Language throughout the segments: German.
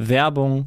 Werbung.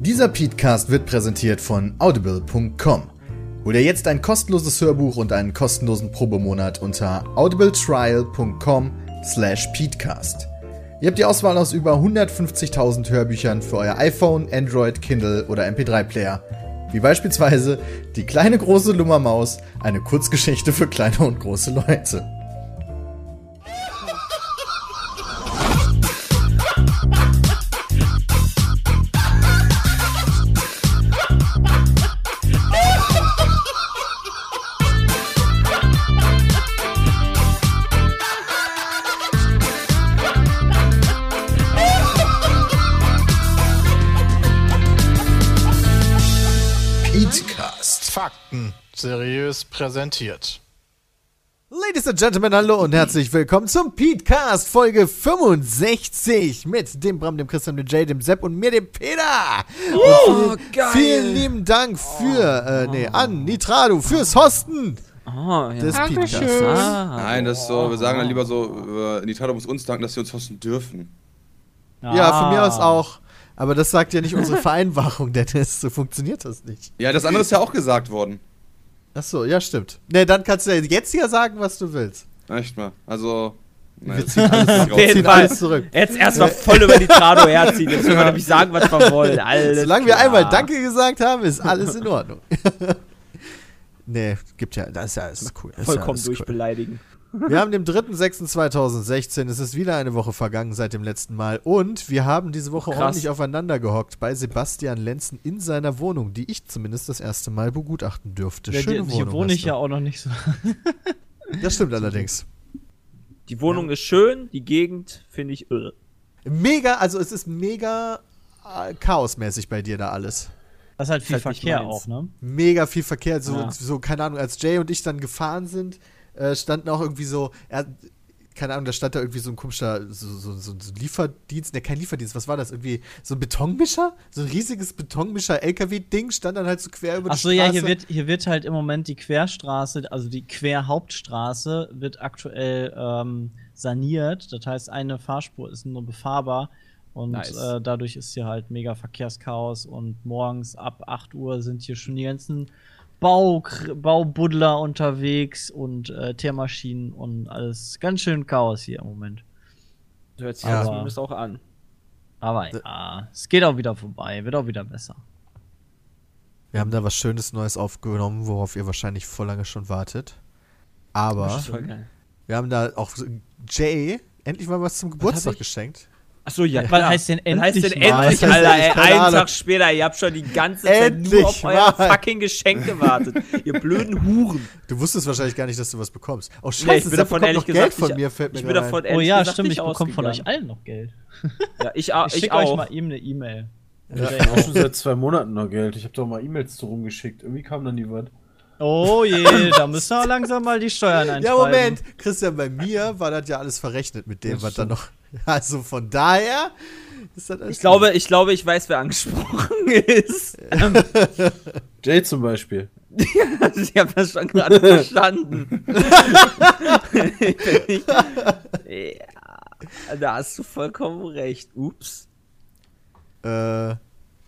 Dieser Podcast wird präsentiert von audible.com. Hol dir jetzt ein kostenloses Hörbuch und einen kostenlosen Probemonat unter audibletrial.com slash peatcast. Ihr habt die Auswahl aus über 150.000 Hörbüchern für euer iPhone, Android, Kindle oder MP3-Player. Wie beispielsweise Die kleine große Lummermaus, eine Kurzgeschichte für kleine und große Leute. Fakten seriös präsentiert. Ladies and Gentlemen, hallo und herzlich willkommen zum Petecast Folge 65 mit dem Bram, dem Christian, dem Jay, dem Sepp und mir, dem Peter. Oh, vielen, geil. vielen lieben Dank für, äh, nee, an Nitrado fürs Hosten Oh, ja. des Petecast. Ah. Nein, das ist so, wir sagen dann lieber so, äh, Nitado muss uns danken, dass sie uns hosten dürfen. Ja, von mir aus auch. Aber das sagt ja nicht unsere Vereinbarung, Dennis. So funktioniert das nicht. Ja, das andere ist ja auch gesagt worden. Ach so, ja, stimmt. Ne, dann kannst du ja jetzt ja sagen, was du willst. Echt mal. Also. Nee, Wir ziehen alles, das- wir jeden ziehen Fall. alles zurück. Jetzt erstmal voll über die Trado herziehen. Jetzt können wir nämlich sagen, was wir wollen. Alles Solange wir klar. einmal Danke gesagt haben, ist alles in Ordnung. nee, gibt ja, das ist ja alles cool. Das ist ja Vollkommen alles cool. Wir haben den 3.6.2016. Es ist wieder eine Woche vergangen seit dem letzten Mal. Und wir haben diese Woche Krass. ordentlich aufeinander gehockt bei Sebastian Lenzen in seiner Wohnung, die ich zumindest das erste Mal begutachten dürfte. Ja, Schöne die- Wohnung. hier wohne ich du. ja auch noch nicht so. Das stimmt allerdings. Die Wohnung ist schön, die Gegend finde ich irre. Mega, also es ist mega äh, chaosmäßig bei dir da alles. Das ist halt viel halt nicht Verkehr auch, ne? Mega viel Verkehr. So, Ja. so, keine Ahnung, als Jay und ich dann gefahren sind, äh, standen auch irgendwie so, er, keine Ahnung, da stand da irgendwie so ein komischer, so, so, so, so ein Lieferdienst, ne, kein Lieferdienst, was war das? Irgendwie so ein Betonmischer? So ein riesiges Betonmischer-LKW-Ding stand dann halt so quer über Achso, die ja, Straße. hier wird, hier wird halt im Moment die Querstraße, also die Querhauptstraße, wird aktuell ähm, saniert. Das heißt, eine Fahrspur ist nur befahrbar. Und Nice. äh, dadurch ist hier halt mega Verkehrschaos. Und morgens ab 8 Uhr sind hier schon die ganzen Bau Baubuddler unterwegs und äh, Teermaschinen und alles ganz schön Chaos hier im Moment. Hört sich Ja. zumindest auch an. Aber ja, es geht auch wieder vorbei, wird auch wieder besser. Wir haben da was Schönes Neues aufgenommen, worauf ihr wahrscheinlich voll lange schon wartet. Aber Das wir haben da auch Jay endlich mal was zum Geburtstag ich? geschenkt. Achso, ja. Was klar. heißt denn Was heißt denn endlich mal? endlich, Was Alter? Ey, endlich? Einen Ahnung. Tag später, ihr habt schon die ganze Zeit Endlich nur auf euer mal. fucking Geschenk gewartet. ihr blöden Huren. Du wusstest wahrscheinlich gar nicht, dass du was bekommst. Oh, scheiße, Nee, ich bin davon ehrlich noch gesagt, Geld von ich- mir, fällt mir Ich bin gerade davon ein. Oh ja, gesagt stimmt, ich bekomme von euch allen noch Geld. Ja, ich, Ich ich schicke euch auch. mal eben eine E-Mail. Ich hab auch schon seit zwei Monaten noch Geld. Ich habe doch mal E-Mails zu rumgeschickt. Irgendwie kam da nie was. Oh je, da müssen wir langsam mal die Steuern einschreiben. Ja, Moment. Christian, bei mir war das ja alles verrechnet mit dem, was da noch. Also von daher ist das Ich glaube, ich glaube, ich weiß, wer angesprochen ist. Jay zum Beispiel. ich habe das schon gerade verstanden. ja, da hast du vollkommen recht. Ups. Äh,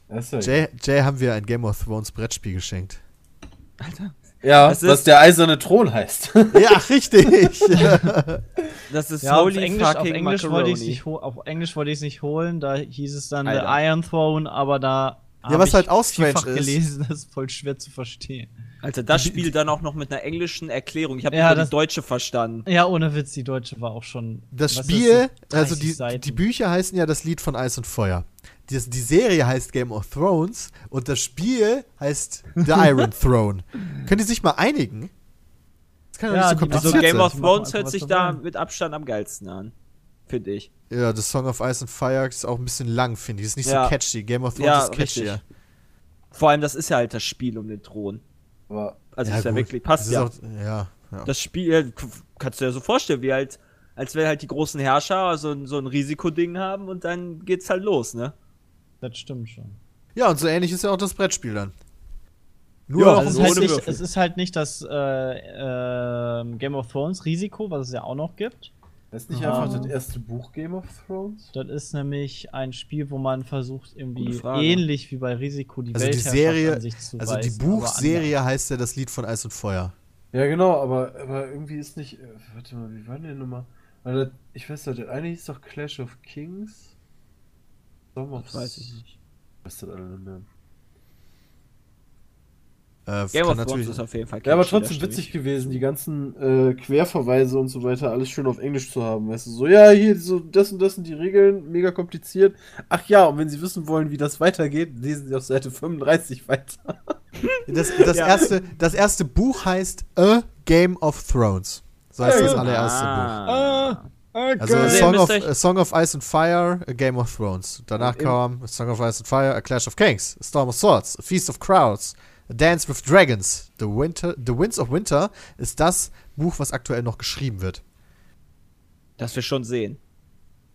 Das ist ja Jay, Jay haben wir ein Game of Thrones Brettspiel geschenkt. ja, Das was ist- der eiserne Thron heißt. Ja, richtig. Das ist Ja, auf holy Englisch, auf fucking Englisch wollte ich nicht auf Englisch wollte ich es nicht holen, da hieß es dann Alter. The Iron Throne, aber da was ich halt auch strange vielfach ist- gelesen, das ist voll schwer zu verstehen. Alter, das Spiel dann auch noch mit einer englischen Erklärung. Ich habe Ja, die deutsche verstanden. Ja, ohne Witz, die deutsche war auch schon. Das Spiel, das, also 30 die, Seiten. die Bücher heißen ja das Lied von Eis und Feuer. Die, die Serie heißt Game of Thrones und das Spiel heißt The Iron Throne. Können die sich mal einigen? Das kann ja, Ja, nicht so die machen Also kompliziert Game of Thrones hört sich da mit Abstand am geilsten an. Finde ich. Ja, das Song of Ice and Fire ist auch ein bisschen lang, finde ich. Ist nicht Ja. so catchy. Game of Thrones Ja, ist catchier. richtig. Vor allem, das ist ja halt das Spiel um den Thron. Aber Also ist ja gut. wirklich, Das passt ist ja. Auch, ja, ja. Das Spiel, kannst du dir so vorstellen, wie halt, als wenn halt die großen Herrscher so, ein- so ein Risikoding haben und dann geht's halt los, ne? Das stimmt schon. ja, und so ähnlich ist ja auch das Brettspiel dann. Nur Ja, Also es, ist halt nicht, es ist halt nicht das äh, ähm, Game of Thrones Risiko, was es ja auch noch gibt. ist nicht Ah. einfach das erste Buch Game of Thrones? Das ist nämlich ein Spiel, wo man versucht, irgendwie ähnlich wie bei Risiko die Also die Weltherrschaft Serie, an sich zu also die reißen, aber Buchserie heißt ja das Lied von Eis und Feuer. Ja, genau, aber, aber irgendwie ist nicht. Äh, warte mal, wie war denn die Nummer? Das, ich weiß nicht, der eine hieß doch Clash of Kings. Song of Das weiß ich nicht. Ich weiß das alle nicht mehr. Äh, Game kann of Thrones ist auf jeden Fall Ja, aber trotzdem witzig gewesen, die ganzen äh, Querverweise und so weiter, alles schön auf Englisch zu haben. Weißt du, so, ja, hier, so, das und das sind die Regeln, mega kompliziert. Ach ja, und wenn Sie wissen wollen, wie das weitergeht, lesen Sie auf Seite 35 weiter. Das, das, erste, das erste Buch heißt A Game of Thrones. So heißt das allererste Buch. ah. Also A Also ihr Song, müsst of, A Song of Ice and Fire, A Game of Thrones. Danach kam A Song of Ice and Fire, A Clash of Kings, A Storm of Swords, A Feast of Crowds, A Dance with Dragons, The, Winter, The Winds of Winter ist das Buch, was aktuell noch geschrieben wird. Das wir schon sehen.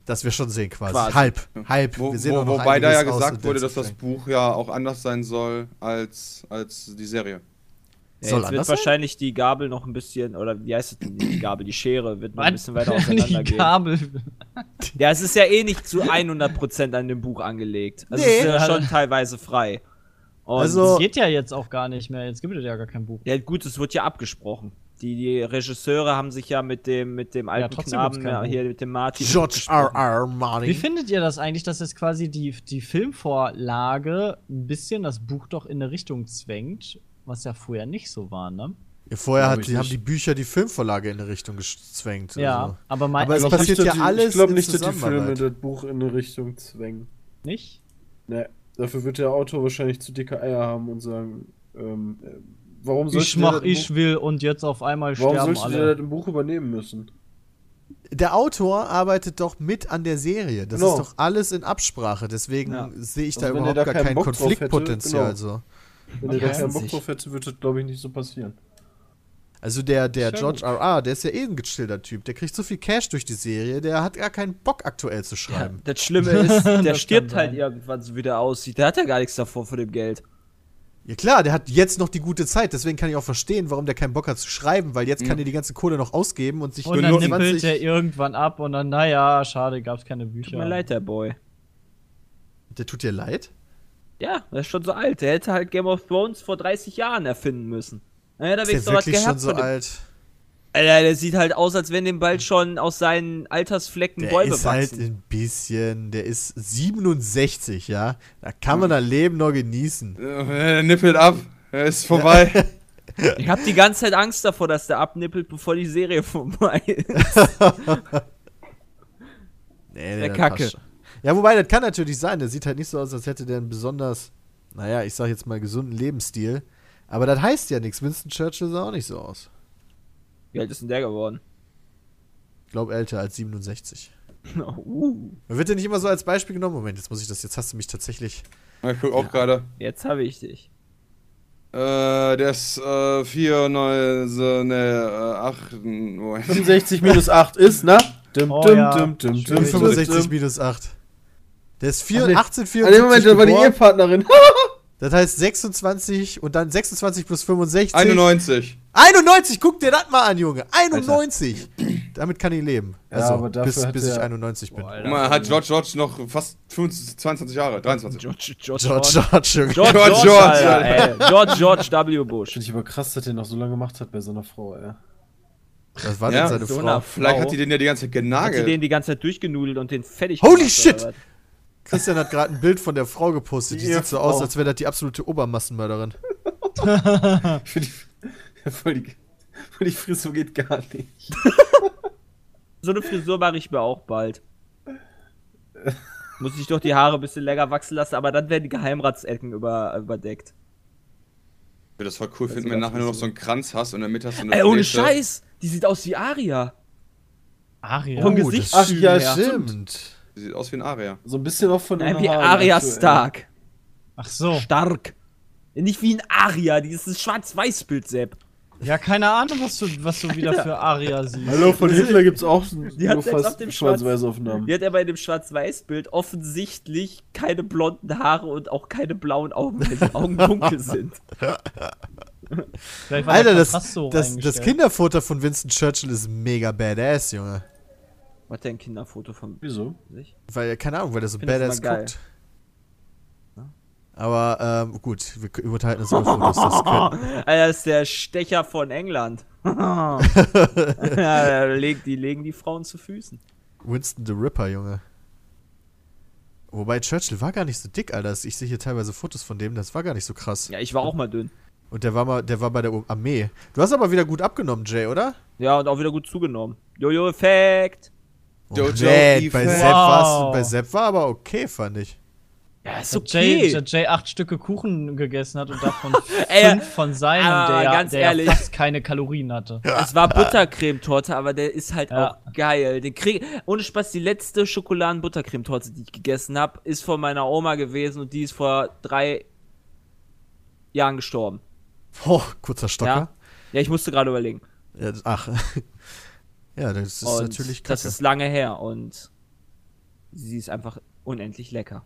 Das wir schon sehen quasi. Quasi. Halb. Halb. Wo, wir sehen wo, wobei da ja gesagt wurde, dass das. Buch ja auch anders sein soll als, als die Serie. Ja, Soll jetzt wird sein? wahrscheinlich die Gabel noch ein bisschen, oder wie heißt es denn, die Gabel, die Schere wird noch ein bisschen weiter auseinander die gehen. Kabel. Ja, es ist ja eh nicht zu 100% an dem Buch angelegt. Also Nee. es ist ja schon teilweise frei. Und Also- Das geht ja jetzt auch gar nicht mehr. Jetzt gibt es ja gar kein Buch. ja gut, es wird ja abgesprochen. Die, die Regisseure haben sich ja mit dem, mit dem alten trotzdem Knaben, ja, hier mit dem Martin. George. R. R. Martin. Wie findet ihr das eigentlich, dass jetzt quasi die, die Filmvorlage ein bisschen das Buch doch in eine Richtung zwängt, was ja vorher nicht so war, ne? Ja, vorher hat, die, haben die Bücher die Filmvorlage in eine Richtung gezwängt. Ja, Also. aber mein Aber es also passiert Nicht, ja alles Ich glaube nicht, dass die Filme das Buch in eine Richtung zwängen. nicht. Ne, dafür wird der Autor wahrscheinlich zu dicke Eier haben und sagen, ähm, äh, warum soll Ich mach, ich will und jetzt auf einmal Warum sterben sollst alle. das im Buch übernehmen müssen? Der Autor arbeitet doch mit an der Serie. Das Genau. ist doch alles in Absprache. Deswegen Ja. sehe ich Also da überhaupt da gar keinen kein drauf hätte, Konfliktpotenzial. genau. So. Wenn er da keinen Bock drauf hätte, wird das, glaube ich, nicht so passieren. Also der, der ja George R. R., der ist ja eh ein gechillter Typ. Der kriegt so viel Cash durch die Serie, der hat gar keinen Bock aktuell zu schreiben. Das Schlimme ist, der stirbt halt irgendwann so wie der aussieht. Der hat ja gar nichts davor für dem Geld. Ja klar, der hat jetzt noch die gute Zeit. Deswegen kann ich auch verstehen, warum der keinen Bock hat zu schreiben, weil jetzt kann er die ganze Kohle noch ausgeben und sich Und dann nur nippelt er irgendwann ab und dann, naja, schade, gab's keine Bücher. Tut mir leid, der Boy. Der tut dir leid? Ja, der ist schon so alt. Der hätte halt Game of Thrones vor 30 Jahren erfinden müssen. Naja, da Ist der wirklich schon so alt? Alter, der sieht halt aus, als wenn dem bald schon aus seinen Altersflecken Der Bäume ist halt wachsen. ein bisschen, der ist 67, ja. Da kann man das Leben noch genießen. Äh, Er nippelt ab. Er ist vorbei. Ich hab die ganze Zeit Angst davor, dass der abnippelt, bevor die Serie vorbei ist. Nee, Der das Kacke. passt. Ja, wobei, das kann natürlich sein. Der sieht halt nicht so aus, als hätte der einen besonders, naja, ich sag jetzt mal gesunden Lebensstil. Aber das heißt ja nichts. Winston Churchill sah auch nicht so aus. Wie alt ist denn der geworden? Ich glaube älter als 67. uh, Wird der nicht immer so als Beispiel genommen? Moment, jetzt muss ich das, jetzt hast du mich tatsächlich. Ich guck auch gerade. jetzt habe ich dich. Äh, der ist äh, 4, 9, so, ne, äh, 8, Moment. 65 minus 8 ist, na? Dum, Oh dum, ja, dum, dum, schwierig. dum, dum, 65 dum. minus 8. Der ist 4, Ach nee. 1874 An dem Moment, das war die geboren. Ehepartnerin. Das heißt 26 und dann 26 plus 65. 91. 91, guck dir das mal an, Junge. 91. Damit kann ich leben. Ja, Also, aber dafür bis, bis ich der- 91 bin. Guck mal, hat George George noch fast 25, 22 Jahre, 23. George, George, George, George. George, George, George, George, Alter, ey. George, George W. Bush. Finde ich aber krass, dass der noch so lange gemacht hat bei so einer Frau, ey. Das war Ja, denn seine so Frau. Vielleicht hat die den ja die ganze Zeit Hat die genagelt. den die ganze Zeit durchgenudelt und den fertig Holy gemacht, shit! Christian hat gerade ein Bild von der Frau gepostet. Die Die sieht so Frau. aus, als wäre das die absolute Obermassenmörderin. Für die, voll, die, voll die Frisur geht gar nicht. So eine Frisur mache ich mir auch bald. Muss ich doch die Haare ein bisschen länger wachsen lassen, aber dann werden die Geheimratsecken über, überdeckt. Ich würde das voll cool finden, wenn du nachher nur noch so einen Kranz hast und in der Mitte hast du eine Ey, ohne. Scheiß! Die sieht aus wie Aria. Aria. Vom Oh, Gesicht. Ach ja, stimmt. Die sieht aus wie ein Aria. So ein bisschen auch von Nein, wie Aria aktuell. Stark. Ach so. Stark. Nicht wie ein Aria, die ist ein Schwarz-Weiß-Bild, Sepp. Ja, keine Ahnung, was du, was du wieder für Aria siehst. Hallo, von Hitler gibt's auch Die nur fast dem schwarz-weiß Aufnahmen. Die hat aber in dem Schwarz-Weiß-Bild offensichtlich keine blonden Haare und auch keine blauen Augen, weil die Augen dunkel sind. Vielleicht war Alter, das, so das, das. Kinderfoto von Winston Churchill ist mega badass, Junge. Was denn ein Kinderfoto von Wieso? sich? Weil, keine Ahnung, weil der so badass guckt. Aber, ähm, gut, wir unterhalten uns über Fotos. Das Alter, das ist der Stecher von England. ja, da legen- die legen die Frauen zu Füßen. Winston the Ripper, Junge. Wobei Churchill war gar nicht so dick, Alter. Ich sehe hier teilweise Fotos von dem, das war gar nicht so krass. Ja, ich war auch mal dünn. Und der war mal, der war bei der Armee. Du hast aber wieder gut abgenommen, Jay, oder? Ja, und auch wieder gut zugenommen. Jojo-Effekt. Oh, Jojo nee, bei. Sepp, Wow. bei Sepp war aber okay, fand ich. Ja, ist Jay, okay. dass Jay acht Stücke Kuchen gegessen hat und davon Ey, fünf von seinem, aber der, ganz der ehrlich. fast keine Kalorien hatte. Es war Buttercremetorte, aber der ist halt Ja. auch geil. Den krieg ohne Spaß, die letzte Schokoladen-Buttercremetorte, die ich gegessen habe, ist von meiner Oma gewesen und die ist vor drei Jahren gestorben. Oh, kurzer Stocker. Ja, ja ich musste gerade überlegen. Ja. ach. ja, das ist und natürlich kacke. das ist lange her und sie ist einfach unendlich lecker.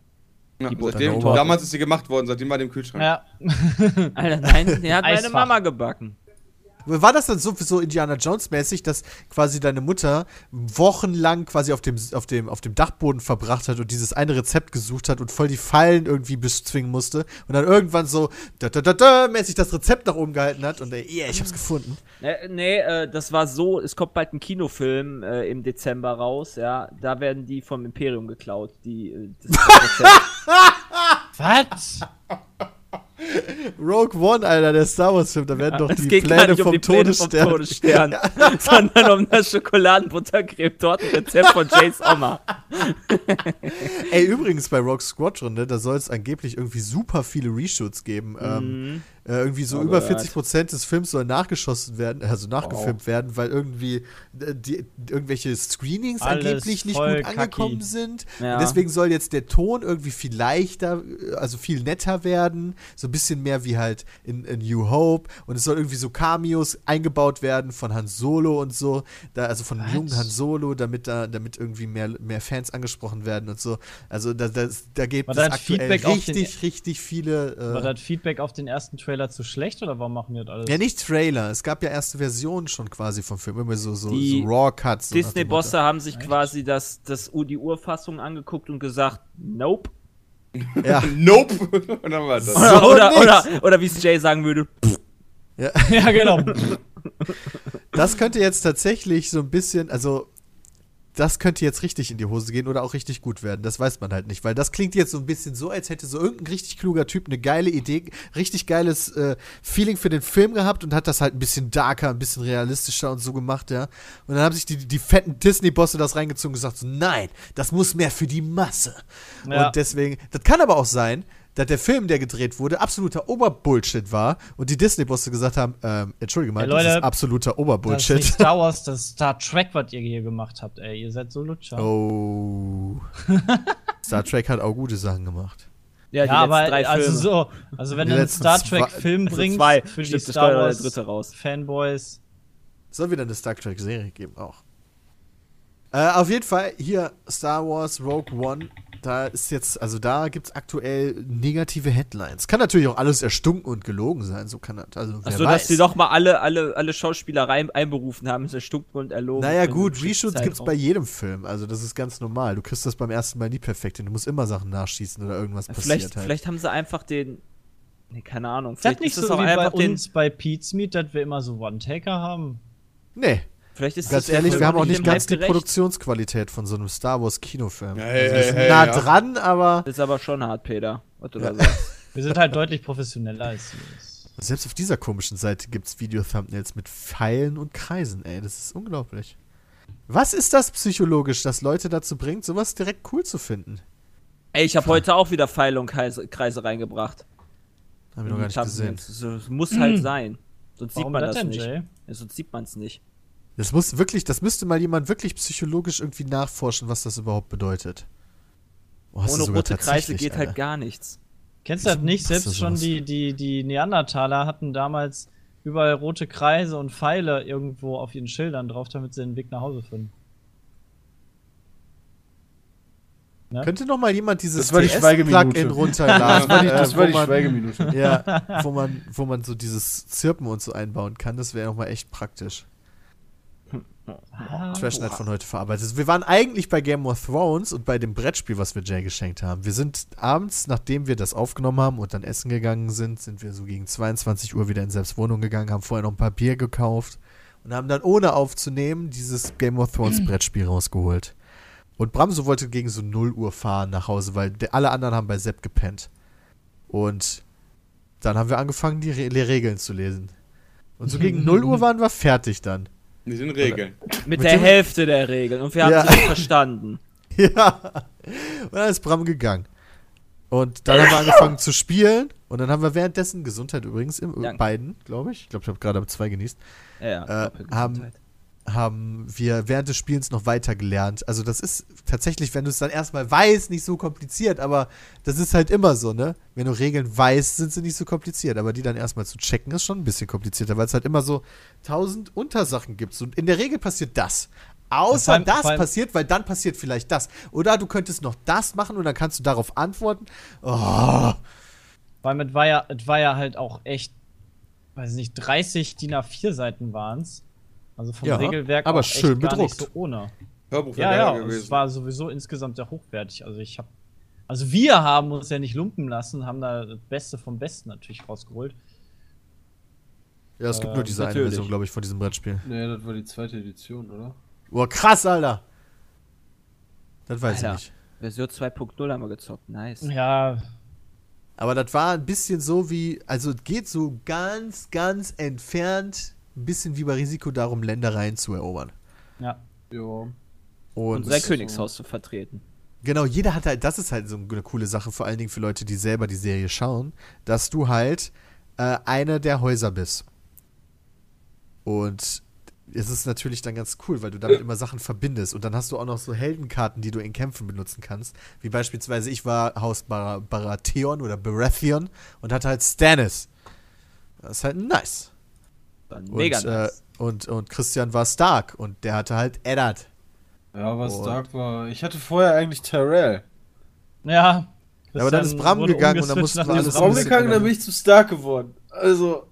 Ja, Die seitdem, damals ist sie gemacht worden, seitdem war die im Kühlschrank. Ja. Alter, nein, der hat meine. Mama gebacken. War das dann so, so Indiana Jones mäßig, dass quasi deine Mutter wochenlang quasi auf dem, auf, dem, auf dem Dachboden verbracht hat und dieses eine Rezept gesucht hat und voll die Fallen irgendwie bezwingen musste und dann irgendwann so da, da, da, da, mäßig das Rezept nach oben gehalten hat und ey, yeah, ich hab's gefunden. Äh, nee, äh, das war so, es kommt bald ein Kinofilm äh, im Dezember raus, ja. Da werden die vom Imperium geklaut, die äh, das Rezept. Was? Rogue One, Alter, der Star Wars Film, da werden doch Es die geht gar Pläne nicht um vom die Pläne vom Todesstern. Sondern um das Schokoladenbuttercreme-Tortenrezept von Jays Oma. Ey, übrigens bei Rogue Squadron, ne, da soll es angeblich irgendwie super viele Reshoots geben. Ähm, äh, irgendwie so Oh über Gott. 40 Prozent des Films soll nachgeschossen werden, also nachgefilmt werden, weil irgendwie äh, die, irgendwelche Screenings Alles angeblich nicht gut angekommen kacki. sind. Ja. Deswegen soll jetzt der Ton irgendwie viel leichter, äh, also viel netter werden, so ein bisschen mehr wie halt in, in New Hope. Und es soll irgendwie so Cameos eingebaut werden von Han Solo und so, da, also von Was? jungen Han Solo, damit da, damit irgendwie mehr, mehr Fans angesprochen werden und so. Also da, das, da gibt War es das aktuell Feedback auf den- richtig, richtig viele. War Äh, das Feedback auf den ersten Trailer zu schlecht oder warum machen die das alles? ja, nicht Trailer. Es gab ja erste Versionen schon quasi vom Film. Immer so, so, Die so Raw-Cuts. so Disney-Bosse haben sich quasi das, das, die Urfassung angeguckt und gesagt, nope. Ja. Nope! Und dann war das. So Oder, oder, oder, oder wie es Jay sagen würde, ja, genau. Das könnte jetzt tatsächlich so ein bisschen, also das könnte jetzt richtig in die Hose gehen oder auch richtig gut werden. Das weiß man halt nicht, weil das klingt jetzt so ein bisschen so, als hätte so irgendein richtig kluger Typ eine geile Idee, richtig geiles äh, Feeling für den Film gehabt und hat das halt ein bisschen darker, ein bisschen realistischer und so gemacht, ja. Und dann haben sich die, die fetten Disney-Bosse das reingezogen und gesagt, so, nein, das muss mehr für die Masse. Ja. Und deswegen, das kann aber auch sein, dass der Film, der gedreht wurde, absoluter Oberbullshit war und die Disney-Bosse gesagt haben, ähm, entschuldige mal, Ey, Leute, das ist absoluter Das ist Oberbullshit. nicht Star Wars, das ist Star Trek, was ihr hier gemacht habt, ey. Ihr seid so Lutscher. Oh. Star Trek hat auch gute Sachen gemacht. ja, die ja, aber drei also so, also wenn Die du einen Star zwei- Trek-Film Also bringst zwei. für die Star noch der Wars dritte raus. Fanboys, Soll wieder eine Star Trek-Serie geben, auch. Äh, auf jeden Fall hier Star Wars Rogue One. Da ist jetzt, also da gibt es aktuell negative Headlines. Kann natürlich auch alles erstunken und gelogen sein, so kann das. Also, weiß. dass die doch mal alle, alle, alle Schauspieler rein, einberufen haben, ist erstunken und erlogen. Naja, gut, Reshoots gibt's Zeitraum. bei jedem Film. Also, das ist ganz normal. Du kriegst das beim ersten Mal nie perfekt hin. Du musst immer Sachen nachschießen oder irgendwas passiert Vielleicht, halt. vielleicht haben sie einfach den. Nee, keine Ahnung. ist das Vielleicht nicht ist es so auch wie bei uns bei Pete's Meat, dass wir immer so One-Taker haben? Nee. Vielleicht ist Ganz ehrlich, wir haben auch nicht ganz die. Produktionsqualität von so einem Star Wars Kinofilm. Ja, also ja, wir sind ja, nah ja. dran, aber Das ist aber schon hart, Peter. Was du da sagst. Wir sind halt deutlich professioneller als sie. selbst auf dieser komischen Seite gibt's Video-Thumbnails mit Pfeilen und Kreisen, ey. Das ist unglaublich. Was ist das psychologisch, das Leute dazu bringt, sowas direkt cool zu finden? Ey, ich habe heute auch wieder Pfeile und Kreise, Kreise reingebracht. Haben wir noch gar nicht gesehen. Das das muss halt sein. Sonst Warum sieht man das das, denn, nicht. Jay? Ja, sonst sieht man es nicht. Das muss wirklich, das müsste mal jemand wirklich psychologisch irgendwie nachforschen, was das überhaupt bedeutet. Oh, hast du Ohne rote Kreise geht Alter. halt gar nichts. Kennst du das nicht? Selbst schon die, die, die Neandertaler hatten damals überall rote Kreise und Pfeile irgendwo auf ihren Schildern drauf, damit sie den Weg nach Hause finden. Könnte noch mal jemand dieses Das. Plugin runterladen? Das war die, äh, das wo war die man- Schweigeminute. Ja, wo man, wo man so dieses Zirpen und so einbauen kann, das wäre noch mal echt praktisch. Ah, Trash Night von heute verarbeitet. Wir waren eigentlich bei Game of Thrones und bei dem Brettspiel, was wir Jay geschenkt haben. Wir sind abends, nachdem wir das aufgenommen haben und dann essen gegangen sind, sind wir so gegen 22 Uhr wieder in selbst Wohnung gegangen, haben vorher noch ein paar Bier gekauft und haben dann ohne aufzunehmen dieses Game of Thrones Brettspiel rausgeholt. Und Bramso wollte gegen so 0 Uhr fahren nach Hause, weil alle anderen haben bei Sepp gepennt. Und dann haben wir angefangen, die Re Regeln zu lesen. Und so gegen 0 Uhr waren wir fertig dann. Die sind Regeln. Mit, Mit der Hälfte der Regeln. Und wir haben Ja. sie nicht verstanden. Ja. Und dann ist Bram gegangen. Und dann haben wir angefangen zu spielen. Und dann haben wir währenddessen, Gesundheit übrigens, im, Danke. beiden, glaube ich, ich glaube, ich habe gerade zwei genießt, Ja, ja. Äh, haben- haben wir während des Spielens noch weiter gelernt. Also das ist tatsächlich, wenn du es dann erstmal weißt, nicht so kompliziert, aber das ist halt immer so, ne? Wenn du Regeln weißt, sind sie nicht so kompliziert, aber die dann erstmal zu checken, ist schon ein bisschen komplizierter, weil es halt immer so tausend Untersachen gibt. Und in der Regel passiert das. Außer das allem- passiert, weil dann passiert vielleicht das. Oder du könntest noch das machen und dann kannst du darauf antworten. Oh. Weil es war ja, es war ja halt auch echt, weiß nicht, 30 DIN A4 Seiten waren es. Also vom Ja, Regelwerk aber auch schön echt gar nicht bedruckt. so ohne. Hörbuch Ja, ja, und es gewesen. war sowieso insgesamt sehr hochwertig. Also ich habe, also wir haben uns ja nicht lumpen lassen, haben da das Beste vom Besten natürlich rausgeholt. Ja, es gibt Äh, nur diese eine natürlich. Version, glaube ich, von diesem Brettspiel. Nee, das war die zweite Edition, oder? Boah, krass, Alter. Das weiß Alter. ich nicht. Version 2.0 haben wir gezockt. Nice. Ja, Aber das war ein bisschen so wie, also es geht so ganz, ganz entfernt, ein bisschen wie bei Risiko darum, Ländereien zu erobern. ja. Ja. Und Und sein so- Königshaus zu vertreten. genau, jeder hat halt, das ist halt so eine coole Sache, vor allen Dingen für Leute, die selber die Serie schauen, dass du halt äh, eine der Häuser bist. Und es ist natürlich dann ganz cool, weil du damit immer Sachen verbindest. Und dann hast du auch noch so Heldenkarten, die du in Kämpfen benutzen kannst. Wie beispielsweise ich war Haus Bar Baratheon oder Baratheon und hatte halt Stannis. Das ist halt nice. Und, mega äh, nice. und, und Christian war Stark und der hatte halt Eddard. Ja, was Und- Stark war. Ich hatte vorher eigentlich Tyrell. Ja. Ja, aber dann ist Bram gegangen und dann mussten wir alles Bram rausgegangen, dann bin ich zu Stark geworden. Also.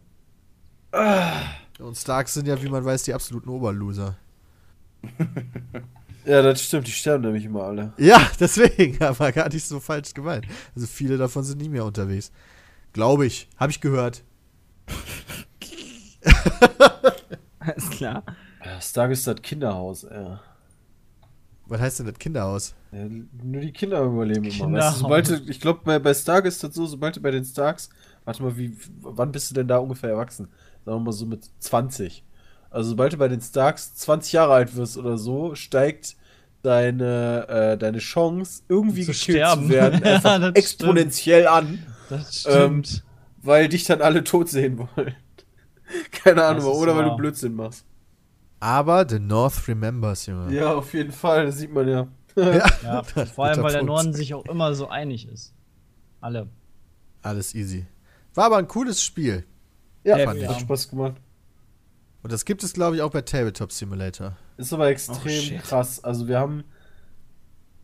Ah. Und Starks sind ja, wie man weiß, die absoluten Oberloser. Ja, das stimmt, die sterben nämlich immer alle. Ja, deswegen, aber gar nicht so falsch gemeint. Also viele davon sind nie mehr unterwegs. Glaube ich. Habe ich gehört. Alles klar. Ja, Stark ist das Kinderhaus, ey. Was heißt denn das Kinderhaus? Ja, nur die Kinder überleben immer. Kinderhaus. Weißt du, sobald du, ich glaube, bei, bei Stark ist das so, sobald du bei den Starks, warte mal, wie, wann bist du denn da ungefähr erwachsen? Sagen wir mal so mit 20. Also sobald du bei den Starks 20 Jahre alt wirst oder so, steigt deine, äh, deine Chance, irgendwie Zu gekillt sterben. zu werden, Ja, exponentiell an, Das Ähm, stimmt. weil dich dann alle tot sehen wollen. Keine Ahnung, oder weil du wahr. Blödsinn machst. Aber The North remembers, Junge. Ja, auf jeden Fall, das sieht man ja. Ja. ja, vor allem, weil der Punkt. Norden sich auch immer so einig ist. Alle. Alles easy. War aber ein cooles Spiel. Ja, Ja, hat ja. Spaß gemacht. Und das gibt es, glaube ich, auch bei Tabletop Simulator. Ist aber extrem shit. krass. Also wir haben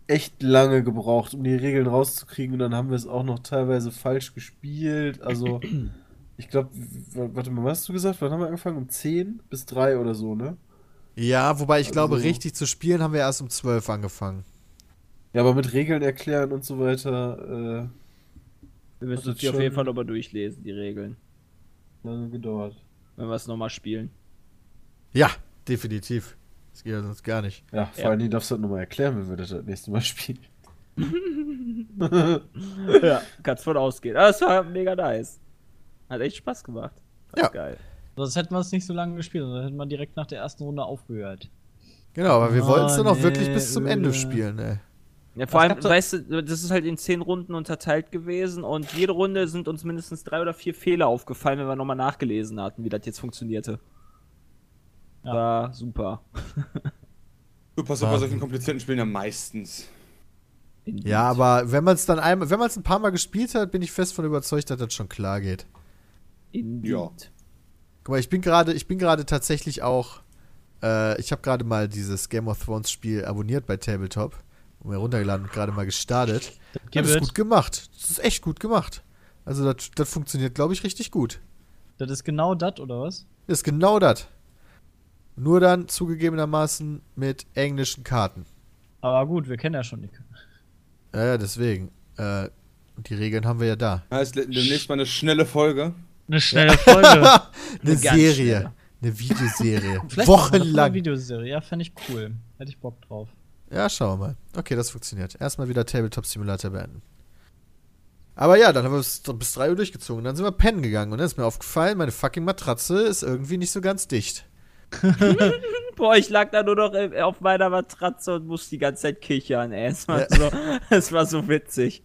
echt lange gebraucht, um die Regeln rauszukriegen und dann haben wir es auch noch teilweise falsch gespielt. Also ich glaube, warte mal, was hast du gesagt? Wann haben wir angefangen? Um 10 bis 3 oder so, ne? Ja, wobei ich glaube, Also- richtig zu spielen haben wir erst um 12 angefangen. Ja, aber mit Regeln erklären und so weiter Wir müssen das uns die auf jeden Fall nochmal durchlesen, die Regeln. äh, lange gedauert. Wenn wir es nochmal spielen. Ja, definitiv. Das geht ja sonst gar nicht. Ja, vor Ja. allen Dingen darfst du das nochmal erklären, wenn wir das das nächste Mal spielen. ja, kannst von ausgehen. Aber es war mega nice. Hat echt Spaß gemacht. War Ja. geil. Sonst hätten wir es nicht so lange gespielt, sondern hätten wir direkt nach der ersten Runde aufgehört. Genau, aber wir Oh, wollten es dann auch nee, wirklich bis zum Ende öde. spielen, ey. Ja, vor allem, weißt du, das ist halt in zehn Runden unterteilt gewesen und jede Runde sind uns mindestens drei oder vier Fehler aufgefallen, wenn wir nochmal nachgelesen hatten, wie das jetzt funktionierte. Ja. War super. Du passt bei solchen komplizierten Spielen ja meistens. Ja, aber wenn man es dann einmal, wenn man es ein paar Mal gespielt hat, bin ich fest von überzeugt, dass das schon klar geht. Indeed. Ja. Guck mal, ich bin gerade, ich bin gerade tatsächlich auch, äh, ich habe gerade mal dieses Game of Thrones Spiel abonniert bei Tabletop und mir runtergeladen und gerade mal gestartet. Gib Das ist gut gemacht. Das ist echt gut gemacht. Also das, das funktioniert, glaube ich, richtig gut. Das ist genau das, oder was? Das ist genau das. Nur dann zugegebenermaßen mit englischen Karten. Aber gut, wir kennen ja schon die. Ja, ja, deswegen. Äh, und die Regeln haben wir ja da. Heißt demnächst mal eine schnelle Folge. Eine schnelle Folge. Eine ganz Serie. schnelle. Eine Videoserie. Wochenlang. Eine Videoserie. Ja, fände ich cool. Hätte ich Bock drauf. Ja, schauen wir mal. Okay, das funktioniert. Erstmal wieder Tabletop Simulator beenden. Aber ja, dann haben wir bis, bis 3 Uhr durchgezogen. Dann sind wir pennen gegangen. Und dann ist mir aufgefallen, meine fucking Matratze ist irgendwie nicht so ganz dicht. Boah, ich lag da nur noch auf meiner Matratze und musste die ganze Zeit kichern, ey. Es war, Ja. so, es war so witzig.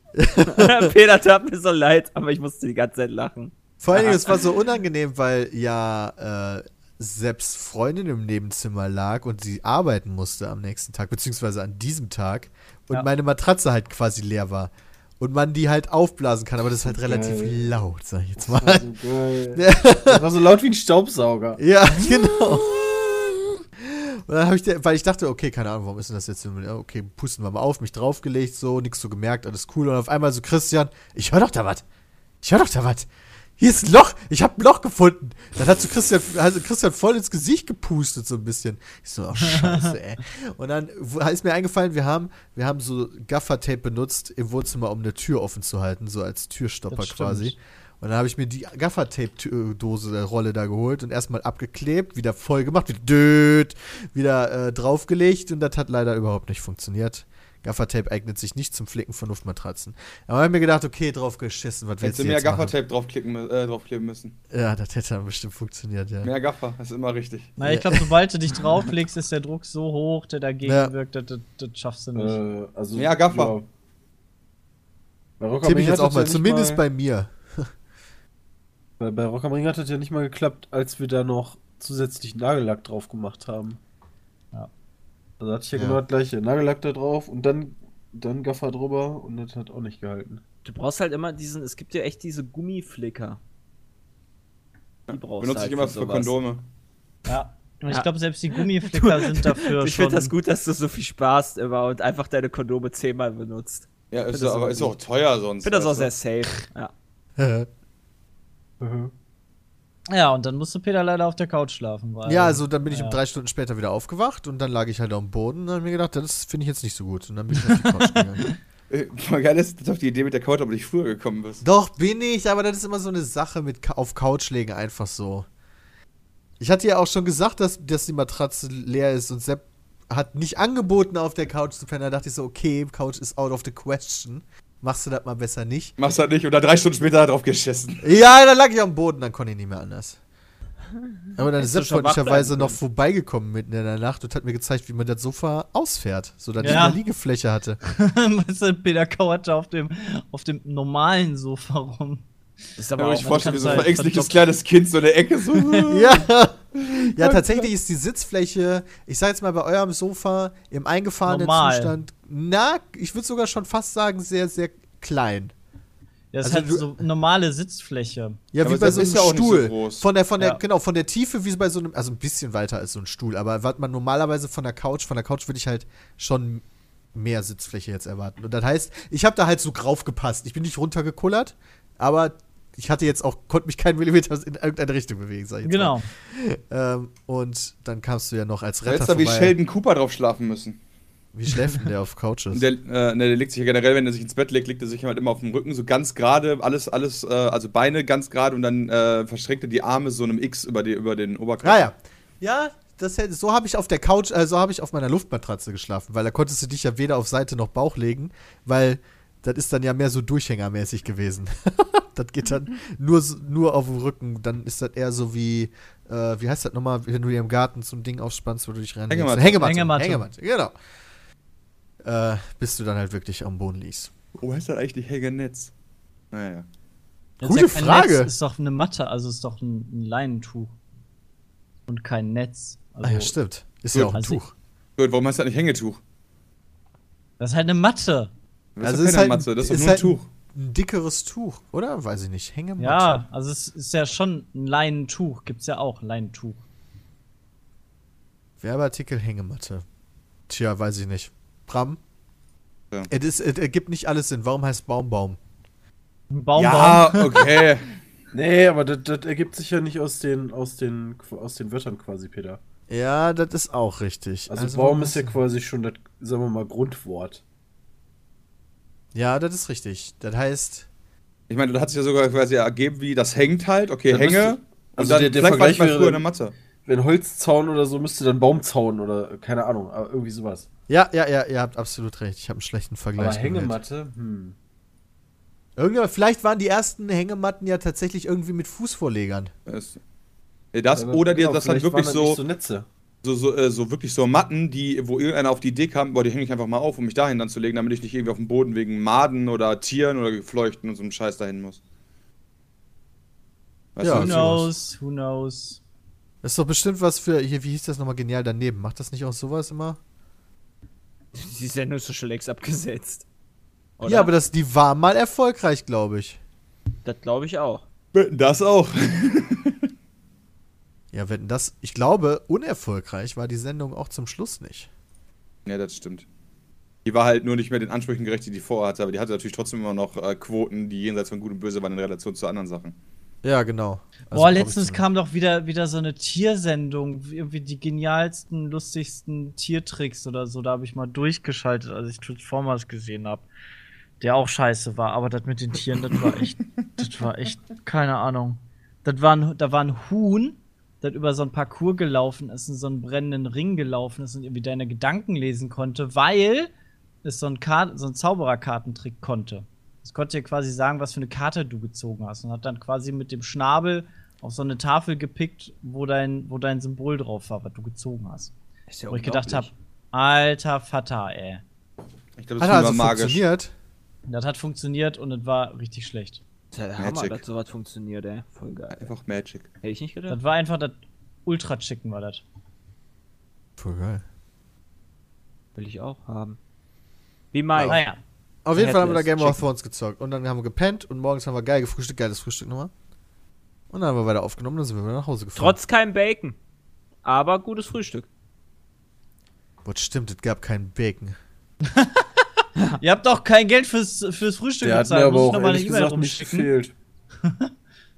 Peter tat mir so leid, aber ich musste die ganze Zeit lachen. Vor allen Dingen, es war so unangenehm, weil ja äh, selbst Freundin im Nebenzimmer lag und sie arbeiten musste am nächsten Tag, beziehungsweise an diesem Tag. Und Ja. meine Matratze halt quasi leer war. Und man die halt aufblasen kann, aber das ist halt relativ Geil. laut, sag ich jetzt Das war mal. so geil. Das war so laut wie ein Staubsauger. Ja, genau. Und dann habe ich, der- weil ich dachte, okay, keine Ahnung, warum ist denn das jetzt? Okay, pusten wir mal auf, mich draufgelegt, so, nix so gemerkt, alles cool. Und auf einmal so, Christian, ich höre doch da was. Ich höre doch da was. Hier ist ein Loch, ich habe ein Loch gefunden. Dann hat so Christian, also Christian voll ins Gesicht gepustet, so ein bisschen. Ich so, oh scheiße, ey. Und dann ist mir eingefallen, wir haben, wir haben so Gaffertape benutzt im Wohnzimmer, um eine Tür offen zu halten, so als Türstopper quasi. Und dann habe ich mir die Gaffertape-Dose, der Rolle da geholt und erstmal abgeklebt, wieder voll gemacht, wieder död, wieder äh, draufgelegt und das hat leider überhaupt nicht funktioniert. Gaffertape eignet sich nicht zum Flicken von Luftmatratzen. Aber ich habe mir gedacht, okay, drauf geschissen, was willst Hättest du mehr? Gaffertape draufklicken, äh, draufkleben müssen. Ja, das hätte dann bestimmt funktioniert, ja. Mehr Gaffer, das ist immer richtig. Na, ich glaube, sobald du dich drauflegst, ist der Druck so hoch, der dagegen Ja. wirkt, das, das, das schaffst du nicht. Äh, also, Ja, Gaffer. Tippe Ring ich jetzt auch mal, ja zumindest mal, bei mir. bei, bei Rock am Ring hat das ja nicht mal geklappt, als wir da noch zusätzlich Nagellack drauf gemacht haben. Also hatte ich ja, Ja. genau das gleiche. Nagellack da drauf und dann, dann Gaffer drüber und das hat auch nicht gehalten. Du brauchst halt immer diesen, es gibt ja echt diese Gummiflicker. Die brauchst Benutze du halt ich immer für für sowas. Kondome. Ja. Und ich Ja. glaube, selbst die Gummiflicker sind dafür Ich finde das gut, dass du so viel sparst immer und einfach deine Kondome zehnmal benutzt. Ja, ist aber ist auch teuer Ich sonst. finde das auch sehr safe. Ja. Ja, und dann musste Peter leider auf der Couch schlafen. Weil, Ja, also dann bin ich ja. um drei Stunden später wieder aufgewacht und dann lag ich halt dem Boden und dann habe ich mir gedacht, das finde ich jetzt nicht so gut. Und dann bin ich auf die Couch gegangen. Äh, Voll geil ist, dass du auf die Idee mit der Couch aber nicht früher gekommen bist. Doch, bin ich, aber das ist immer so eine Sache mit Ka auf Couch legen einfach so. Ich hatte ja auch schon gesagt, dass, dass die Matratze leer ist und Sepp hat nicht angeboten, auf der Couch zu pennen. Da dachte ich so, okay, Couch ist out of the question. Machst du das mal besser nicht? Machst halt nicht und dann drei Stunden später drauf geschissen. Ja, dann lag ich am Boden, dann konnte ich nicht mehr anders. Aber dann ist du wach freundlicherweise noch vorbeigekommen mitten in der Nacht und hat mir gezeigt, wie man das Sofa ausfährt, sodass Ja. ich eine Liegefläche hatte. weißt du, Peter kauerte auf dem, auf dem normalen Sofa rum. Das ist aber man auch sich vorstellt, wie so ein verdoppt- kleines Kind so in der Ecke so. ja. Ja, tatsächlich ist die Sitzfläche, ich sag jetzt mal bei eurem Sofa im eingefahrenen Normal. Zustand, na, ich würde sogar schon fast sagen, sehr, sehr klein. Ja, das Also ist halt so normale Sitzfläche. Ja, Ja, wie aber bei das so einem ist ja auch nicht so Stuhl. groß. von der, von der, Ja. genau, von der Tiefe wie bei so einem, also ein bisschen weiter als so ein Stuhl, aber was man normalerweise von der Couch, von der Couch würde ich halt schon mehr Sitzfläche jetzt erwarten. Und das heißt, ich habe da halt so drauf gepasst. Ich bin nicht runtergekullert, aber ich hatte jetzt auch, konnte mich keinen Millimeter in irgendeine Richtung bewegen, sag ich jetzt Genau. Mal. Ähm, und dann kamst du ja noch als Du Retter hättest da wie. Sheldon Cooper drauf schlafen müssen. Wie schläft denn der auf Couches? Der, äh, ne, der legt sich ja generell, wenn er sich ins Bett legt, legt er sich halt immer auf dem Rücken, so ganz gerade, alles, alles, äh, also Beine ganz gerade und dann äh, verschränkt er die Arme so einem X über, die, über den Oberkörper. Ah ja. Ja, das so habe ich auf der Couch, äh, so habe ich auf meiner Luftmatratze geschlafen, weil da konntest du dich ja weder auf Seite noch Bauch legen, weil das ist dann ja mehr so durchhängermäßig gewesen. das geht dann nur, so- nur auf dem Rücken. Dann ist das eher so wie, äh, wie heißt das nochmal, wenn du dir im Garten zum Ding aufspannst, wo du dich rein Hängematte. Hängematte. Hängematte. Hängematte, genau. Äh, bis du dann halt wirklich am Boden liegst. Wo heißt das eigentlich Hängenetz? Naja. Das Gute kein Frage. Netz, ist doch eine Matte, also ist doch ein, ein Leinentuch. Und kein Netz. Also, ah ja, stimmt. Ist ja Gut. auch ein Also- Tuch. Gut, warum heißt das nicht Hängetuch? Das ist halt eine Matte. Das Also ist ist keine halt- Matze, das ist ist doch nur ein halt- Tuch. Ein dickeres Tuch, oder? Weiß ich nicht. Hängematte. Ja, also es ist ja schon ein Leinentuch. Gibt's ja auch, Leinentuch. Werbeartikel Hängematte. Tja, weiß ich nicht. Bram? Ja. Es, ergibt nicht alles Sinn. Warum heißt Baumbaum? Ein Baumbaum. Ja, okay. Nee, aber das, das ergibt sich ja nicht aus den, aus, den, aus den Wörtern quasi, Peter. Ja, das ist auch richtig. Also, warum Baum ist ja quasi schon das, sagen wir mal, Grundwort. Ja, das ist richtig. Das heißt, Ich meine, das hat sich ja sogar quasi ergeben, wie das hängt halt. Okay, Da Hänge. müsste- und also dann der- der vielleicht war ich mal früher in dann- der Mathe. Wenn Holzzaun oder so, müsste dann Baumzaun oder keine Ahnung, aber irgendwie sowas. Ja, ja, ja, ihr habt absolut recht. Ich habe einen schlechten Vergleich. Aber gewählt. Hängematte, hm. Irgendwann, vielleicht waren die ersten Hängematten ja tatsächlich irgendwie mit Fußvorlegern. Das, Ja, das Ja, oder die, genau, das hat wirklich so, so Netze. so, so, äh, so wirklich so Matten, die, wo irgendeiner auf die Idee kam, boah, die hänge ich einfach mal auf, um mich dahin dann zu legen, damit ich nicht irgendwie auf dem Boden wegen Maden oder Tieren oder Gefleuchten und so einem Scheiß dahin muss. Weißt Ja, Who du? knows, who knows. Das ist doch bestimmt was für, hier, wie hieß das nochmal genial daneben? Macht das nicht auch sowas immer? Die Sendung ist doch schon längst abgesetzt. Oder? Ja, aber das, die war mal erfolgreich, glaube ich. Das glaube ich auch. Das auch. Ja, wenn das, ich glaube, unerfolgreich war die Sendung auch zum Schluss nicht. Ja, das stimmt. Die war halt nur nicht mehr den Ansprüchen gerecht, die die vorher hatte, aber die hatte natürlich trotzdem immer noch äh, Quoten, die jenseits von Gut und Böse waren in Relation zu anderen Sachen. Ja, genau. Also, Boah, letztens kam doch wieder, wieder so eine Tiersendung, irgendwie die genialsten, lustigsten Tiertricks oder so. Da habe ich mal durchgeschaltet, als ich Transformers gesehen habe. Der auch scheiße war, aber das mit den Tieren, das war echt, das war echt, keine Ahnung. Das war ein, da war ein Huhn, das über so ein Parcours gelaufen ist, in so einen brennenden Ring gelaufen ist und irgendwie deine Gedanken lesen konnte, weil es so ein, Kar so ein Zaubererkartentrick konnte. Es konnte dir quasi sagen, was für eine Karte du gezogen hast und hat dann quasi mit dem Schnabel auf so eine Tafel gepickt, wo dein, wo dein Symbol drauf war, was du gezogen hast. Ist ja Wo ich gedacht habe, alter Vater, ey. Ich glaube, Hat das also ist magisch. funktioniert. Das hat funktioniert und es war richtig schlecht. Das ist ja der Hammer, Magic. dass sowas funktioniert, ey. Voll geil. Einfach Magic. Hätte ich nicht gedacht. Das war einfach das Ultra-Chicken, war das. Voll geil. Will ich auch haben. Wie Mike. Naja. Auf jeden Fall haben wir da Game of. Thrones gezockt. Und dann haben wir gepennt und morgens haben wir geil gefrühstückt, geiles Frühstück nochmal. Und dann haben wir weiter aufgenommen, dann sind wir wieder nach Hause gefahren. Trotz kein Bacon. Aber gutes Frühstück. Boah, stimmt, es gab keinen Bacon. Ihr habt doch kein Geld fürs, fürs Frühstück Der hat mir aber Muss ich auch ehrlich gesagt nicht gefehlt.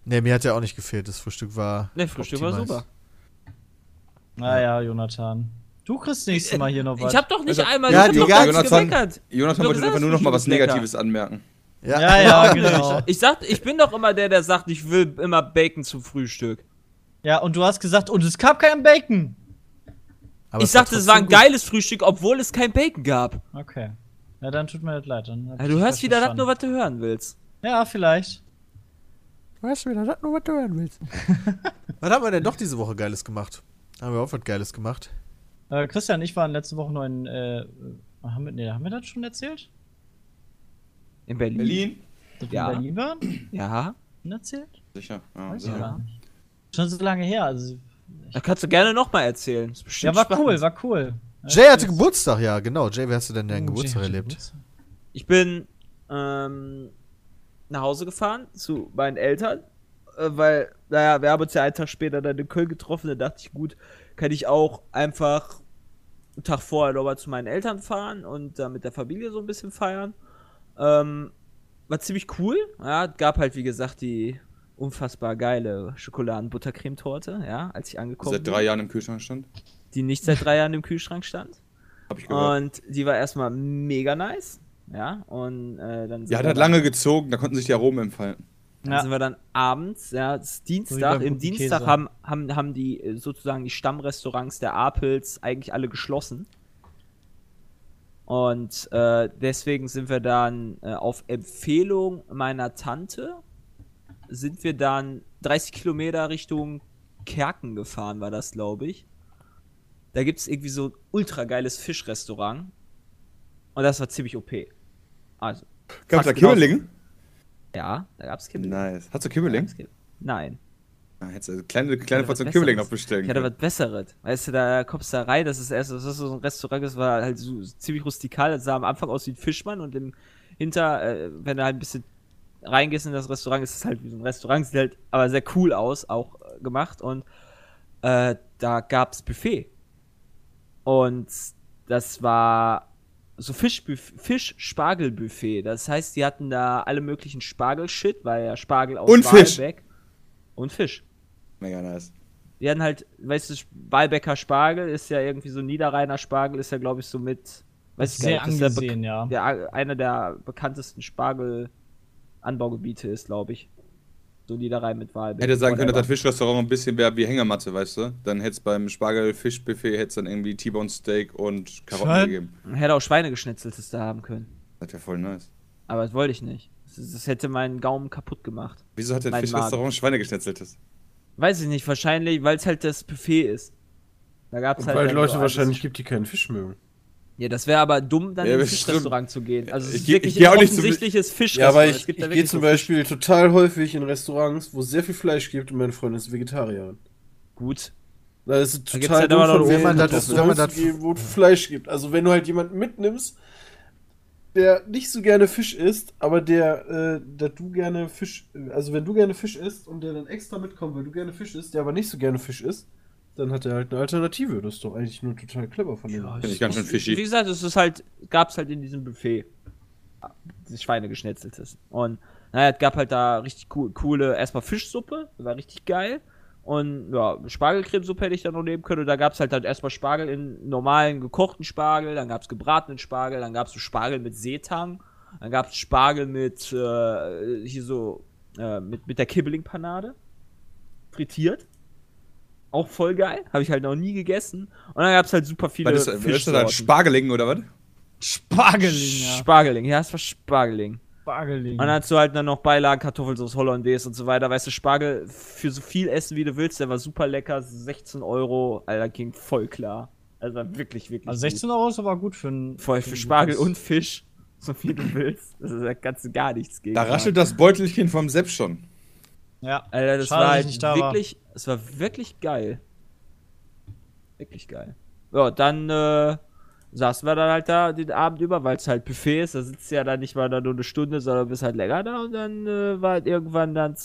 Ne, mir hat ja auch nicht gefehlt. Das Frühstück war. Ne, Frühstück war optimal. super. Naja, Jonathan. Du kriegst nächstes Mal hier noch was. Ich hab doch nicht Also, einmal ja, ich hab die doch ganze- ganz gemeckert. Jonathan Du wollte einfach nur noch mal was lecker. Negatives anmerken. Ja, Ja, ja, genau. Ich sag, ich bin doch immer der, der sagt, ich will immer Bacon zum Frühstück. Ja, und du hast gesagt, und es gab kein Bacon. Aber ich sagte, es war ein gut. geiles Frühstück, obwohl es kein Bacon gab. Okay. Ja, dann tut mir das leid. Dann hab Ja, du hörst wieder das nur, was du hören willst. Ja, vielleicht. Du wieder, das nur, was du hören willst. was haben wir denn doch diese Woche Geiles gemacht? Haben wir auch was Geiles gemacht? Äh, Christian ich waren letzte Woche noch in. Äh, haben, wir, nee, haben wir das schon erzählt? In Berlin. Berlin? Dass Ja. wir in Berlin waren? Ja. Schon erzählt? Sicher. Ja, Weiß ich sicher. nicht. Schon so lange her. Also, Da kannst du gerne nochmal erzählen. Ist ja, war spannend. cool, war cool. Jay hatte Geburtstag, ja, genau. Jay, wie hast du denn deinen Oh, Geburtstag erlebt? Geburtstag. Ich bin ähm, nach Hause gefahren zu meinen Eltern, äh, weil, naja, wir haben uns ja einen Tag später dann in Köln getroffen. Da dachte ich, gut, kann ich auch einfach einen Tag vorher nochmal zu meinen Eltern fahren und da mit der Familie so ein bisschen feiern. Ähm, war ziemlich cool. Ja, gab halt, wie gesagt, die unfassbar geile Schokoladen-Buttercremetorte, ja, als ich angekommen Seit drei Jahren im Kühlschrank stand. die nicht seit drei Jahren im Kühlschrank stand. Hab ich gehört. Und die war erstmal mega nice. Ja, und äh, dann Ja, hat lange gezogen, da konnten sich die Aromen entfalten. Dann Ja. sind wir dann abends, ja, es ist wie Dienstag. Im Dienstag Käse. haben, haben, haben die äh, sozusagen die Stammrestaurants der Apels eigentlich alle geschlossen. Und äh, deswegen sind wir dann äh, auf Empfehlung meiner Tante, sind wir dann 30 Kilometer Richtung Kerken gefahren, war das, glaube ich. Da gibt es irgendwie so ein ultra geiles Fischrestaurant. Und das war ziemlich OP. Also. Gab es da fast genauso- Kimmeling? Ja, da gab es Kimmeling. Nice. Hast du gab's Kim- Nein. Ah, hättest du eine kleine, kleine Portion Kimmeling noch bestellen Ich hatte können. was Besseres. Weißt du, da kommst du da rein, das ist erst, das ist so ein Restaurant, das war halt so ziemlich rustikal. Das sah am Anfang aus wie ein Fischmann und im Hinter, äh, wenn du halt ein bisschen reingehst in das Restaurant, ist es halt wie so ein Restaurant, sieht halt aber sehr cool aus, auch äh, gemacht. Und äh, da gab's Buffet. Und das war so Fisch-Spargel-Buffet. Das heißt, die hatten da alle möglichen Spargel-Shit, weil ja Spargel aus Und Fisch. Walbeck- Und Fisch. Mega nice. Die hatten halt, weißt du, Walbecker Spargel ist ja irgendwie so Niederrheiner Spargel, ist ja, glaube ich, so mit. Weiß ich Sehr gar nicht, das der angesehen, ja. Der, einer der bekanntesten Spargel-Anbaugebiete ist, glaube ich. So Niederrhein mit Walbeck. Hätte sagen können, dass das. Fischrestaurant ein bisschen wäre wie Hängematte, weißt du? Dann hätte es beim Spargel-Fischbuffet hätte dann irgendwie T-Bone Steak und Karotten Schwein? gegeben. Hätte auch Schweinegeschnetzeltes da haben können. Das wäre voll nice. Aber das wollte ich nicht. Das, das hätte meinen Gaumen kaputt gemacht. Wieso hat das Fischrestaurant Schweinegeschnetzeltes? Weiß ich nicht, wahrscheinlich, weil es halt das Buffet ist. Da gab es Und halt. weil Leute so wahrscheinlich gibt, die keinen Fisch mögen. Ja, das wäre aber dumm, dann Ja, ins. Fischrestaurant zu gehen. Also, es Ich ist geh- wirklich ich auch ein nicht zu- offensichtliches Ja, Fischrestaurant. aber Es ich, ich da gehe zum so Fisch- Beispiel total häufig in Restaurants, wo es sehr viel Fleisch gibt und meine Freundin ist Vegetarierin. Gut. Da ist Da total halt dumm aber noch von Wenn mir, man das das- wenn man das- wo es Fleisch gibt. Also wenn du halt jemanden mitnimmst, der nicht so gerne Fisch isst, aber der, äh, dass du gerne Fisch, also wenn du gerne Fisch isst und der dann extra mitkommt, weil du gerne Fisch isst, der aber nicht so gerne Fisch isst, dann hat er halt eine Alternative. Das ist doch eigentlich nur total clever von dem. Finde ich ganz schön Wie fishy. gesagt, es ist halt, gab's halt in diesem Buffet. Das Schweinegeschnetzeltes. Und naja, es gab halt da richtig cool, coole, erstmal Fischsuppe, war richtig geil. Und ja, Spargelcremesuppe hätte ich da noch nehmen können. Und da gab's halt, halt erstmal Spargel in normalen gekochten Spargel, dann gab's gebratenen Spargel, dann gab's so Spargel mit Seetang, dann gab's Spargel mit äh, hier so äh, mit, mit der Kibbeling-Panade. Frittiert. Auch voll geil. Habe ich halt noch nie gegessen. Und dann gab's halt super viele Was ist, was ist das Fischsorten. Spargeling oder was? Spargeling, ja. Spargeling, ja, es war Spargeling. Spargeling. Und dann hast du halt dann noch Beilagen, Kartoffelsauce, Hollandaise und so weiter. Weißt du, Spargel für so viel essen, wie du willst, der war super lecker. 16 Euro, Alter, ging voll klar. Also war wirklich, wirklich. Also 16 Euro ist aber gut für ein. gut. Voll für Spargel und Fisch. So viel du willst. Das ist, da kannst du gar nichts gegen. Da raschelt das Beutelchen vom Sepp schon. Ja. Alter, das Schade, war halt da war. wirklich, es war wirklich geil. Wirklich geil. Ja, dann äh, saßen wir dann halt da den Abend über, weil es halt Buffet ist. Da sitzt du ja dann nicht mal da nur eine Stunde, sondern bist halt länger da und dann äh, war halt irgendwann dann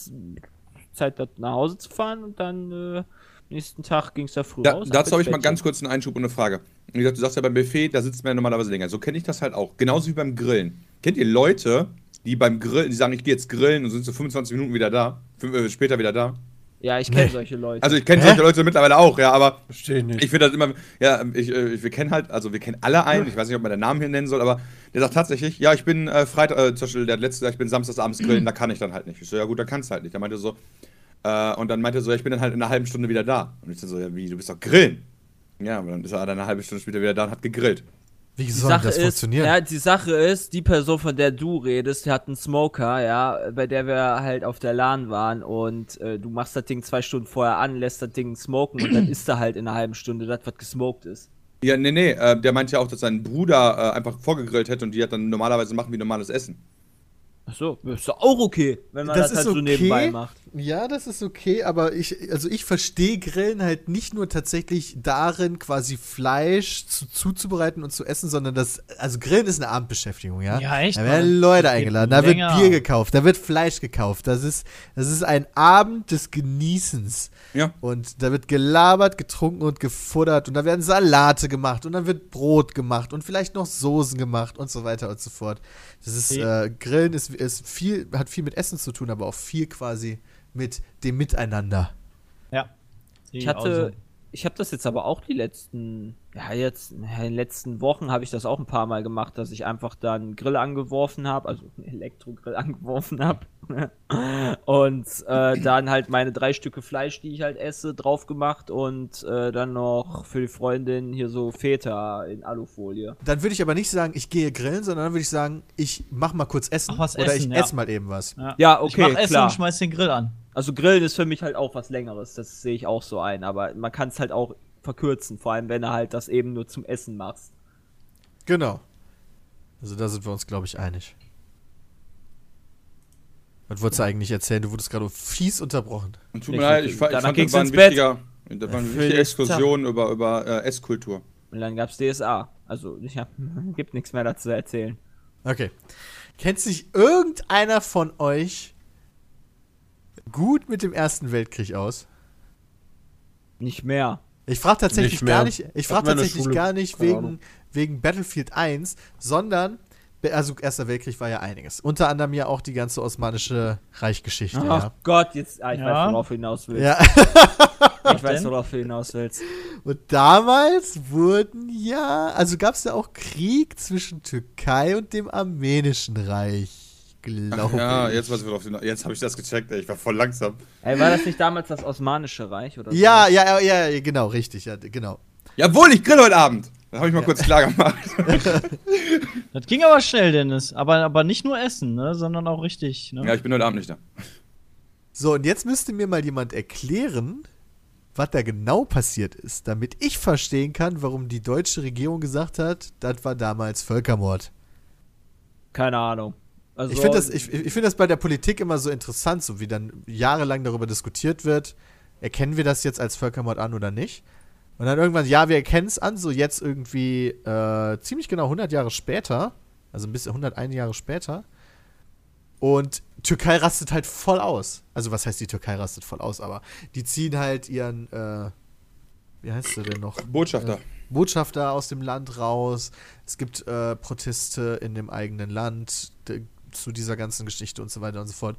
Zeit, dort nach Hause zu fahren und dann äh, nächsten Tag ging es da früh Da, raus. dazu habe ich mal ganz kurz einen Einschub und eine Frage. Wie gesagt, du sagst ja beim Buffet, da sitzt man ja normalerweise länger. So kenne ich das halt auch. Genauso wie beim Grillen. Kennt ihr Leute, die beim Grillen, die sagen, ich gehe jetzt grillen und sind so 25 Minuten wieder da, fünf, äh, später wieder da? Ja, ich kenne solche Leute. Also ich kenne solche Leute mittlerweile auch, ja, aber Verstehe ich nicht. ich finde das immer, ja, ich, äh, wir kennen halt, also wir kennen alle einen, ich weiß nicht, ob man den Namen hier nennen soll, aber der sagt tatsächlich, ja, ich bin äh, Freitag, äh, zum Beispiel der letzte, ich bin samstagsabends grillen, da kann ich dann halt nicht. Ich so, ja gut, da kannst du halt nicht. Der meinte so, äh, und dann meinte er so, ja, ich bin dann halt in einer halben Stunde wieder da. Und ich so, ja, wie, du bist doch grillen. Ja, aber dann ist er dann eine halbe Stunde später wieder da und hat gegrillt. Wie Die soll Sache das ist, funktionieren? ja, die Sache ist, die Person, von der du redest, die hat einen Smoker, ja, bei der wir halt auf der LAN waren und äh, du machst das Ding zwei Stunden vorher an, lässt das Ding smoken und dann ist da halt in einer halben Stunde das, was gesmoked ist. Ja, nee, nee, äh, der meinte ja auch, dass sein Bruder äh, einfach vorgegrillt hätte und die hat dann normalerweise machen wie normales Essen. Achso, ist doch auch okay, wenn man das, halt so nebenbei macht. Ja, das ist okay, aber ich, also ich verstehe Grillen halt nicht nur tatsächlich darin, quasi Fleisch zu, zuzubereiten und zu essen, sondern das, also Grillen ist eine Abendbeschäftigung, ja? Ja, echt, Da werden. Leute Das eingeladen, da wird länger. Bier gekauft, da wird Fleisch gekauft. Das ist, das ist ein Abend des Genießens. Ja. Und da wird gelabert, getrunken und gefuttert und da werden Salate gemacht und dann wird Brot gemacht und vielleicht noch Soßen gemacht und so weiter und so fort. Das ist, äh, Grillen ist, ist viel, hat viel mit Essen zu tun, aber auch viel quasi mit dem Miteinander. Ja. Ich hatte, ich habe das jetzt aber auch die letzten, ja jetzt, in den letzten Wochen habe ich das auch ein paar Mal gemacht, dass ich einfach dann einen Grill angeworfen habe, also einen Elektrogrill angeworfen habe und äh, dann halt meine drei Stücke Fleisch, die ich halt esse, drauf gemacht und äh, dann noch für die Freundin hier so Feta in Alufolie. Dann würde ich aber nicht sagen, ich gehe grillen, sondern dann würde ich sagen, ich mach mal kurz Essen was oder essen, ich ja. esse mal eben was. Ja, Ja, Ich okay, mach Essen klar. und schmeiß den Grill an. Also Grillen ist für mich halt auch was längeres, das sehe ich auch so ein, aber man kann es halt auch verkürzen, vor allem wenn du halt das eben nur zum Essen machst. Genau. Also da sind wir uns, glaube ich, einig. Was wolltest du eigentlich erzählen? Du wurdest gerade fies unterbrochen. Und tut mir Ich- leid, ich, ich fand, das war ein ins Bett. wichtiger, das war eine Für wichtige Exkursion über, über äh, Esskultur. Und dann gab's DSA. Also, ich hab, gibt nichts mehr dazu zu erzählen. Okay. Kennt sich irgendeiner von euch gut mit dem Ersten Weltkrieg aus? Nicht mehr. Ich frage tatsächlich Nicht gar nicht, ich frage tatsächlich Schule. gar nicht wegen, wegen Battlefield 1, sondern also Erster Weltkrieg war ja einiges. Unter anderem ja auch die ganze osmanische Reichgeschichte. Ach Ja. Gott, jetzt, ah, ich Ja. weiß, worauf du hinaus willst. ja. ich weiß, worauf du hinaus willst. Und damals wurden ja, also gab es ja auch Krieg zwischen Türkei und dem Armenischen Reich, glaube Ja, ich. jetzt, jetzt habe ich das gecheckt, ey. ich war voll langsam. Ey, war das nicht damals das Osmanische Reich oder so? Ja, ja, ja, ja, genau, richtig, ja, genau. Jawohl, ich grill heute Abend. Das habe ich mal kurz klar gemacht. Das ging aber schnell, Dennis. Aber, aber nicht nur Essen, ne? sondern auch richtig. Ne? ja, ich bin heute Abend nicht da. So, und jetzt müsste mir mal jemand erklären, was da genau passiert ist, damit ich verstehen kann, warum die deutsche Regierung gesagt hat, das war damals Völkermord. Keine Ahnung. Also, Ich finde das, ich, ich find das bei der Politik immer so interessant, so wie dann jahrelang darüber diskutiert wird, erkennen wir das jetzt als Völkermord an oder nicht? Und dann irgendwann, ja, wir erkennen es an, so jetzt irgendwie äh, ziemlich genau 100 Jahre später, also ein bisschen 101 Jahre später. Und Türkei rastet halt voll aus. Also was heißt die Türkei rastet voll aus, aber die ziehen halt ihren, äh, wie heißt der denn noch? Botschafter. Botschafter aus dem Land raus. Es gibt äh, Proteste in dem eigenen Land zu dieser ganzen Geschichte und so weiter und so fort.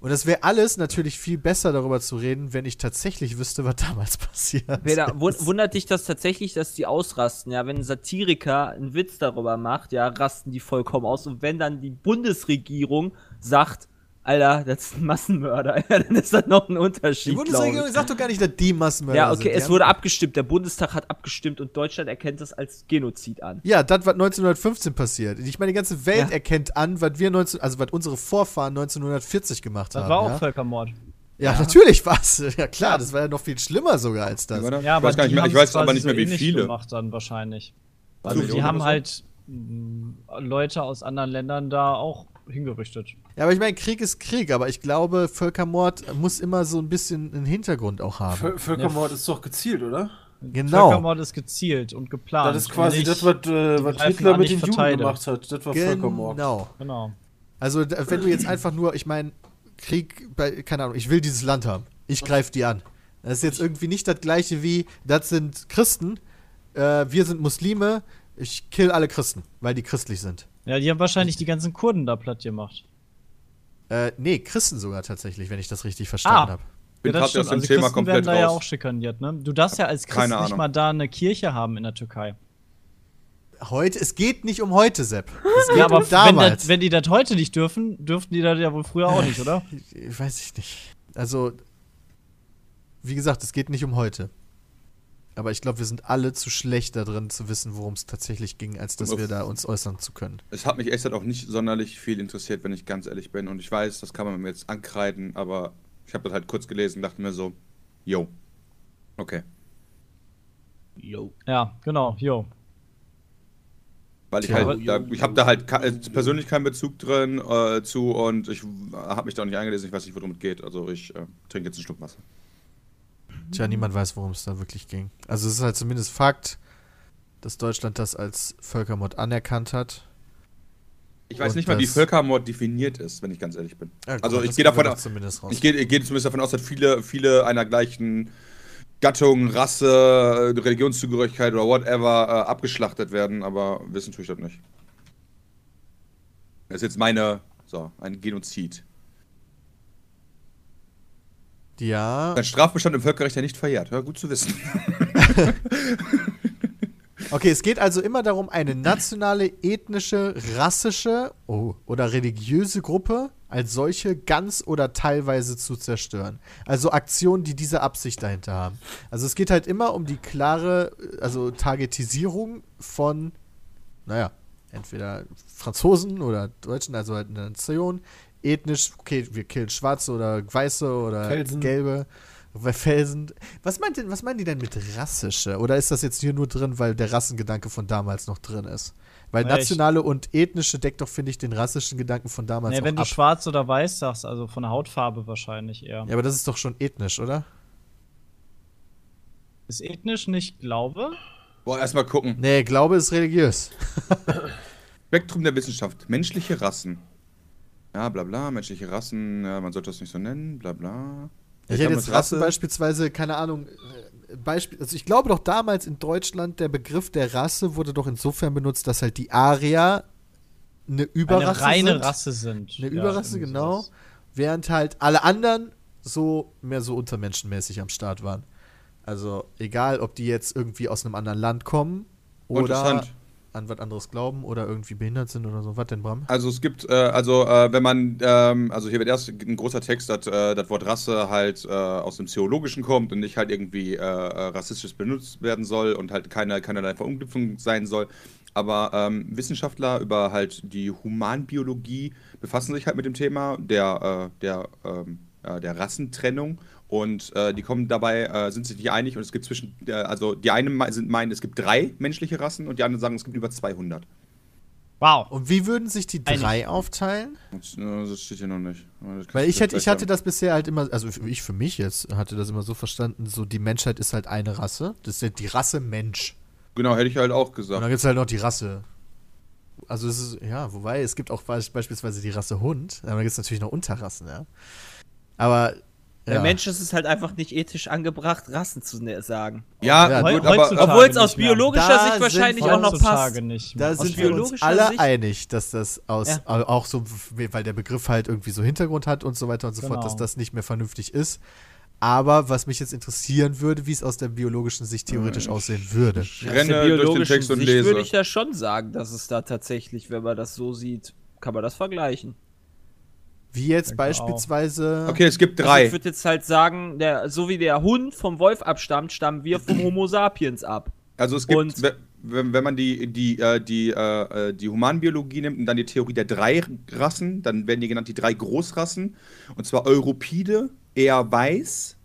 Und das wäre alles natürlich viel besser darüber zu reden, wenn ich tatsächlich wüsste, was damals passiert Peter, wundert dich das tatsächlich, dass die ausrasten? Ja, wenn ein Satiriker einen Witz darüber macht, ja, rasten die vollkommen aus. Und wenn dann die Bundesregierung sagt, Alter, das ist ein Massenmörder, ja, dann ist das noch ein Unterschied. Die Bundesregierung sagt doch gar nicht, dass die Massenmörder Ja, okay, sind. Es wurde abgestimmt. Der Bundestag hat abgestimmt und Deutschland erkennt das als Genozid an. Ja, das, was 1915 passiert. Ich meine, die ganze Welt Ja. erkennt an, was wir 19, also was unsere Vorfahren 1940 gemacht Das haben. war auch ja? Völkermord. ja, natürlich war's. Ja klar, das war ja noch viel schlimmer sogar als das. Ja, ich weiß gar nicht mehr, ich weiß aber nicht mehr, so wie ähnlich viele. gemacht dann wahrscheinlich. Also die haben so? halt mh, Leute aus anderen Ländern da auch hingerichtet. Ja, aber ich meine, Krieg ist Krieg, aber ich glaube, Völkermord muss immer so ein bisschen einen Hintergrund auch haben. Völ Völkermord ist doch gezielt, oder? Genau. Völkermord ist gezielt und geplant. das ist quasi und das, nicht- was, äh, was Hitler mit nicht den Juden gemacht hat. Das war Völkermord. Genau. Genau. Also, wenn du jetzt einfach nur, ich meine, Krieg, bei, keine Ahnung, ich will dieses Land haben. Ich greife die an. Das ist jetzt irgendwie nicht das gleiche wie, das sind Christen, äh, wir sind Muslime, ich kill alle Christen, weil die christlich sind. Ja, die haben wahrscheinlich die ganzen Kurden da platt gemacht. Äh, nee, Christen sogar tatsächlich, wenn ich das richtig verstanden Ah. habe. Bin ja, gerade aus dem Also Thema Christen komplett werden da ja auch raus. schikaniert, ne? Du darfst ja als Christ Keine nicht Ahnung. mal da eine Kirche haben in der Türkei. Heute, es geht nicht um heute, Sepp. Es geht Ja, aber um wenn, damals. das, wenn die das heute nicht dürfen, dürften die das ja wohl früher auch nicht, oder? Ich weiß ich nicht. Also, wie gesagt, es geht nicht um heute. Aber ich glaube, wir sind alle zu schlecht da drin zu wissen, worum es tatsächlich ging, als dass wir da uns äußern zu können. Es hat mich echt auch nicht sonderlich viel interessiert, wenn ich ganz ehrlich bin. Und ich weiß, das kann man mir jetzt ankreiden, aber ich habe das halt kurz gelesen und dachte mir so, yo. Okay. Ja, genau, jo. Weil ich halt, da, ich habe da halt ka- äh, persönlich keinen Bezug drin äh, zu und ich habe mich da auch nicht eingelesen, ich weiß nicht, worum es geht. Also ich äh, trinke jetzt einen Schluck Wasser. Tja, niemand weiß, worum es da wirklich ging. Also es ist halt zumindest Fakt, dass Deutschland das als Völkermord anerkannt hat. Ich weiß Und nicht mal, wie Völkermord definiert ist, wenn ich ganz ehrlich bin. Ja, also mal, ich das gehe davon aus, zumindest raus. ich gehe ich gehe zumindest davon aus, dass viele, viele einer gleichen Gattung, Rasse, Religionszugehörigkeit oder whatever äh, abgeschlachtet werden, aber wissen tue ich das nicht. Das ist jetzt meine, so, ein Genozid. Ja, Ein Strafbestand im Völkerrecht ja nicht verjährt, ja, gut zu wissen. Okay, es geht also immer darum, eine nationale, ethnische, rassische oh, oder religiöse Gruppe als solche ganz oder teilweise zu zerstören. Also Aktionen, die diese Absicht dahinter haben. Also es geht halt immer um die klare, also Targetisierung von, naja, entweder Franzosen oder Deutschen, also halt eine Nation, ethnisch, okay, wir killen Schwarze oder Weiße oder Felsen. Gelbe. Bei Felsen. Was meint denn, was meinen die denn mit rassische? Oder ist das jetzt hier nur drin, weil der Rassengedanke von damals noch drin ist? Weil nationale und ethnische deckt doch, finde ich, den rassischen Gedanken von damals Nee, auch wenn du ab. schwarz oder weiß sagst, also von der Hautfarbe wahrscheinlich eher. Ja, aber das ist doch schon ethnisch, oder? Ist ethnisch nicht Glaube? Boah, erstmal gucken. Nee, Glaube ist religiös. Spektrum der Wissenschaft. Menschliche Rassen. Ja, bla bla, menschliche Rassen, ja, man sollte das nicht so nennen, bla bla. Ich hätte jetzt Rassen beispielsweise, keine Ahnung, äh, Beispiel, also ich glaube doch damals in Deutschland, der Begriff der Rasse wurde doch insofern benutzt, dass halt die Arier eine Überrasse eine reine sind. Rasse sind. Eine Ja, Überrasse, genau. sowas. Während halt alle anderen so mehr so untermenschenmäßig am Start waren. Also egal, ob die jetzt irgendwie aus einem anderen Land kommen oder Interessant. An was anderes glauben oder irgendwie behindert sind oder so. Was denn, Bram? Also es gibt, äh, also äh, wenn man, ähm, also hier wird erst ein großer Text, dass äh, das Wort Rasse halt äh, aus dem Theologischen kommt und nicht halt irgendwie äh, äh, rassistisch benutzt werden soll und halt keine, keinerlei Verunglimpfung sein soll. Aber ähm, Wissenschaftler über halt die Humanbiologie befassen sich halt mit dem Thema der, der, ähm, äh, der Rassentrennung und äh, die kommen dabei, äh, sind sich nicht einig und es gibt zwischen, äh, also die einen me- sind meinen, es gibt drei menschliche Rassen und die anderen sagen, es gibt über 200. Wow. Und wie würden sich die Einig. drei aufteilen? Das, äh, das steht hier noch nicht. Weil ich hätte, ich hatte das bisher halt immer, also ich für mich jetzt hatte das immer so verstanden, so die Menschheit ist halt eine Rasse. Das ist halt die Rasse Mensch. Genau, hätte ich halt auch Und gesagt. dann gibt es halt noch die Rasse. Also es ist, ja, wobei, es gibt auch beis- beispielsweise die Rasse Hund, aber da gibt es natürlich noch Unterrassen, ja. Aber Bei ja. Menschen ist es halt einfach nicht ethisch angebracht, Rassen zu ne- sagen. Ja, Ja, gut, aber, Obwohl es aus biologischer Da Sicht sind wahrscheinlich auch noch passt. nicht Da mehr. sind Aus wir uns alle Sicht- einig, dass das aus, Ja. au- auch so, weil der Begriff halt irgendwie so Hintergrund hat und so weiter und so fort, Genau. dass das nicht mehr vernünftig ist. Aber was mich jetzt interessieren würde, wie es aus der biologischen Sicht theoretisch aussehen würde. ich renne durch den Text und Sicht lese. würde ich da schon sagen, dass es da tatsächlich, wenn man das so sieht, kann man das vergleichen. Wie jetzt Denke auch. beispielsweise. Okay, es gibt Also drei. ich würde jetzt halt sagen, der, so wie der Hund vom Wolf abstammt, stammen wir vom Homo sapiens ab. Also es gibt, Und- wenn, wenn man die, die, äh, die, äh, äh, die Humanbiologie nimmt und dann die Theorie der drei Rassen, dann werden die genannt die drei Großrassen. Und zwar Europide, eher weiß,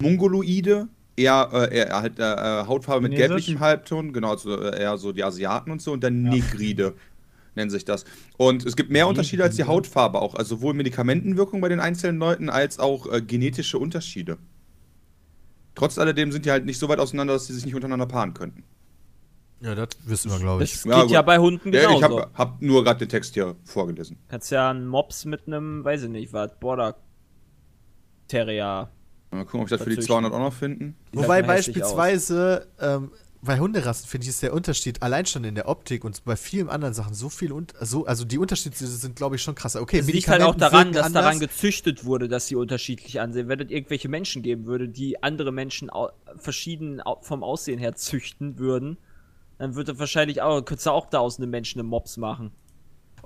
Mongoloide, eher, äh, eher halt, äh, Hautfarbe mit Chinesisch? gelblichem Halbton, genau, also eher so die Asiaten und so, und dann Negride. Nennt sich das. Und es gibt mehr Unterschiede als die Hautfarbe auch. Also sowohl Medikamentenwirkung bei den einzelnen Leuten als auch äh, genetische Unterschiede. Trotz alledem sind die halt nicht so weit auseinander, dass sie sich nicht untereinander paaren könnten. Ja, das wissen wir, glaube ich. Das Ja, geht ja gut. bei Hunden Ja, genauso. ich habe hab nur gerade den Text hier vorgelesen. Kannst ja einen Mops mit einem, weiß ich nicht, was, Border Terrier. Mal gucken, ob ich das für die Dazwischen. 200 auch noch finden. Die Wobei hässlich beispielsweise ähm, bei Hunderassen finde ich ist der Unterschied allein schon in der Optik und bei vielen anderen Sachen so viel und so also die Unterschiede sind glaube ich schon krasser. Okay, Es liegt halt auch daran, dass anders. daran gezüchtet wurde, dass sie unterschiedlich ansehen. Wenn es irgendwelche Menschen geben würde, die andere Menschen verschieden vom Aussehen her züchten würden, dann würde wahrscheinlich auch, könntest du auch da aus einem Menschen einen Mops machen.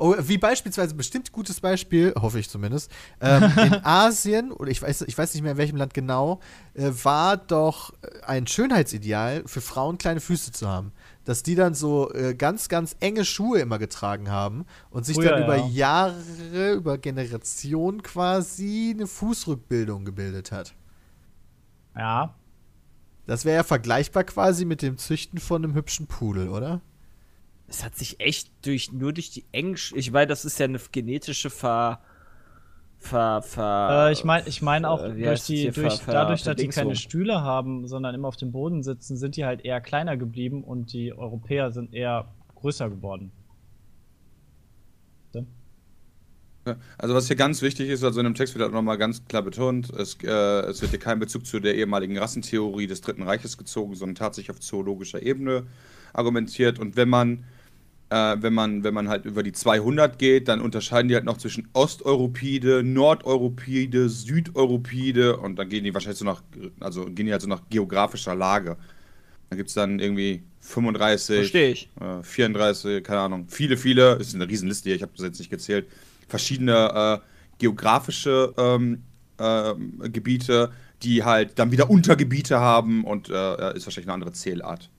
Oh, wie beispielsweise, bestimmt gutes Beispiel, hoffe ich zumindest, ähm, in Asien, oder ich weiß, ich weiß nicht mehr in welchem Land genau, äh, war doch äh, ein Schönheitsideal für Frauen kleine Füße zu haben. Dass die dann so äh, ganz, ganz enge Schuhe immer getragen haben und sich Früher, dann über ja. Jahre, über Generationen quasi eine Fußrückbildung gebildet hat. Ja. Das wäre ja vergleichbar quasi mit dem Züchten von einem hübschen Pudel, oder? Es hat sich echt durch, nur durch die Englisch, ich meine, das ist ja eine genetische Ver, Ver, Ver Äh, ich meine ich mein auch, äh, durch die, durch, Ver- ver- dadurch, dass die keine Stühle haben, sondern immer auf dem Boden sitzen, sind die halt eher kleiner geblieben und die Europäer sind eher größer geworden. Also was hier ganz wichtig ist, also in dem Text wird auch nochmal ganz klar betont, es, äh, es wird hier kein Bezug zu der ehemaligen Rassentheorie des Dritten Reiches gezogen, sondern tatsächlich auf zoologischer Ebene argumentiert. Und wenn man, äh, wenn man, wenn man halt über die 200 geht, dann unterscheiden die halt noch zwischen Osteuropide, Nordeuropide, Südeuropide und dann gehen die wahrscheinlich so nach, also gehen die halt so nach geografischer Lage. Da gibt es dann irgendwie 35, Verstehe ich. äh, 34, keine Ahnung. Viele, viele, ist eine Riesenliste hier, ich habe das jetzt nicht gezählt. Verschiedene äh, geografische ähm, ähm, Gebiete, die halt dann wieder Untergebiete haben und äh, ist wahrscheinlich eine andere Zählart.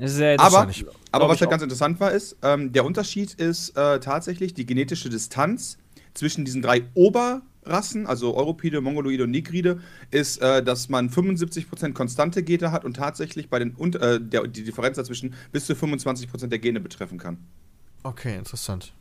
Das ist ja jetzt Aber, aber was halt auch. ganz interessant war, ist, ähm, der Unterschied ist äh, tatsächlich die genetische Distanz zwischen diesen drei Oberrassen, also Europide, Mongoloide und Negride, ist, äh, dass man 75% konstante Gene hat und tatsächlich bei den äh, der, die Differenz dazwischen bis zu 25% der Gene betreffen kann. Okay, interessant.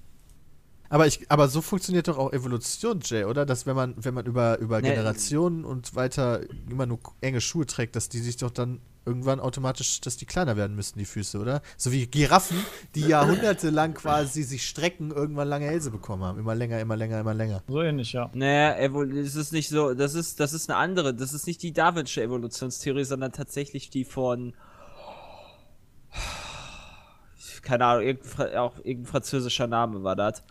Aber, ich, aber so funktioniert doch auch Evolution, Jay, oder? Dass wenn man, wenn man über, über Nee. Generationen und weiter immer nur enge Schuhe trägt, dass die sich doch dann irgendwann automatisch, dass die kleiner werden müssten, die Füße, oder? So wie Giraffen, die jahrhundertelang quasi sich strecken, irgendwann lange Hälse bekommen haben. Immer länger, immer länger, immer länger. So ähnlich, ja. Naja, das ist nicht so, das ist, das ist eine andere, das ist nicht die Darwinsche Evolutionstheorie, sondern tatsächlich die von, keine Ahnung, irgendein, auch irgendein französischer Name war das,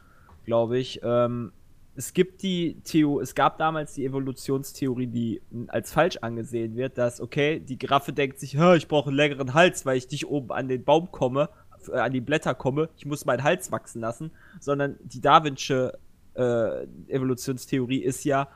glaube ich. Ähm, es gibt die Theo, es gab damals die Evolutionstheorie, die als falsch angesehen wird, dass, okay, die Giraffe denkt sich, "Hä, ich brauche einen längeren Hals, weil ich nicht oben an den Baum komme, äh, an die Blätter komme, ich muss meinen Hals wachsen lassen, sondern die Darwinsche äh, Evolutionstheorie ist ja,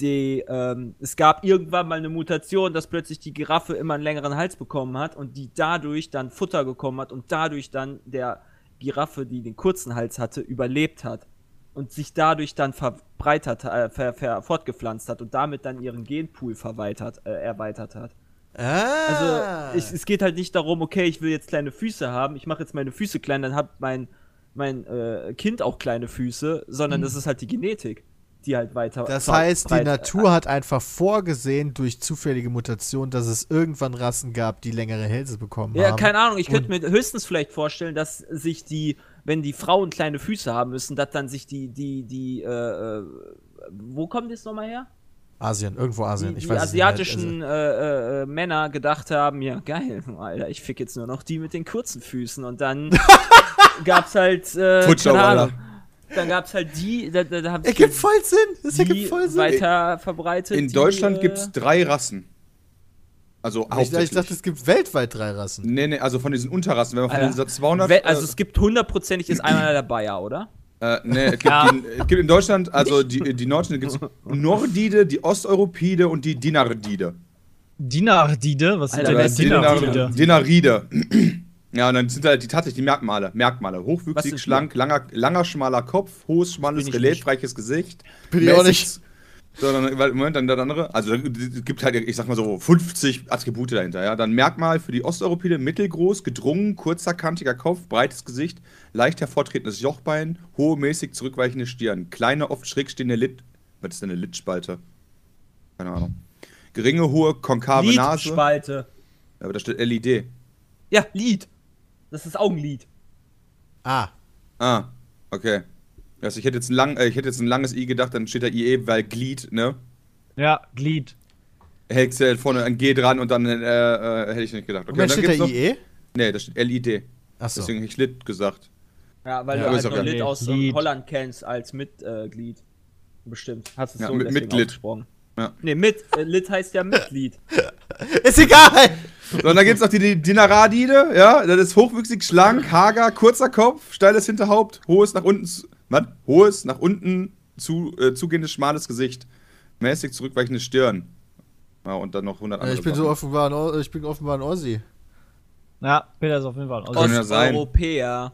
die, ähm, es gab irgendwann mal eine Mutation, dass plötzlich die Giraffe immer einen längeren Hals bekommen hat und die dadurch dann Futter bekommen hat und dadurch dann der Giraffe, die den kurzen Hals hatte, überlebt hat und sich dadurch dann verbreitert, äh, ver, ver, fortgepflanzt hat und damit dann ihren Genpool verweitert, äh, erweitert hat. Ah! Also ich, es geht halt nicht darum, okay, ich will jetzt kleine Füße haben, ich mache jetzt meine Füße klein, dann hat mein, mein äh, Kind auch kleine Füße, sondern das ist halt die Genetik, die halt weiter. das heißt, die Natur hat einfach vorgesehen durch zufällige Mutation, dass es irgendwann Rassen gab, die längere Hälse bekommen Ja, haben. keine Ahnung, ich könnte mir höchstens vielleicht vorstellen, dass sich die, wenn die Frauen kleine Füße haben müssen, dass dann sich die, die, die, äh, äh, wo kommt das nochmal her? Asien, irgendwo Asien. Die, ich die weiß es nicht. Also, asiatischen äh, äh, äh, Männer gedacht haben, ja geil, Alter, ich fick jetzt nur noch die mit den kurzen Füßen und dann gab's halt, äh, Ahnung, dann gab's halt die, da, da, da haben Ergibt voll Sinn. Das die ergibt voll Sinn. weiter verbreitet. In die, Deutschland äh, gibt es drei Rassen. Also Ich, ich dachte, es gibt weltweit drei Rassen. nee, nee, also von diesen Unterrassen, wenn man von Alter, diesen 200... we- also es gibt hundertprozentig ist einer der Bayer, oder? Äh, ne, es gibt, die, es gibt in Deutschland, also die, die Nordischen, gibt es Nordide, die Osteuropide und die Dinardide. Dinardide? Was sind Alter, denn wer das ist Dinardide? Dinaride. Ja, und dann sind halt die tatsächlich die Merkmale. Merkmale. Hochwüchsig, schlank, langer, langer, schmaler Kopf, hohes, schmales, reliefreiches Gesicht. Bin ich auch nicht. Sondern, weil, Moment, dann der andere. Also, es gibt halt, ich sag mal so, 50 Attribute dahinter, ja. Dann Merkmal für die Osteuropäer, mittelgroß, gedrungen, kurzer, kantiger Kopf, breites Gesicht, leicht hervortretendes Jochbein, hohe, mäßig zurückweichende Stirn, kleine, oft schräg stehende Lid. Was ist denn eine Lidspalte? Keine Ahnung. Geringe, hohe, konkave Nase. Lidspalte. Ja, aber da steht LED. Ja, Lid. Das ist Augenlid. Ah, Ah, okay. Also ich hätte jetzt ein, lang, äh, ich hätte jetzt ein langes I gedacht, dann steht da IE, weil Glied, ne? Ja, Glied. Du halt vorne ein G dran und dann äh, äh, hätte ich nicht gedacht. und dann steht da noch- IE? Nee, da steht LED. Achso. Deswegen hätte ich Lit gesagt. Ja, weil Ja, du ist halt okay. Lid aus ähm, Lied. Holland kennst als Mitglied. Bestimmt. Hast du es Ja, so mit- Mitglied. Ja. Nee, mit. Äh, Lid heißt ja Mitglied. Ist egal! So, und dann gibt's noch die, die Dinaradide, ja, das ist hochwüchsig, schlank, hager, kurzer Kopf, steiles Hinterhaupt, hohes nach unten, zu- was? Hohes nach unten zu, äh, zugehendes, schmales Gesicht, mäßig zurückweichende Stirn. Ja, und dann noch 100 andere Ich bin, so offenbar ein, ich bin offenbar ein Ossi. Ja, Peter ist auf jeden Fall. ein Ossi. Osteuropäer.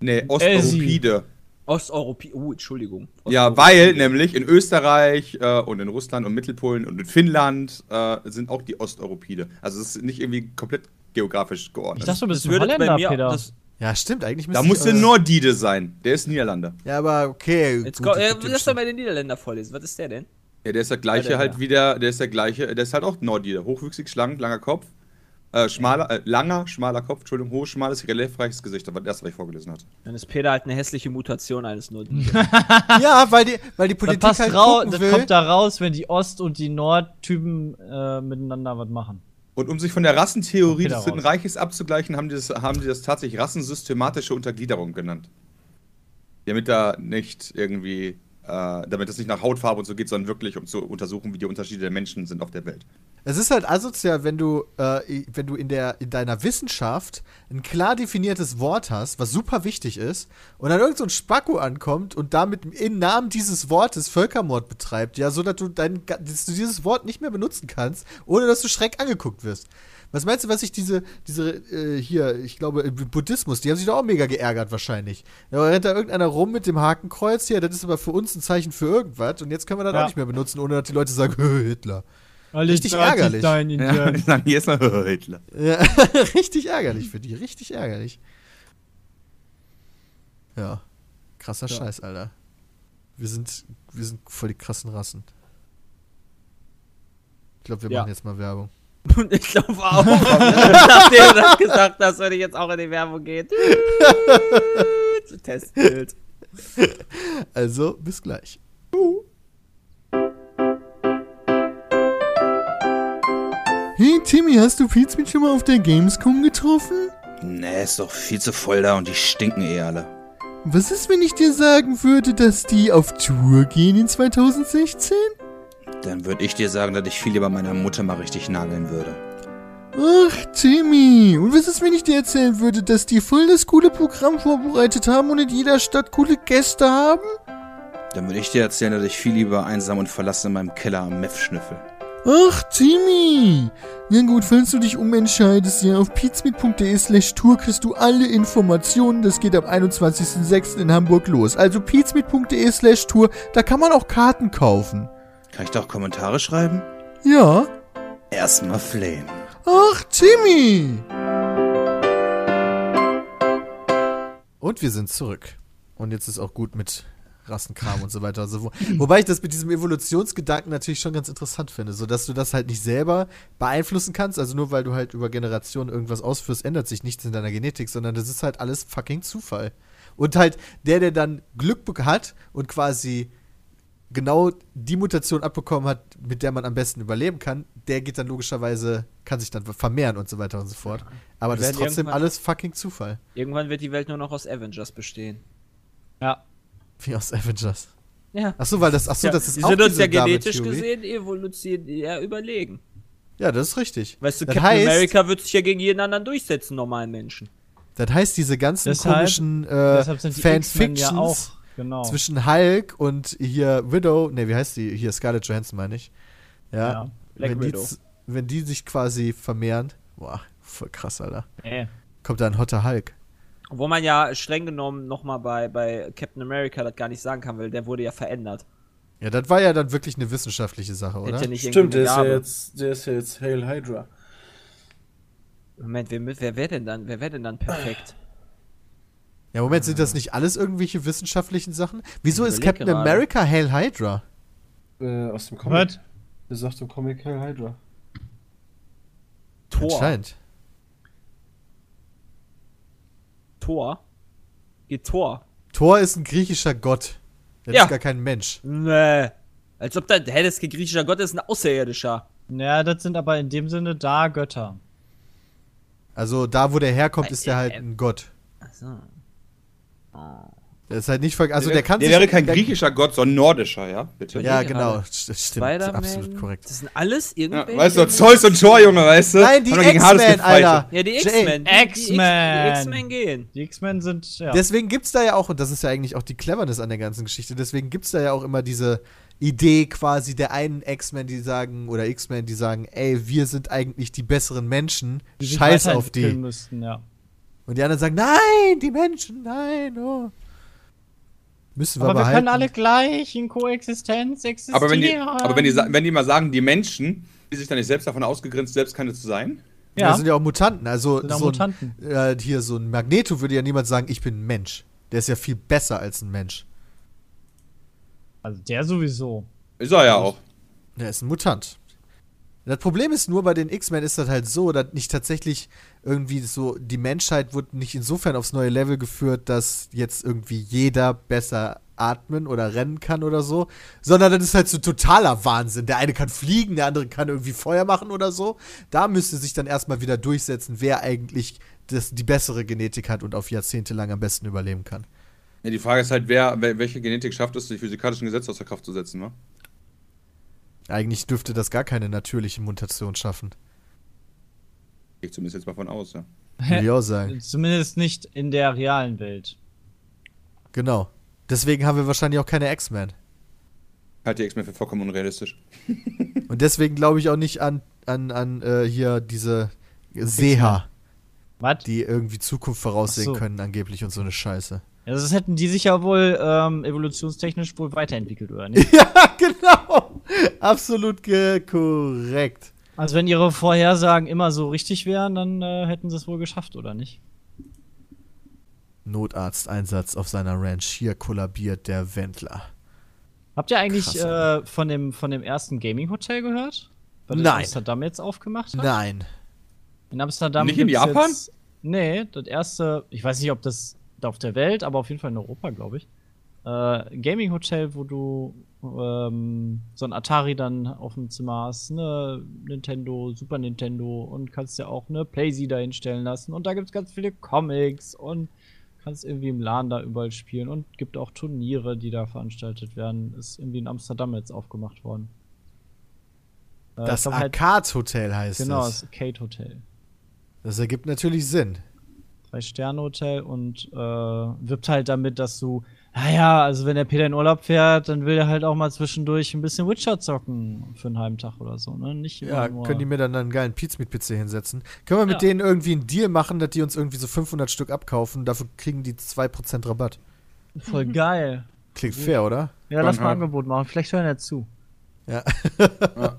Nee, Osteuropide. Osteuropäer. Oh, Entschuldigung. Ja, weil nämlich in Österreich äh, und in Russland und Mittelpolen und in Finnland äh, sind auch die Osteuropide. Also es ist nicht irgendwie komplett geografisch Ich geordnet. dachte, du bist Das würde bei Holländer, mir. Peter. Das, Ja, stimmt, eigentlich da müsste muss ich, der äh, Nordide sein. Der ist Niederlander. Ja, aber okay. jetzt gut, kommt, das äh, lass doch schon. mal den Niederländer vorlesen. Was ist der denn? Ja, der ist der gleiche Alter, halt ja. wie der, der ist der gleiche, der ist halt auch Nordide. Hochwüchsig, schlank, langer Kopf. Äh, schmaler, äh, langer, schmaler Kopf, Entschuldigung, hohes, schmales, reliefreiches Gesicht. Das war das, was ich vorgelesen hatte. Dann ist Peter halt eine hässliche Mutation eines Nordiden. Ja, weil die, weil die Das, Politik passt halt rau gucken das will. kommt da raus, wenn die Ost- und die Nordtypen äh, miteinander was machen. Und um sich von der Rassentheorie des Dritten. Reiches abzugleichen, haben die, das, haben die das tatsächlich rassensystematische Untergliederung genannt. Damit da nicht irgendwie, äh, damit es nicht nach Hautfarbe und so geht, sondern wirklich um zu untersuchen, wie die Unterschiede der Menschen sind auf der Welt. Es ist halt asozial, wenn du, äh, wenn du in, der, in deiner Wissenschaft ein klar definiertes Wort hast, was super wichtig ist, und dann irgend so ein Spacko ankommt und damit im Namen dieses Wortes Völkermord betreibt, ja, so dass du, dein, dass du dieses Wort nicht mehr benutzen kannst, ohne dass du schreck angeguckt wirst. Was meinst du, was sich diese, diese, äh, hier, ich glaube, im Buddhismus, die haben sich doch auch mega geärgert wahrscheinlich. Da rennt da irgendeiner rum mit dem Hakenkreuz hier, das ist aber für uns ein Zeichen für irgendwas und jetzt können wir das Ja. auch nicht mehr benutzen, ohne dass die Leute sagen, Hitler. Alle Richtig ärgerlich. da in Ja, die sagen, hier ist noch Hitler. Ja, richtig ärgerlich für die, richtig ärgerlich. Ja, krasser Scheiß, Alter. Wir sind, wir sind voll die krassen Rassen. Ich glaube, wir Ja. machen jetzt mal Werbung. Und ich glaube auch, nachdem du das gesagt hast, würde ich jetzt auch in die Werbung gehen. Testbild. Also, bis gleich. Hey Timmy, hast du Pizmeet schon mal auf der Gamescom getroffen? Nee, ist doch viel zu voll da und die stinken eh alle. Was ist, wenn ich dir sagen würde, dass die auf Tour gehen in 2016? Dann würde ich dir sagen, dass ich viel lieber meiner Mutter mal richtig nageln würde. Ach, Timmy. Und was ist, wenn ich dir erzählen würde, dass die voll das coole Programm vorbereitet haben und in jeder Stadt coole Gäste haben? Dann würde ich dir erzählen, dass ich viel lieber einsam und verlassen in meinem Keller am Meth schnüffel. Ach, Timmy. Na gut, falls du dich umentscheidest, ja, auf pizmeet.de slash tour kriegst du alle Informationen. Das geht am 21.06. in Hamburg los. Also pizmeet.de slash tour, da kann man auch Karten kaufen. Kann ich doch Kommentare schreiben? Ja. Erstmal flehen. Ach, Timmy! Und wir sind zurück. Und jetzt ist auch gut mit Rassenkram und so weiter und so fort. Wobei ich das mit diesem Evolutionsgedanken natürlich schon ganz interessant finde, so dass du das halt nicht selber beeinflussen kannst, also nur weil du halt über Generationen irgendwas ausführst, ändert sich nichts in deiner Genetik, sondern das ist halt alles fucking Zufall. Und halt der, der dann Glück hat und quasi genau die Mutation abbekommen hat, mit der man am besten überleben kann, der geht dann logischerweise, kann sich dann vermehren und so weiter und so fort. Aber das ist trotzdem alles fucking Zufall. Irgendwann wird die Welt nur noch aus Avengers bestehen. Ja. Wie aus Avengers. Ja. Achso, weil das, achso, ja, das ist die auch sind uns diese ja genetisch gesehen eher überlegen. Ja, das ist richtig. Weißt du, das Captain heißt, America wird sich ja gegen jeden anderen durchsetzen, normalen Menschen. Das heißt, diese ganzen Deshalb- komischen äh, die Fanfictions ja auch. Genau. zwischen Hulk und hier Widow, ne, wie heißt die? Hier Scarlett Johansson, meine ich. Ja. Ja. Black wenn, die, Widow. z- wenn die sich quasi vermehren, boah, voll krass, Alter. Nee. Kommt da ein hotter Hulk. Wo man ja streng genommen nochmal bei, bei Captain America das gar nicht sagen kann, weil der wurde ja verändert. Ja, das war ja dann wirklich eine wissenschaftliche Sache, oder? Ja nicht Stimmt, der ist, ja jetzt, der ist ja jetzt Hail Hydra. Moment, wer, wer wäre denn dann? Wer wäre denn dann perfekt? Ja, Moment, sind das nicht alles irgendwelche wissenschaftlichen Sachen? Wieso ist Captain gerade. America Hail Hydra? Äh, aus dem Comic. Was? Der sagt im Comic Hail Hydra. Thor. Anscheinend. Thor? Geht Thor? Thor ist ein griechischer Gott. Der Ja. ist gar kein Mensch. Nee. Als ob da, hä, das ist kein griechischer Gott, das ist ein Außerirdischer. Ja, das sind aber in dem Sinne da Götter. Also da, wo der herkommt, ist der Äh, halt äh, ein Gott. Achso. Der ist halt nicht ver Also der kann Der sich- wäre kein der- griechischer Gott, sondern nordischer, ja? Bitte. Ja, genau. St- Stimmt, absolut korrekt. Das sind alles Ja, irgendwelche. weißt du, Zeus und Thor, Junge, weißt du? Nein, die X-Men. Alter. Ja, die X-Men. die- die X- X-Men. Die X-Men gehen. Die X-Men sind, ja. Deswegen gibt's da ja auch, und das ist ja eigentlich auch die Cleverness an der ganzen Geschichte, deswegen gibt's da ja auch immer diese Idee quasi der einen X-Men, die sagen, oder X-Men, die sagen, ey, wir sind eigentlich die besseren Menschen, die scheiß auf die. Müssten, ja. Und die anderen sagen, nein, die Menschen, nein, oh. Müssen wir Aber wir behalten. können alle gleich in Koexistenz existieren. Aber wenn die, aber wenn die, wenn die mal sagen, die Menschen, die sich dann nicht selbst davon ausgegrenzt, selbst keine zu sein. Ja. ja, Das sind ja auch Mutanten. Also Sind auch so Mutanten. Ein, äh, hier so ein Magneto würde ja niemand sagen, ich bin ein Mensch. Der ist ja viel besser als ein Mensch. also der sowieso. Ist er ja auch. Der ist ein Mutant. Das Problem ist nur, bei den X-Men ist das halt so, dass nicht tatsächlich irgendwie so, die Menschheit wurde nicht insofern aufs neue Level geführt, dass jetzt irgendwie jeder besser atmen oder rennen kann oder so, sondern das ist halt so totaler Wahnsinn. Der eine kann fliegen, der andere kann irgendwie Feuer machen oder so. Da müsste sich dann erstmal wieder durchsetzen, wer eigentlich das, die bessere Genetik hat und auf Jahrzehnte lang am besten überleben kann. Ja, die Frage ist halt, wer, wer welche Genetik schafft es, die physikalischen Gesetze außer Kraft zu setzen, ne? Eigentlich dürfte das gar keine natürliche Mutation schaffen. Gehe ich zumindest jetzt mal von aus, ja. Auch sagen. Zumindest nicht in der realen Welt. Genau. Deswegen haben wir wahrscheinlich auch keine X-Men. Halte die X-Men für vollkommen unrealistisch. Und deswegen glaube ich auch nicht an, an, an äh, hier diese Seher, Was? die irgendwie Zukunft voraussehen so. können, angeblich und so eine Scheiße. Ja, das hätten die sich ja wohl ähm, evolutionstechnisch wohl weiterentwickelt, oder nicht? ja, genau. Absolut korrekt. Also wenn ihre Vorhersagen immer so richtig wären, dann äh, hätten sie es wohl geschafft, oder nicht? Notarzteinsatz auf seiner Ranch. Hier kollabiert der Wendler. Habt ihr eigentlich Krass, äh, von, dem, von dem ersten Gaming-Hotel gehört? Weil das Nein. Amsterdam jetzt aufgemacht hat? Nein. In Amsterdam Nicht in Japan? Jetzt, nee, das erste, ich weiß nicht, ob das auf der Welt, aber auf jeden Fall in Europa, glaube ich. Äh, Gaming Hotel, wo du ähm, so ein Atari dann auf dem Zimmer hast, eine Nintendo, Super Nintendo und kannst dir auch eine Playsee da hinstellen lassen. Und da gibt es ganz viele Comics und kannst irgendwie im LAN da überall spielen und gibt auch Turniere, die da veranstaltet werden. Ist irgendwie in Amsterdam jetzt aufgemacht worden. Äh, Das halt- Arcade-Hotel heißt Genau, das. das Arcade Hotel. Das ergibt natürlich Sinn. Drei-Sterne-Hotel und äh, wirbt halt damit, dass du, naja, also wenn der Peter in Urlaub fährt, dann will er halt auch mal zwischendurch ein bisschen Witcher zocken für einen halben Tag oder so, ne? Nicht immer Ja, nur. können die mir dann einen geilen Pizza mit PC hinsetzen? Können wir mit Ja. denen irgendwie einen Deal machen, dass die uns irgendwie so 500 Stück abkaufen? Dafür kriegen die 2% Rabatt. Voll geil. Klingt fair, oder? Ja, lass mal ein Angebot machen. Vielleicht hören ja zu. Ja.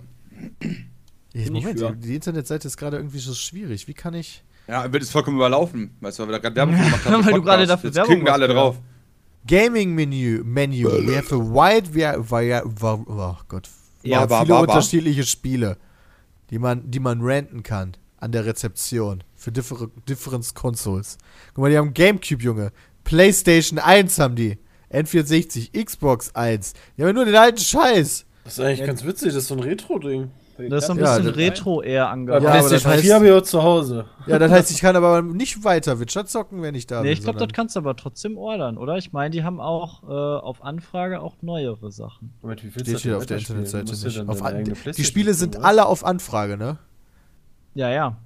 Bin ich Moment, die, die Internetseite ist gerade irgendwie so schwierig. Wie kann ich. Ja, wird es vollkommen überlaufen, weißt du, weil wir da gerade Werbung gemacht haben. Weil du gerade dafür Jetzt Werbung klicken wir alle ja. drauf. Gaming Menu, Menu. We have a wide, we are, we oh Gott. Ja, Ja, war- viele war- war. unterschiedliche Spiele, die man, die man renten kann an der Rezeption für differ Difference Consoles. Guck mal, die haben Gamecube, Junge. PlayStation 1 haben die. N64, Xbox 1. Die haben ja nur den alten Scheiß. Das ist eigentlich ganz witzig, das ist so ein Retro-Ding. Das ist so ein Ja, bisschen das- Retro eher Ja, angehört. Ja, aber das PlayStation heißt- 4 habe ich auch zu Hause. Ja, das heißt, ich kann aber nicht weiter Witcher zocken, wenn ich da nee, bin. ich glaube, das kannst du aber trotzdem ordern, oder? Ich meine, die haben auch äh, auf Anfrage auch neuere Sachen. Moment, wie du Steht das hier auf der? Internetseite nicht. Auf an die Spiele sind oder? alle auf Anfrage, ne? Ja, ja.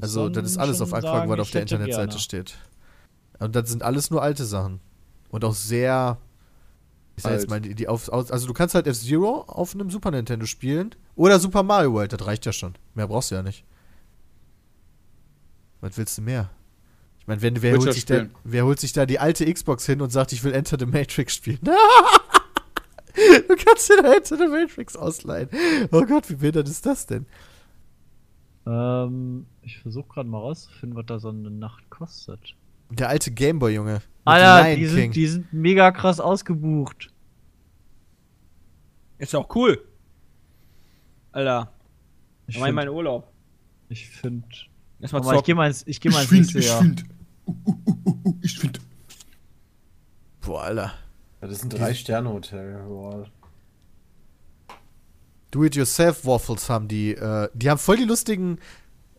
Also, das ist alles auf Anfrage, sagen, was auf der Internetseite gerne. steht. Und das sind alles nur alte Sachen. Und auch sehr. Ich sag jetzt mal, die, die auf, also du kannst halt F-Zero auf einem Super Nintendo spielen. Oder Super Mario World, das reicht ja schon. Mehr brauchst du ja nicht. Was willst du mehr? Ich meine, wenn, wer, Witcher holt sich da, wer holt sich da die alte Xbox hin und sagt, ich will Enter the Matrix spielen? du kannst dir da Enter the Matrix ausleihen. Oh Gott, wie behindert ist das denn? Ähm, ich versuche gerade mal rauszufinden, was da so eine Nacht kostet. Der alte Gameboy, Junge. Alter, die sind, die sind mega krass ausgebucht. Ist ja auch cool. Alter, Ich ich meine finde, meinen Urlaub. ich finde, Erstmal ich gehe zocken. mal ins, ich geh mal ins nächste Jahr. Ich finde. Boah, Alter. Das ist ein Drei-Sterne-Hotel. Boah. Do-it-yourself-Waffles haben die. Äh, die haben voll die lustigen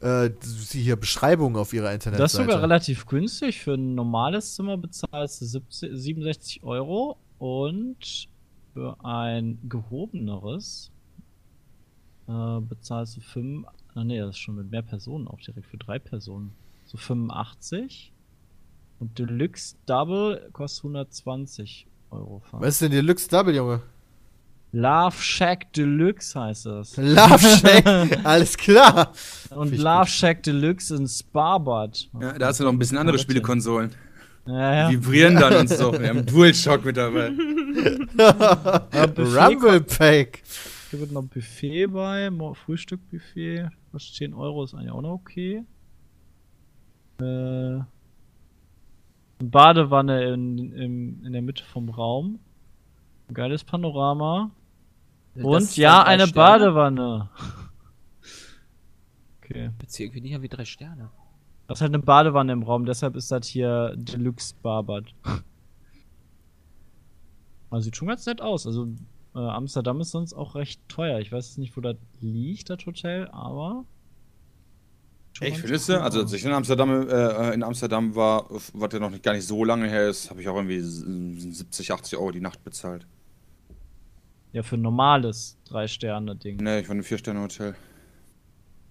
äh, hier Beschreibungen auf ihrer Internetseite. Das ist sogar relativ günstig. Für ein normales Zimmer bezahlst du 70, 67 Euro und für ein gehobeneres äh, bezahlst du 5. Ah, nee, das ist schon mit mehr Personen auch direkt für drei Personen. So 85. Und Deluxe Double kostet 120 Euro. fast. Was ist denn Deluxe Double, Junge? Love Shack Deluxe heißt das. Love Shack. Alles klar. Und Love gut. Shack Deluxe in Sparbad. Ja, da hast du noch ein bisschen andere Spielekonsolen. Ja, ja. Die vibrieren dann und so. Wir haben DualShock mit dabei. Rumble Pack. Hier wird noch ein Buffet bei, Frühstückbuffet, kostet 10 Euro, ist eigentlich auch noch okay. Äh, eine Badewanne in, im, in der Mitte vom Raum. Ein geiles Panorama. Das Und ja, eine Sterne? Badewanne. Okay. Sich irgendwie nicht wie drei Sterne. Das ist halt eine Badewanne im Raum, deshalb ist das hier Deluxe Barbad. Also sieht schon ganz nett aus. Also äh, Amsterdam ist sonst auch recht teuer. Ich weiß nicht, wo das liegt, das Hotel, aber. schon Ich finde es, also als ich in Amsterdam, äh, in Amsterdam war, was ja noch nicht, gar nicht so lange her ist, habe ich auch irgendwie 70, 80 Euro die Nacht bezahlt. Ja, für ein normales Drei-Sterne-Ding. Nee, ich war ein Vier-Sterne-Hotel.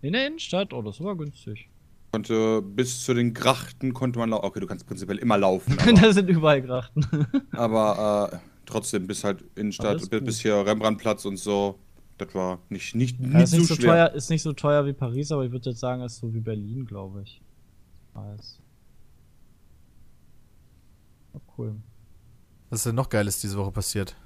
In der Innenstadt? Oh, das war günstig. Konnte bis zu den Grachten konnte man laufen. Okay, du kannst prinzipiell immer laufen. Da sind überall Grachten. aber äh, trotzdem bis halt Innenstadt, Alles bis, hier Rembrandtplatz und so. Das war nicht, nicht, Ja, nicht ist, so nicht so schwer. teuer, ist nicht so teuer wie Paris, aber ich würde jetzt sagen, ist so wie Berlin, glaube ich. Weiß. Oh, cool. Was ist denn noch Geiles diese Woche passiert?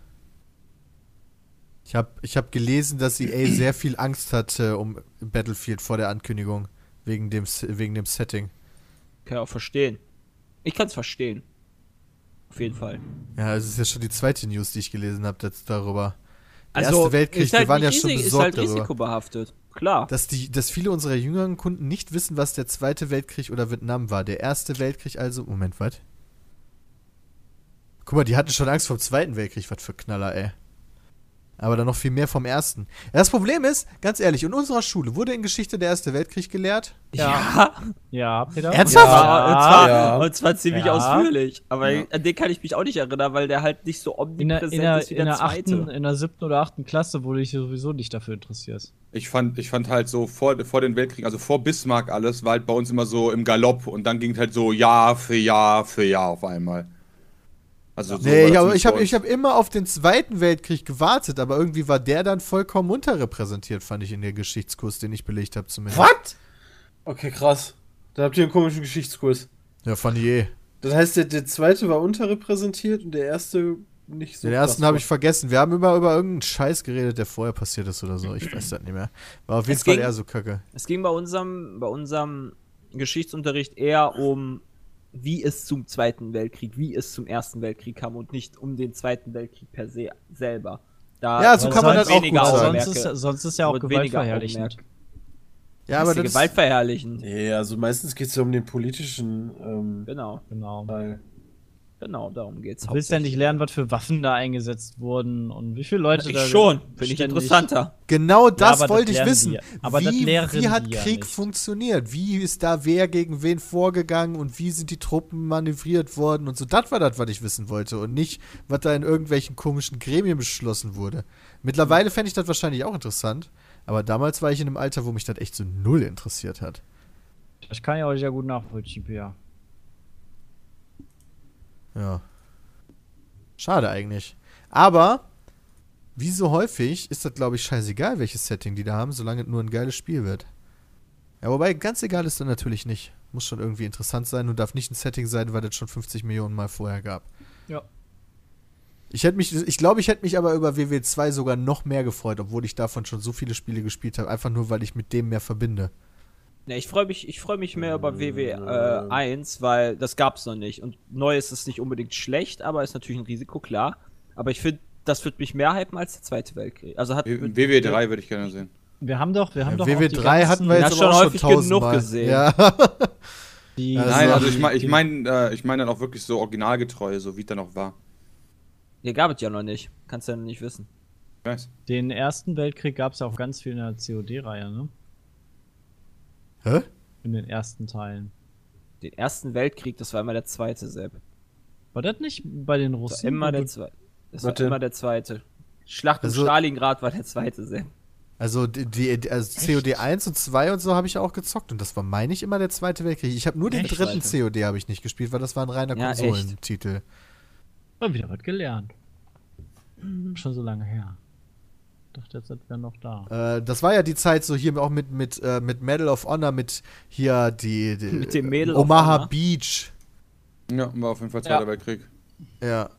Ich habe ich hab gelesen, dass EA sehr viel Angst hatte um Battlefield vor der Ankündigung. Wegen dem, wegen dem Setting. Kann ich auch verstehen. Ich kann es verstehen. Auf jeden Fall. Ja, es ist ja schon die zweite News, die ich gelesen habe darüber. Der Also, Erste Weltkrieg, halt wir waren ja schon besorgt Ist halt darüber. risikobehaftet. Klar. Dass, die, dass viele unserer jüngeren Kunden nicht wissen, was der Zweite Weltkrieg oder Vietnam war. Der Erste Weltkrieg also. Moment, was? Guck mal, die hatten schon Angst vor dem Zweiten Weltkrieg. Was für Knaller, ey. Aber dann noch viel mehr vom Ersten. Das Problem ist, ganz ehrlich, in unserer Schule wurde in Geschichte der Erste Weltkrieg gelehrt. Ja. Ja, Peter? Ernsthaft? Ja, und zwar, Ja. und zwar ziemlich Ja. ausführlich. Aber Ja. an den kann ich mich auch nicht erinnern, weil der halt nicht so In der, omnipräsent in, der, ist wie in, der der achten, zweite. in der siebten oder achten Klasse, wo du dich sowieso nicht dafür interessierst. Ich fand, ich fand halt so vor, vor den Weltkriegen, also vor Bismarck alles, war halt bei uns immer so im Galopp und dann ging halt so Jahr für Jahr für Jahr auf einmal. Also so nee, ich habe bei uns. ich hab immer auf den Zweiten Weltkrieg gewartet, aber irgendwie war der dann vollkommen unterrepräsentiert, fand ich in der Geschichtskurs, den ich belegt habe zumindest. Was? Okay, krass. Dann habt ihr einen komischen Geschichtskurs. Ja, fand ich eh. Das heißt, der, der zweite war unterrepräsentiert und der erste nicht so. Den ersten habe ich vergessen. Wir haben immer über irgendeinen Scheiß geredet, der vorher passiert ist oder so. Ich weiß das nicht mehr. War auf jeden Es Fall ging- eher so kacke. Es ging bei unserem, bei unserem Geschichtsunterricht eher um, wie es zum Zweiten Weltkrieg, wie es zum Ersten Weltkrieg kam und nicht um den Zweiten Weltkrieg per se selber. Da Ja, so kann man das auch gut sagen. Sonst ist, sonst ist ja auch gewaltverherrlichend. Ja, aber das Gewalt verherrlichen. Nee, also meistens geht es ja um den politischen ähm, Genau, Genau. Teil. Genau, darum geht's. Du willst ja nicht lernen, was für Waffen da eingesetzt wurden und wie viele Leute da Ich schon, finde ich interessanter. genau das das wollte ich lernen wissen. die- aber das wie, wie hat ja Krieg nicht. funktioniert? Wie ist da wer gegen wen vorgegangen und wie sind die Truppen manövriert worden und so? Das war das, was ich wissen wollte und nicht, was da in irgendwelchen komischen Gremien beschlossen wurde. Mittlerweile fände ich das wahrscheinlich auch interessant, aber damals war ich in einem Alter, wo mich das echt so null interessiert hat. Das kann ja auch sehr gut nachvollziehen, ja. Ja. Schade eigentlich. Aber, wie so häufig, ist das, glaube ich, scheißegal, welches Setting die da haben, solange es nur ein geiles Spiel wird. Ja, wobei, ganz egal ist dann natürlich nicht. Muss schon irgendwie interessant sein und darf nicht ein Setting sein, weil das schon 50 Millionen Mal vorher gab. Ja. Ich hätte mich, ich glaube, ich hätte mich aber über WW 2 sogar noch mehr gefreut, obwohl ich davon schon so viele Spiele gespielt habe, einfach nur, weil ich mit dem mehr verbinde. Ne, ich freue mich, ich freue mich mehr über WW äh, 1, weil das gab's noch nicht. Und neu ist es nicht unbedingt schlecht, aber ist natürlich ein Risiko, klar. Aber ich finde, das wird mich mehr hypen als der Zweite Weltkrieg. Also hat wird- WW3 würde ich gerne sehen. Wir haben doch, wir haben Ja, doch auch die WW 3 ganzen- hatten wir jetzt schon schon häufig genug tausendmal. gesehen. Ja. die, Also- Nein, also ich meine ich mein, äh, ich mein dann auch wirklich so originalgetreu, so wie es dann auch war. Hier gab es ja noch nicht. Kannst du ja noch nicht wissen. Weiß. den Ersten Weltkrieg gab es ja auch ganz viel in der COD-Reihe, ne? Hä? In den ersten Teilen. Den Ersten Weltkrieg, das war immer der zweite, Sepp. War das nicht bei den Das war Russen? immer der zweite. Das Was war immer der zweite. Schlacht um Also- Stalingrad war der zweite, Sepp. Also, die, die, also COD 1 und 2 und so habe ich auch gezockt und das war, meine ich, immer der Zweite Weltkrieg. Ich habe nur den Echt? dritten. COD habe ich nicht gespielt, weil das war ein reiner Ja. Konsolentitel. Mal wieder was gelernt. Schon so lange her. Dachte jetzt, das wäre noch da. Äh, das war ja die Zeit so hier auch mit, mit, äh, mit Medal of Honor, mit hier die, die Mit dem Medal Omaha? Beach. Ja, war auf jeden Fall Zweiter Ja. Weltkrieg. Ja,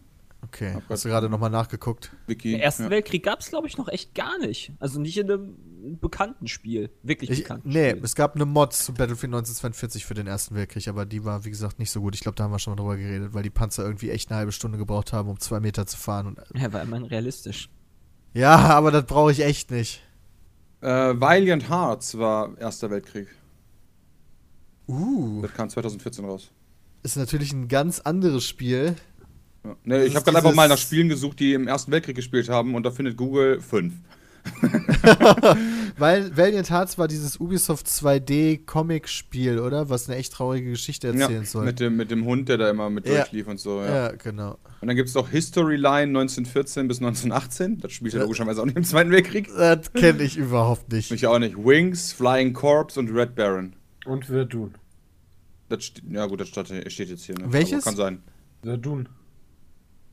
okay. Hab Hast du gerade nochmal nachgeguckt? Wiki. Den Ersten ja. Weltkrieg gab es, glaube ich, noch echt gar nicht. Also nicht in einem bekannten Spiel. Wirklich Ich, bekannten nee, Spiel. es gab eine Mod zu Battlefield 1942 für den Ersten Weltkrieg, aber die war, wie gesagt, nicht so gut. Ich glaube, da haben wir schon mal drüber geredet, weil die Panzer irgendwie echt eine halbe Stunde gebraucht haben, um zwei Meter zu fahren. Und, Ja, war immerhin realistisch. Ja, aber das brauche ich echt nicht. Äh, Valiant Hearts war Erster Weltkrieg. Uh, Das kam 2014 raus. ist natürlich ein ganz anderes Spiel. Ja. Nee, ich habe gerade einfach mal nach Spielen gesucht, die im Ersten Weltkrieg gespielt haben und da findet Google fünf. Weil Valiant Hearts war dieses Ubisoft 2D-Comic-Spiel, oder? Was eine echt traurige Geschichte erzählen ja, soll. mit dem, mit dem Hund, der da immer mit Ja. durchlief und so. Ja. ja, genau. Und dann gibt es noch History Line 1914 bis 1918. Das spielt ja logischerweise auch nicht im Zweiten Weltkrieg. Das kenne ich überhaupt nicht. Ich auch nicht. Wings, Flying Corps und Red Baron. Und Verdun. Das ja gut, das steht steht jetzt hier. Ne? Welches? Aber kann sein. Verdun.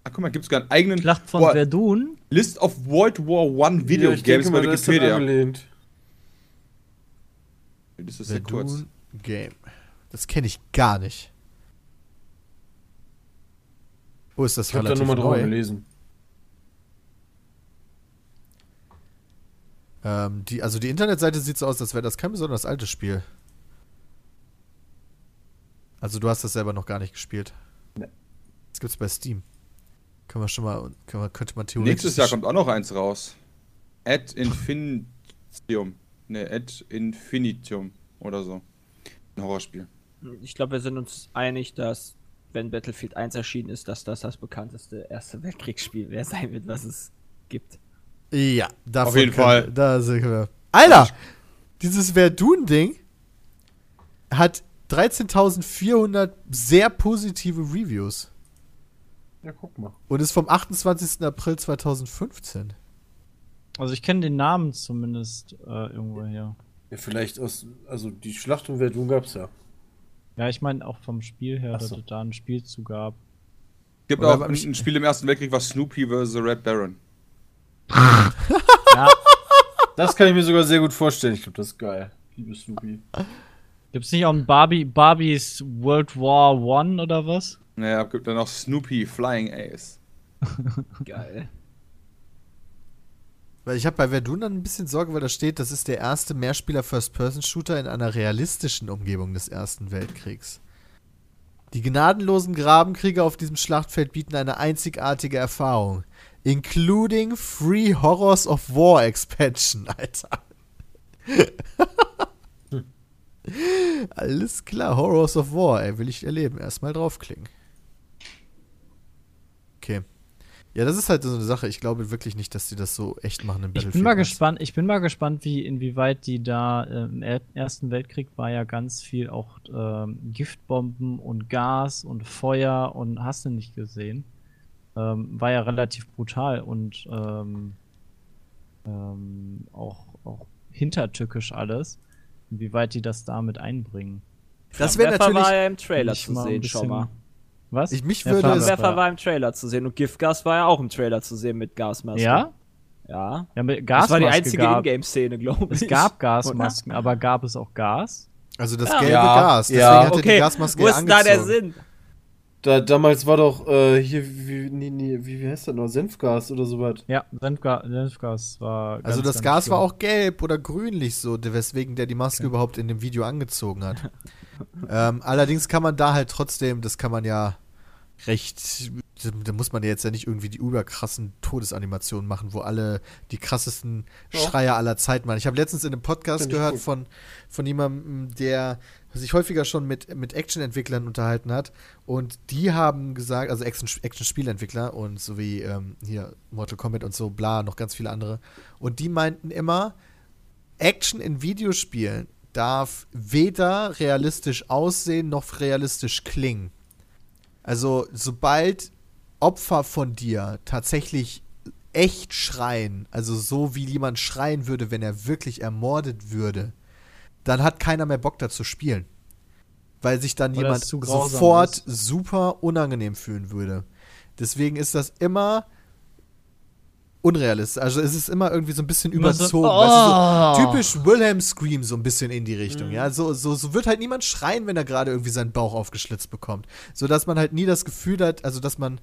Ach guck mal, gibt es gar einen eigenen Schlacht von Boah, Verdun. List of World War One Video Ja, ich Games denke bei da das Wikipedia. angelehnt. Das ist sehr kurz. Verdun Game. Das kenne ich gar nicht. Wo ist das Ich habe da relativ nur mal drüber neu? gelesen. Ähm, die, also die Internetseite sieht so aus, als wäre das kein besonders altes Spiel. Also du hast das selber noch gar nicht gespielt. Nee. Das gibt's bei Steam. Können wir schon mal, können wir, könnte man theoretisch. Nächstes Jahr kommt auch noch eins raus. Ad Infinitium. Ne, Ad Infinitium oder so. Ein Horrorspiel. Ich glaube, wir sind uns einig, dass, wenn Battlefield 1 erschienen ist, dass das das bekannteste Erste Weltkriegsspiel wer sein wird, was es gibt. Ja, davon Auf jeden können Fall. Da sind wir. Alter! Dieses Verdun-Ding hat 13.400 sehr positive Reviews. Ja, guck mal. Und ist vom 28. April 2015. Also ich kenne den Namen zumindest äh, irgendwo her. Ja, vielleicht aus. Also die Schlacht um Verdun gab's ja. Ja, ich meine auch vom Spiel her, Ach dass so. es da ein Spiel zu gab. Gibt Oder auch ein, ein Spiel im Ersten Weltkrieg, was Snoopy vs. Red Baron. Ja, Das kann ich mir sogar sehr gut vorstellen. Ich glaube, das ist geil. Liebe Snoopy. gibt's nicht auch ein Barbie, Barbies World War One oder was? Naja, gibt dann auch Snoopy Flying Ace. Geil. Weil ich habe bei Verdun dann ein bisschen Sorge, weil da steht, das ist der erste Mehrspieler-First-Person-Shooter in einer realistischen Umgebung des Ersten Weltkriegs. Die gnadenlosen Grabenkriege auf diesem Schlachtfeld bieten eine einzigartige Erfahrung. Including Free Horrors of War Expansion, Alter. Alles klar, Horrors of War, ey, will ich erleben. Erstmal draufklicken. Okay. Ja, das ist halt so eine Sache. Ich glaube wirklich nicht, dass sie das so echt machen im Ich Battlefield. bin mal 1. gespannt, ich bin mal gespannt, wie, inwieweit die da äh, im Er- Ersten Weltkrieg war ja ganz viel auch ähm, Giftbomben und Gas und Feuer und hast du nicht gesehen. Ähm, war ja relativ brutal und ähm, ähm, auch, auch hintertückisch alles. Inwieweit die das damit einbringen. Das wäre natürlich. war ja im Trailer zu sehen, schon mal. Was? Ich- mich würde es- war im Trailer zu sehen und Giftgas war ja auch im Trailer zu sehen mit Gasmasken. Ja? Ja. Ja, mit Das Gasmaske war die einzige Ingame-Szene, glaube ich. Es gab Gasmasken, aber gab es auch Gas? Also das Ja. gelbe Ja, Gas. Deswegen ja. hat er Okay, die Gasmaske wo ist da der angezogen. Sinn? Da, damals war doch äh, hier, wie, nee, nee, wie, wie heißt das noch? Senfgas oder sowas. Ja, Senfga Senfgas war. Also ganz, das ganz Gas war auch gelb oder grünlich so, weswegen der die Maske überhaupt in dem Video angezogen hat. ähm, allerdings kann man da halt trotzdem, das kann man ja recht, da muss man ja jetzt ja nicht irgendwie die überkrassen Todesanimationen machen, wo alle die krassesten. Schreier aller Zeit machen. Ich habe letztens in einem Podcast gehört gut. von, von jemandem, der sich häufiger schon mit, mit Action-Entwicklern unterhalten hat und die haben gesagt, also Action- Action-Spielentwickler und so wie ähm, hier Mortal Kombat und so, bla, noch ganz viele andere. Und die meinten immer, Action in Videospielen darf weder realistisch aussehen noch realistisch klingen. Also, sobald Opfer von dir tatsächlich echt schreien, also so wie jemand schreien würde, wenn er wirklich ermordet würde, dann hat keiner mehr Bock da zu spielen. Weil sich dann Weil jemand sofort ist. super unangenehm fühlen würde. Deswegen ist das immer unrealistisch. Also es ist immer irgendwie so ein bisschen so- überzogen. weißt du, Oh. so typisch Wilhelm Scream so ein bisschen in die Richtung. Ja, so, so, so wird halt niemand schreien, wenn er gerade irgendwie seinen Bauch aufgeschlitzt bekommt. So dass man halt nie das Gefühl hat, also dass man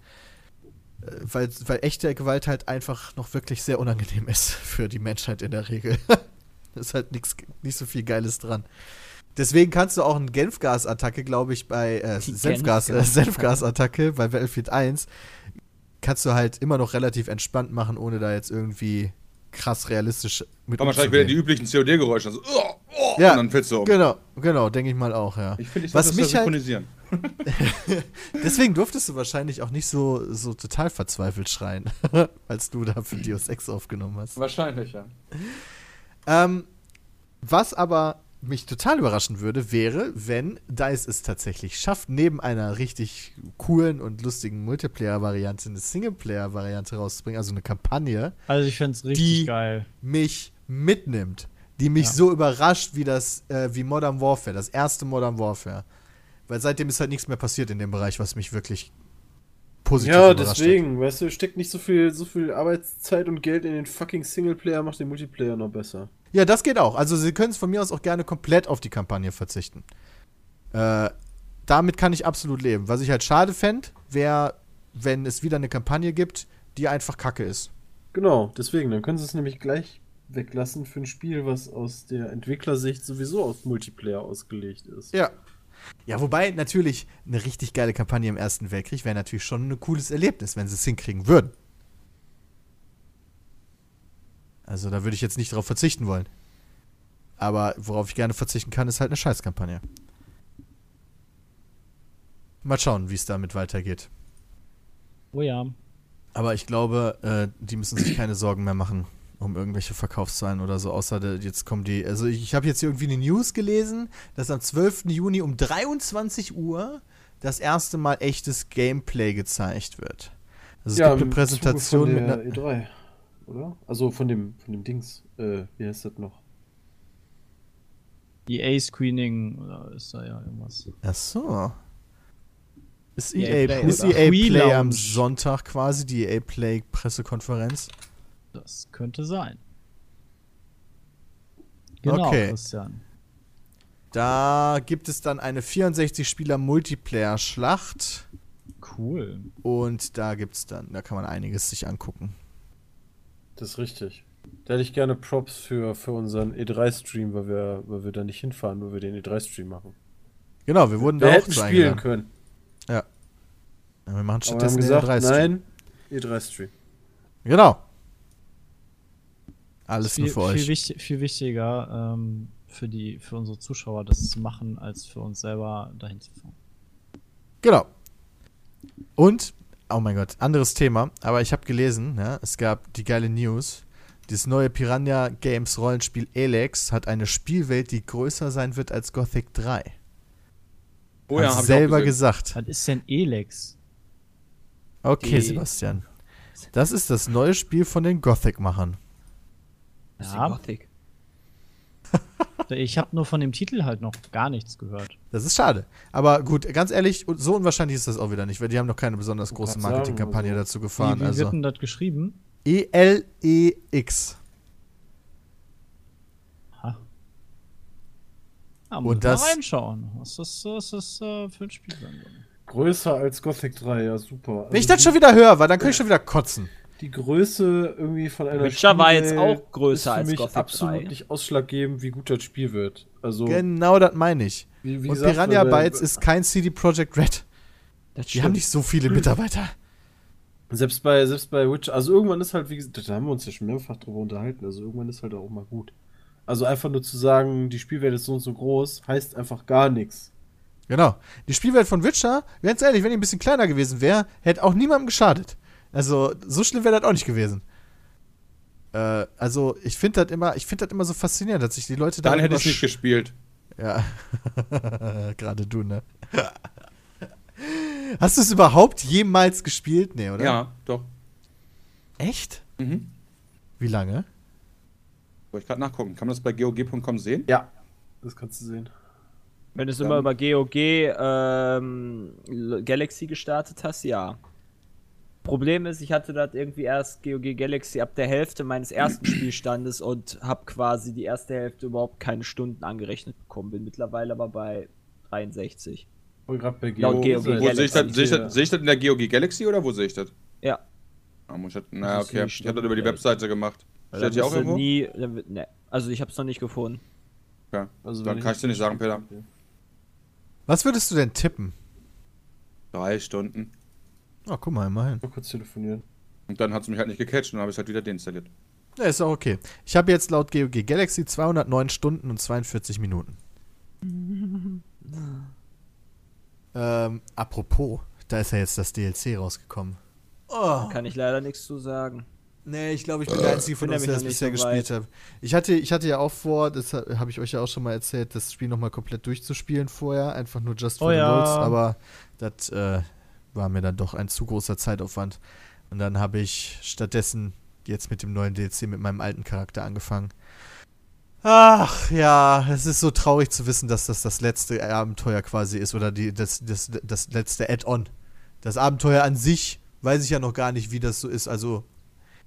äh, weil, weil echte Gewalt halt einfach noch wirklich sehr unangenehm ist für die Menschheit in der Regel. da ist halt nix, nicht so viel Geiles dran. Deswegen kannst du auch eine Genfgas-Attacke, glaube ich, bei äh, Senfgas, äh. Senfgas-Attacke bei Battlefield 1 kannst du halt immer noch relativ entspannt machen, ohne da jetzt irgendwie krass realistisch mit Dann wahrscheinlich wieder die üblichen COD-Geräusche. Also, oh, oh, Ja, und dann fällst du um. Genau, genau, denke ich mal auch, ja. Ich finde, ich Was sollte das mich halt- synchronisieren. Deswegen durftest du wahrscheinlich auch nicht so, so total verzweifelt schreien, als du da für Deus Ex aufgenommen hast. Wahrscheinlich, ja. Ähm, Was aber mich total überraschen würde, wäre, wenn DICE es tatsächlich schafft, neben einer richtig coolen und lustigen Multiplayer-Variante eine Singleplayer-Variante rauszubringen, also eine Kampagne, Also ich find's richtig Die- geil. mich mitnimmt, die mich Ja. so überrascht wie das, äh, wie Modern Warfare, das erste Modern Warfare. Weil seitdem ist halt nichts mehr passiert in dem Bereich, was mich wirklich positiv Ja, überrascht deswegen, weißt du, steckt nicht so viel, so viel Arbeitszeit und Geld in den fucking Singleplayer, macht den Multiplayer noch besser. Ja, das geht auch. Also sie können es von mir aus auch gerne komplett auf die Kampagne verzichten. Äh, damit kann ich absolut leben. Was ich halt schade fände, wäre, wenn es wieder eine Kampagne gibt, die einfach kacke ist. Genau, deswegen, dann können sie es nämlich gleich weglassen für ein Spiel, was aus der Entwicklersicht sowieso auf Multiplayer ausgelegt ist. Ja. Ja, wobei natürlich eine richtig geile Kampagne im Ersten Weltkrieg wäre natürlich schon ein cooles Erlebnis, wenn sie es hinkriegen würden. Also da würde ich jetzt nicht drauf verzichten wollen. Aber worauf ich gerne verzichten kann, ist halt eine Scheißkampagne. Mal schauen, wie es damit weitergeht. Oh ja. Aber ich glaube, äh, die müssen sich keine Sorgen mehr machen um irgendwelche Verkaufszahlen oder so, außer der, jetzt kommen die. Also ich, ich habe jetzt hier irgendwie eine News gelesen, dass am 12. Juni um 23 Uhr das erste Mal echtes Gameplay gezeigt wird. Also es gibt eine Präsentation mit einer. der E3, oder? Also von dem, von dem Dings, äh, wie heißt das noch? EA-Screening oder ist da ja irgendwas. Ach so. Ist EA EA, Play ist EA Play am. Sonntag quasi, die EA Play Pressekonferenz? Das könnte sein. Genau, Okay. Christian. Da gibt es dann eine 64-Spieler-Multiplayer-Schlacht. Cool. Und da gibt's dann, da kann man einiges sich angucken. Das ist richtig. Da hätte ich gerne Props für, für unseren E3-Stream, weil wir, weil wir da nicht hinfahren, nur wir den E3-Stream machen. Genau, wir wurden Wir da auch hätten zu spielen eingeladen. können. Ja, wir machen Aber wir haben stattdessen gesagt, den E3-Stream. nein, E3-Stream. Genau. Alles viel, nur für viel, euch. wichtig, viel wichtiger ähm, für, die, für unsere Zuschauer, das zu machen, als für uns selber dahin zu fahren. Genau. Und, oh mein Gott, anderes Thema, aber ich habe gelesen, ja, es gab die geile News. Das neue Piranha Games Rollenspiel Elex hat eine Spielwelt, die größer sein wird als Gothic 3. Oh hat hab selber gesagt. Was ist denn Elex? Okay, Die- Sebastian. Das ist das neue Spiel von den Gothic-Machern. Ja, Gothic. Ich habe nur von dem Titel halt noch gar nichts gehört. Das ist schade. Aber gut, ganz ehrlich, so unwahrscheinlich ist das auch wieder nicht, weil die haben noch keine besonders große Marketingkampagne also- dazu Wie, gefahren. wie wird Also denn das geschrieben? E E-L-E-X. Ha. Ja, muss Und ich mal das- reinschauen. Was ist das, was ist, äh, für ein Spiel. Größer als Gothic 3, ja super. Wenn ich Also das schon wieder höre, weil dann kann ich schon wieder kotzen. Die Größe irgendwie von einer Witcher war jetzt auch größer ist für als mich Gothic absolut 3. nicht ausschlaggebend, wie gut das Spiel wird. Also, Genau das meine ich. wie, wie Und gesagt, Piranha weil- Bytes ist kein CD Projekt Red. Die haben nicht so viele Mitarbeiter. Selbst bei, selbst bei Witcher, also irgendwann ist halt, wie gesagt, da haben wir uns ja schon mehrfach drüber unterhalten, also irgendwann ist halt auch mal gut. Also einfach nur zu sagen, die Spielwelt ist so und so groß, heißt einfach gar nichts. Genau. Die Spielwelt von Witcher, ganz ehrlich, wenn die ein bisschen kleiner gewesen wäre, hätte auch niemandem geschadet. Also, so schlimm wäre das auch nicht gewesen. Äh, also, ich finde das immer, ich finde das immer so faszinierend, dass sich die Leute Dann darüber hätte ich nicht gespielt. Ja. Gerade du, ne? Hast du es überhaupt jemals gespielt? Nee, oder? Ja, doch. Echt? Mhm. Wie lange? Soll ich gerade nachgucken. Kann man das bei GOG.com sehen? Ja. Das kannst du sehen. Wenn du es Dann- immer über GOG ähm, Galaxy gestartet hast, ja. Problem ist, ich hatte das irgendwie erst GOG Galaxy ab der Hälfte meines ersten Spielstandes und habe quasi die erste Hälfte überhaupt keine Stunden angerechnet bekommen. Bin mittlerweile aber bei 63. Wohl gerade bei Laut GOG. GOG Wo Galaxy sehe ich, das, sehe, ich das, sehe ich das in der GOG Galaxy oder wo sehe ich das? Ja. Ah, muss ich das, ist okay. Ich habe das über die Webseite gemacht. Steht hier auch irgendwo? Nie, ne, also ich habe es noch nicht gefunden. Okay. Also Dann kann ich dir nicht sagen, Peter. Was würdest du denn tippen? Drei Stunden. Oh, guck mal, immerhin. Mal kurz telefonieren. Und dann hat es mich halt nicht gecatcht und dann habe ich es halt wieder deinstalliert. Ja, ist auch okay. Ich habe jetzt laut GOG Galaxy 209 Stunden und 42 Minuten. ähm, apropos, da ist ja jetzt das DLC rausgekommen. Oh, Kann ich leider nichts zu sagen. Nee, ich glaube, ich bin der Einzige von uns, der das bisher so gespielt hat. Ich hatte, ich hatte ja auch vor, das ha- habe ich euch ja auch schon mal erzählt, das Spiel nochmal komplett durchzuspielen vorher, einfach nur just for Oh the ja. lulz, aber das äh, war mir dann doch ein zu großer Zeitaufwand. Und dann habe ich stattdessen jetzt mit dem neuen DLC mit meinem alten Charakter angefangen. Ach ja, es ist so traurig zu wissen, dass das das letzte Abenteuer quasi ist oder die, das, das, das letzte Add-on. Das Abenteuer an sich weiß ich ja noch gar nicht, wie das so ist. Also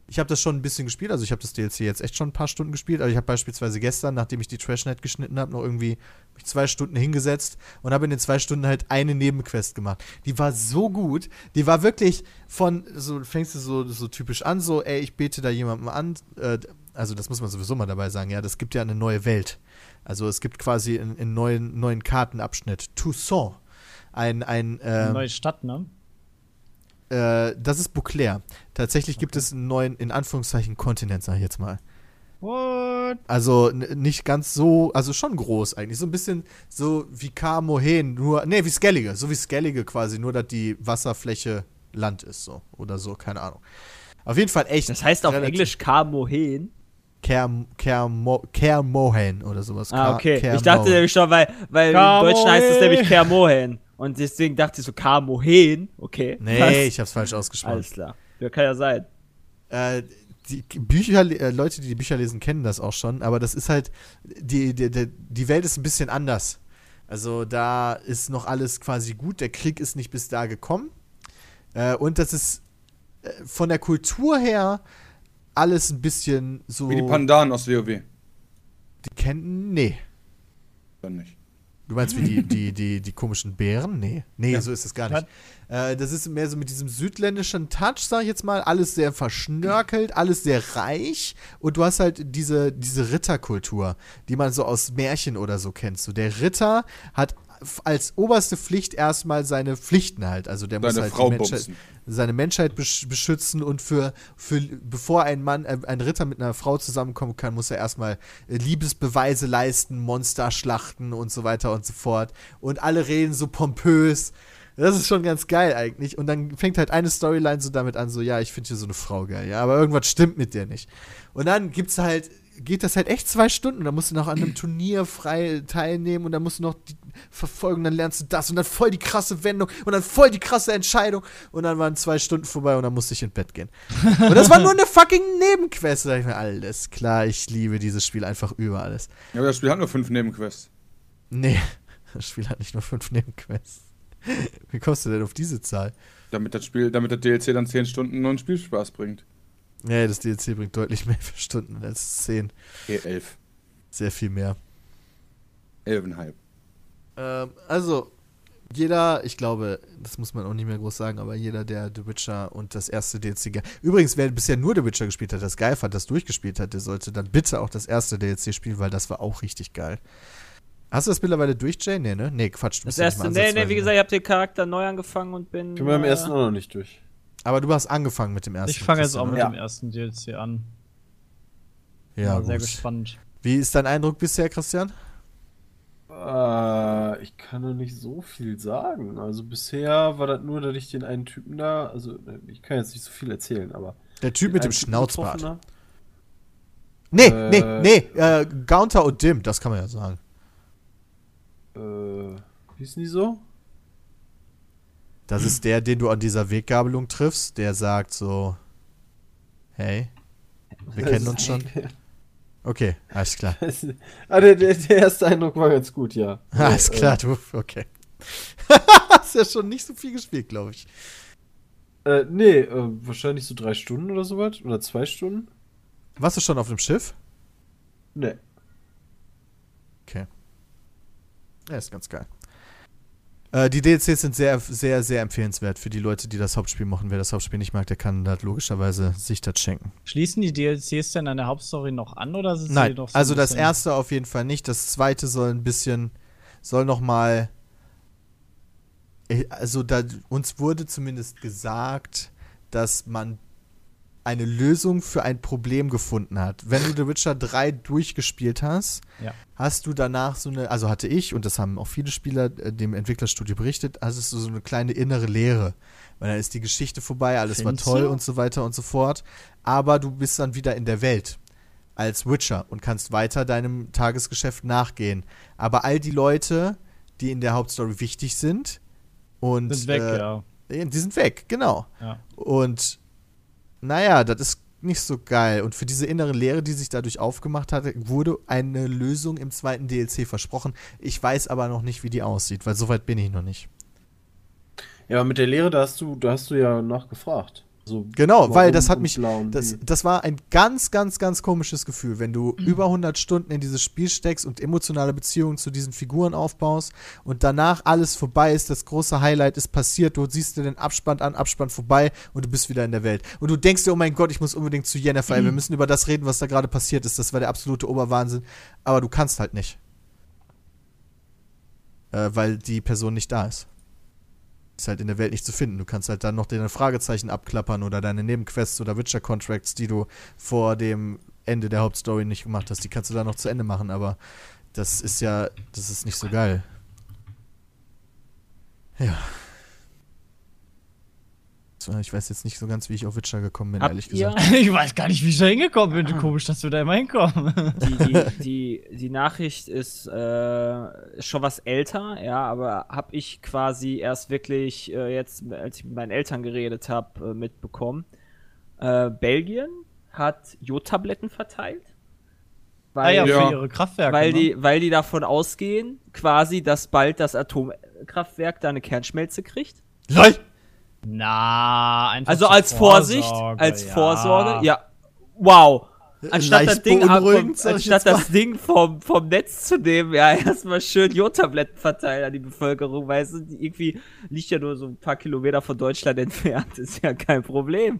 ich habe das schon ein bisschen gespielt, also ich habe das DLC jetzt echt schon ein paar Stunden gespielt, aber ich habe beispielsweise gestern, nachdem ich die Trashnet geschnitten habe, noch irgendwie mich zwei Stunden hingesetzt und habe in den zwei Stunden halt eine Nebenquest gemacht. Die war so gut, die war wirklich von, so fängst du so, so typisch an, so, ey, ich bete da jemandem an, äh, also das muss man sowieso mal dabei sagen, ja, das gibt ja eine neue Welt. Also es gibt quasi einen, neuen, neuen Kartenabschnitt, Toussaint. Ein, ein, Eine ähm, neue Stadt, ne? Äh, das ist Beauclair. Tatsächlich gibt es einen neuen, in Anführungszeichen, Kontinent, sag ich jetzt mal. What? Also nicht ganz so, also schon groß eigentlich. So ein bisschen so wie Kamohen, nur, nee, wie Skellige. So wie Skellige quasi, nur dass die Wasserfläche Land ist, so. Oder so, keine Ahnung. Auf jeden Fall echt. Das heißt auf Englisch Kamohen. Kerm, Kermo, Kermohen oder sowas. Ah, Ka- okay. Ich Kermohen. dachte nämlich schon, weil, weil im. Deutschen heißt es nämlich Kermohen. Und deswegen dachte ich so, Kamohen. Okay. Nee, passt. ich hab's falsch ausgesprochen. Alles klar. Ja, kann ja sein. äh, die Bücher, äh, Leute, die die Bücher lesen, kennen das auch schon, aber das ist halt, die, die, die, die Welt ist ein bisschen anders. Also da ist noch alles quasi gut, der Krieg ist nicht bis da gekommen. Äh, und das ist äh, von der Kultur her alles ein bisschen so. Wie die Pandanen aus WoW. Die kennen. Nee. Dann nicht. Du meinst wie die, die, die, die komischen Bären? Nee. Nee, Ja. so ist es gar nicht. Äh, das ist mehr so mit diesem südländischen Touch, sag ich jetzt mal. Alles sehr verschnörkelt, alles sehr reich. Und du hast halt diese, diese Ritterkultur, die man so aus Märchen oder so kennt. So, der Ritter hat als oberste Pflicht erstmal seine Pflichten halt. Also der muss Deine halt Frau Menschheit, seine Menschheit besch beschützen und für, für bevor ein Mann, äh, ein Ritter mit einer Frau zusammenkommen kann, muss er erstmal äh, Liebesbeweise leisten, Monster schlachten und so weiter und so fort. Und alle reden so pompös. Das ist schon ganz geil eigentlich. Und dann fängt halt eine Storyline so damit an, so, ja, ich finde hier so eine Frau geil, ja, aber irgendwas stimmt mit der nicht. Und dann gibt's halt, geht das halt echt zwei Stunden. Da musst du noch an einem Turnier frei teilnehmen und dann musst du noch die verfolgen, dann lernst du das und dann voll die krasse Wendung und dann voll die krasse Entscheidung und dann waren zwei Stunden vorbei und dann musste ich ins Bett gehen. Und das war nur eine fucking Nebenquest. Da dachte ich mir, alles klar, ich liebe dieses Spiel einfach über alles. Ja, aber das Spiel hat nur fünf Nebenquests. Nee, das Spiel hat nicht nur fünf Nebenquests. Wie kommst du denn auf diese Zahl? Damit das Spiel, damit der DLC dann 10 Stunden neuen Spielspaß bringt. Nee, das DLC bringt deutlich mehr Stunden als 10. Okay, 11. Sehr viel mehr. 11,5. Ähm, also, jeder, ich glaube, das muss man auch nicht mehr groß sagen, aber jeder, der The Witcher und das erste DLC. ge- Übrigens, wer bisher nur The Witcher gespielt hat, das geil fand, das durchgespielt hat, der sollte dann bitte auch das erste DLC spielen, weil das war auch richtig geil. Hast du das mittlerweile durch, Jay? Nee, ne? Nee, Quatsch. Du Das ja erste, mal nee, nee, wie ne? gesagt, ich habe den Charakter neu angefangen und bin. Ich bin beim äh, ersten auch noch nicht durch. Aber du hast angefangen mit dem ersten. Ich fange jetzt auch mit ne? Ja. dem ersten DLC an. Ja, Bin sehr gespannt. Wie ist dein Eindruck bisher, Christian? Äh, ich kann noch nicht so viel sagen. Also bisher war das nur, dass ich den einen Typen da, also ich kann jetzt nicht so viel erzählen, aber. Der Typ mit dem Schnauzbart. Nee, Äh, nee, nee, äh, Gaunter und Dim, das kann man ja sagen. Äh, wie ist denn die so? Das ist der, den du an dieser Weggabelung triffst, der sagt so, hey, wir kennen uns schon. Okay, alles klar. ah, der, der, erste Eindruck war ganz gut, ja. Alles Äh, klar, du, okay. Hast ja schon nicht so viel gespielt, glaube ich. Äh, nee, äh, wahrscheinlich so drei Stunden oder sowas. Oder zwei Stunden. Warst du schon auf dem Schiff? Nee. Okay. Ja, ist ganz geil. Äh, die DLCs sind sehr, sehr, sehr empfehlenswert für die Leute, die das Hauptspiel machen. Wer das Hauptspiel nicht mag, der kann das logischerweise sich das schenken. Schließen die DLCs denn an der Hauptstory noch an oder sind Nein, sie noch so also das erste auf jeden Fall nicht. Das zweite soll ein bisschen, soll noch mal, äh, also da uns wurde zumindest gesagt, dass man eine Lösung für ein Problem gefunden hat. Wenn du The Witcher 3 durchgespielt hast, Ja. Hast du danach so eine, also hatte ich, und das haben auch viele Spieler äh, dem Entwicklerstudio berichtet, hast du so eine kleine innere Leere. Weil dann ist die Geschichte vorbei, alles Findest war toll du? und so weiter und so fort. Aber du bist dann wieder in der Welt als Witcher und kannst weiter deinem Tagesgeschäft nachgehen. Aber all die Leute, die in der Hauptstory wichtig sind und Sind weg, äh, ja. die sind weg, genau. ja. Und naja, das ist nicht so geil. Und für diese innere Leere, die sich dadurch aufgemacht hatte, wurde eine Lösung im zweiten DLC versprochen. Ich weiß aber noch nicht, wie die aussieht, weil soweit bin ich noch nicht. Ja, aber mit der Lehre, da hast du, da hast du ja nachgefragt. So, Genau, weil das hat mich, das, das war ein ganz, ganz, ganz komisches Gefühl, wenn du über 100 Stunden in dieses Spiel steckst und emotionale Beziehungen zu diesen Figuren aufbaust und danach alles vorbei ist, das große Highlight ist passiert, du siehst dir den Abspann an, Abspann vorbei und du bist wieder in der Welt. Und du denkst dir, oh mein Gott, ich muss unbedingt zu Yennefer, wir müssen über das reden, was da gerade passiert ist, das war der absolute Oberwahnsinn, aber du kannst halt nicht. Äh, weil die Person nicht da ist ist halt in der Welt nicht zu finden. Du kannst halt dann noch deine Fragezeichen abklappern oder deine Nebenquests oder Witcher-Contracts, die du vor dem Ende der Hauptstory nicht gemacht hast, die kannst du dann noch zu Ende machen, aber das ist ja, das ist nicht so geil. Ja. So, ich weiß jetzt nicht so ganz, wie ich auf Witcher gekommen bin, Habt ehrlich ihr- gesagt. Ich weiß gar nicht, wie ich da hingekommen bin. Komisch, dass wir da immer hinkommen. die, die, die, die Nachricht ist, äh, schon was älter, ja, aber habe ich quasi erst wirklich äh, jetzt, als ich mit meinen Eltern geredet habe, äh, mitbekommen. Äh, Belgien hat Jodtabletten verteilt. Ah Weil, ja, Ja. für ihre Kraftwerke. weil, ne? die, weil die davon ausgehen, quasi, dass bald das Atomkraftwerk da eine Kernschmelze kriegt. LOL! Na, einfach Also als Vorsicht, als ja. Vorsorge, ja. Wow. Anstatt das Ding, ab, vom, anstatt das Ding vom, vom Netz zu nehmen, ja, erstmal schön Jodtabletten verteilen an die Bevölkerung, du, die irgendwie liegt ja nur so ein paar Kilometer von Deutschland entfernt, ist ja kein Problem.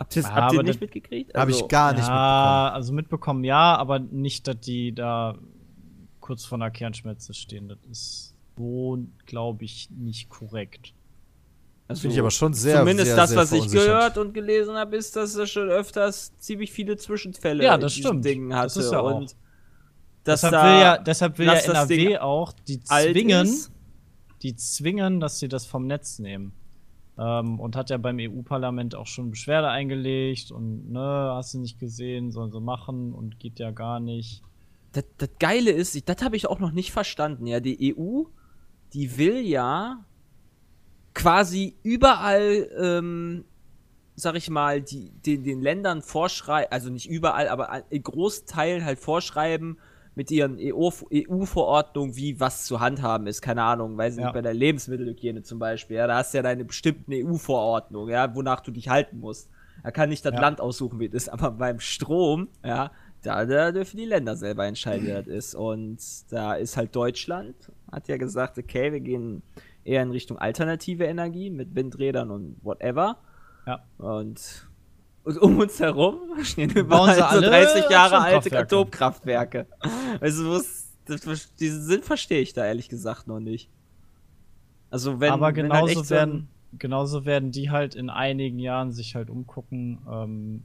Habt ihr Ja, habt ihr aber nicht das- mitgekriegt? Habe ich Also, gar nicht ja, also mitbekommen, ja, aber nicht, dass die da kurz vor einer Kernschmelze stehen. Das ist so, glaube ich, nicht korrekt. also, Finde ich aber schon sehr, Zumindest sehr, das, sehr was ich gehört und gelesen habe, ist, dass er schon öfters ziemlich viele Zwischenfälle Ja, das in diesen stimmt. Dingen hatte. Das ist ja auch. und dass deshalb da will ja, deshalb will ja NRW Ding auch die zwingen, ist. die zwingen, dass sie das vom Netz nehmen. Ähm, und hat ja beim EU-Parlament auch schon Beschwerde eingelegt und ne, hast du nicht gesehen, sollen sie machen und geht ja gar nicht. Das, das Geile ist, ich- das habe ich auch noch nicht verstanden. Ja, die EU, die will ja quasi überall, ähm, sag ich mal, die, den, den Ländern vorschreiben, also nicht überall, aber in Großteilen halt vorschreiben mit ihren E EU-Verordnungen, wie was zu handhaben ist. Keine Ahnung, weiß ich Ja. nicht, bei der Lebensmittelhygiene zum Beispiel. Ja, da hast du ja deine bestimmten EU-Verordnungen, ja, wonach du dich halten musst. Da kann nicht das Ja. Land aussuchen, wie es ist, aber beim Strom, ja, da, da dürfen die Länder selber entscheiden, wie das ist. Und da ist halt Deutschland, hat ja gesagt, okay, wir gehen eher in Richtung alternative Energie mit Windrädern und whatever. Ja. Und, und um uns herum stehen überall so alle 30 Jahre alte Atomkraftwerke. Also, was, das, diesen Sinn verstehe ich da ehrlich gesagt noch nicht. Also, wenn, aber wenn halt genauso so ein- werden, genauso werden die halt in einigen Jahren sich halt umgucken, ähm,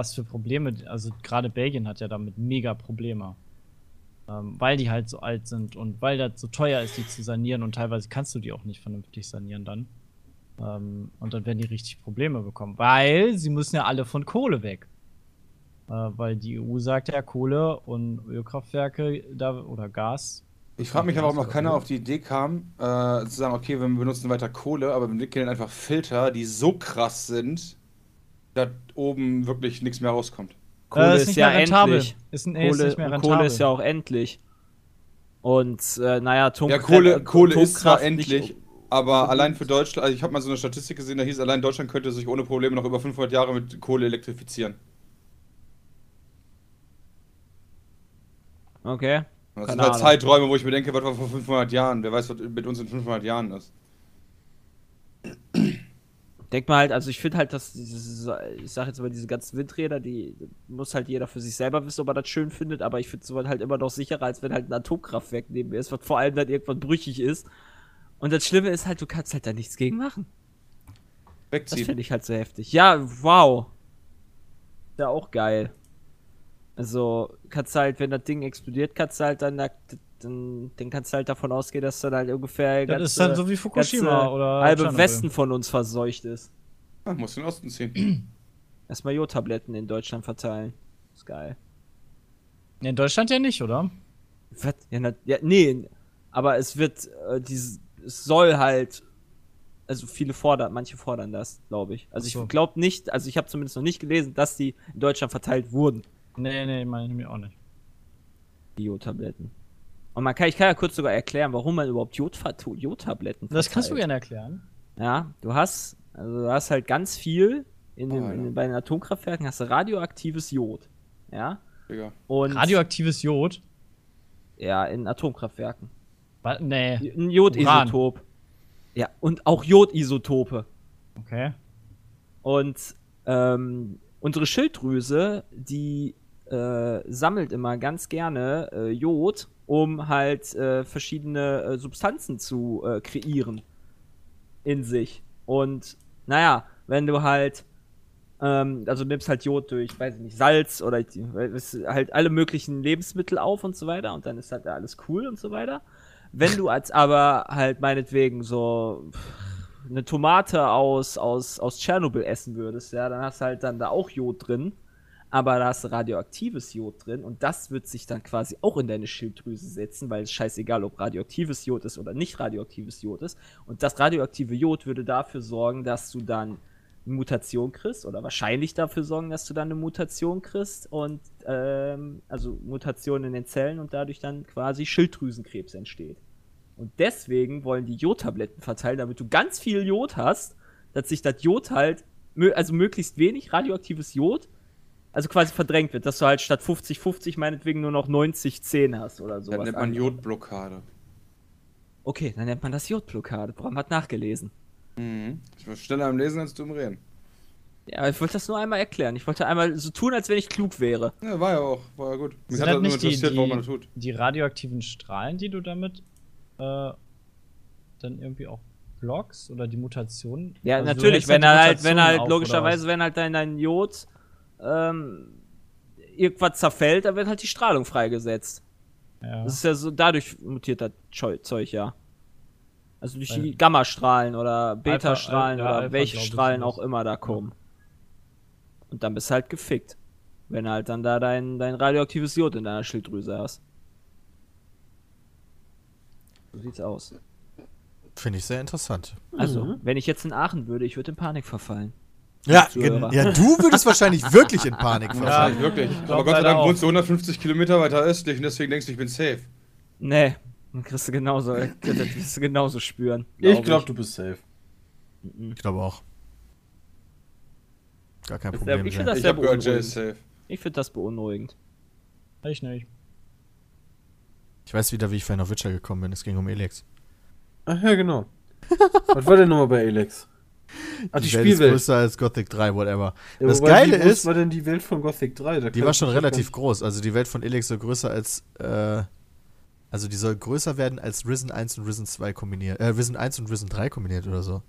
was für Probleme, also gerade Belgien hat ja damit mega Probleme. Ähm, weil die halt so alt sind und weil das so teuer ist, die zu sanieren und teilweise kannst du die auch nicht vernünftig sanieren dann. Ähm, und dann werden die richtig Probleme bekommen, weil sie müssen ja alle von Kohle weg. Äh, weil die EU sagt ja, Kohle und Ölkraftwerke da, oder Gas Ich frage mich aber, ob noch keiner auf die Idee kam, äh, zu sagen, okay, wir benutzen weiter Kohle, aber wir entwickeln einfach Filter, die so krass sind, dass oben wirklich nichts mehr rauskommt. Kohle Äh, ist, ist nicht ja mehr rentabel. endlich. Ist, nee, ist Kohle, nicht mehr und rentabel. Kohle ist ja auch endlich. Und äh, naja, Atom Ja, Kohle, Kohle ist zwar endlich, aber allein für Deutschland, also ich habe mal so eine Statistik gesehen, da hieß, allein Deutschland könnte sich ohne Probleme noch über 500 Jahre mit Kohle elektrifizieren. Okay. Das Keine sind halt Ahnung. Zeiträume, wo ich mir denke, was war vor 500 Jahren? Wer weiß, was mit uns in 500 Jahren ist. Denk mal halt, also ich finde halt, dass dieses, ich sag jetzt mal, diese ganzen Windräder, die muss halt jeder für sich selber wissen, ob er das schön findet, aber ich finde sowas halt immer noch sicherer, als wenn halt ein Atomkraftwerk neben mir ist, was vor allem dann irgendwann brüchig ist. Und das Schlimme ist halt, du kannst halt da nichts gegen machen. Das Wegziehen. finde ich halt so heftig. Ja, wow. Ja, auch geil. Also, kannst halt, wenn das Ding explodiert, kannst halt dann, da- dann, dann kannst du halt davon ausgehen, dass dann halt ungefähr Das ist dann so wie Fukushima ganze oder halbe Tschernobyl. Westen von uns verseucht ist. Ah, muss in den Osten ziehen. Erstmal Jodtabletten in Deutschland verteilen. Ist geil. In Deutschland ja nicht, oder? Was? Ja, na, ja, nee, aber es wird, äh, dieses, es soll halt, also viele fordern, manche fordern das, glaube ich. Also so. ich glaube nicht, also ich habe zumindest noch nicht gelesen, dass die in Deutschland verteilt wurden, Nee, nee, meine ich mir auch nicht. die Jodtabletten. Und man kann, ich kann ja kurz sogar erklären, warum man überhaupt Jodtabletten Das kannst du verteilt. gerne erklären. Ja, du hast, also du hast halt ganz viel in den, Oh, in ja. den, bei den Atomkraftwerken hast du radioaktives Jod. Ja. Digga. Und Radioaktives Jod? ja, in Atomkraftwerken. Wa- Nee. Ein Jodisotop. Ja, und auch Jodisotope. Okay. Und ähm, unsere Schilddrüse, die äh, sammelt immer ganz gerne äh, Jod, um halt äh, verschiedene äh, Substanzen zu kreieren in sich. Und naja, wenn du halt, ähm, also nimmst halt Jod durch, weiß ich nicht, Salz oder halt alle möglichen Lebensmittel auf und so weiter und dann ist halt alles cool und so weiter. Wenn du als aber halt meinetwegen so eine Tomate aus, aus, aus Tschernobyl essen würdest, ja, dann hast du halt dann da auch Jod drin, aber da hast du radioaktives Jod drin und das wird sich dann quasi auch in deine Schilddrüse setzen, weil es scheißegal, ob radioaktives Jod ist oder nicht radioaktives Jod ist. Und das radioaktive Jod würde dafür sorgen, dass du dann eine Mutation kriegst oder wahrscheinlich dafür sorgen, dass du dann eine Mutation kriegst und ähm, also Mutation in den Zellen und dadurch dann quasi Schilddrüsenkrebs entsteht. Und deswegen wollen die Jodtabletten verteilen, damit du ganz viel Jod hast, dass sich das Jod halt, also möglichst wenig radioaktives Jod, also quasi verdrängt wird, dass du halt statt 50-50 meinetwegen nur noch 90-10 hast oder Das sowas. nennt man Jodblockade. Okay, dann nennt man das Jodblockade. Bram hat nachgelesen. Mhm. Ich war schneller am Lesen als du im Reden. Ja, ich wollte das nur einmal erklären. Ich wollte einmal so tun, als wenn ich klug wäre. Ja, war ja auch. War ja gut. Mich Sind hat halt halt nur nicht die, interessiert, warum man das die, tut. die radioaktiven Strahlen, die du damit äh, dann irgendwie auch blockst oder die Mutationen? Ja, Also natürlich, wenn er halt, wenn er halt, logischerweise, wenn halt dein, dein Jod ähm, irgendwas zerfällt, dann wird halt die Strahlung freigesetzt. Ja. Das ist ja so, dadurch mutiert das Zeug ja. Also durch die Gammastrahlen oder Beta-Strahlen ja, oder Alpha, welche Strahlen auch immer da kommen. Und dann bist du halt gefickt. Wenn du halt dann da dein, dein radioaktives Jod in deiner Schilddrüse hast. So sieht's aus. Finde ich sehr interessant. Also, wenn ich jetzt in Aachen würde, ich würde in Panik verfallen. Ja, ja, du würdest wahrscheinlich wirklich in Panik Ja, verfallen. wirklich. glaub Aber Gott sei Dank auch. wohnst du 150 Kilometer weiter östlich und deswegen denkst du, ich bin safe. Nee, dann kriegst du genauso, das wirst du genauso spüren. Ich glaube, du bist safe. Ich glaube auch. Gar kein Problem. ich Jen. finde das Ich sehr gehört, Jay beunruhigend. ist safe. Ich finde das beunruhigend. Ich nicht. Ich weiß wieder, wie ich vorhin auf Witcher gekommen bin. Es ging um Elex. Ach ja, genau. Was war denn nochmal bei Elex? Ach, die, Welt ist Spielwelt. größer als Gothic 3, whatever. Ja, das Geile wie groß ist, war denn die Welt von Gothic 3? Da die war schon relativ groß. Also die Welt von Elex soll größer als, äh, also die soll größer werden als Risen 1 und Risen 2 kombiniert. Äh, Risen 1 und Risen 3 kombiniert oder so.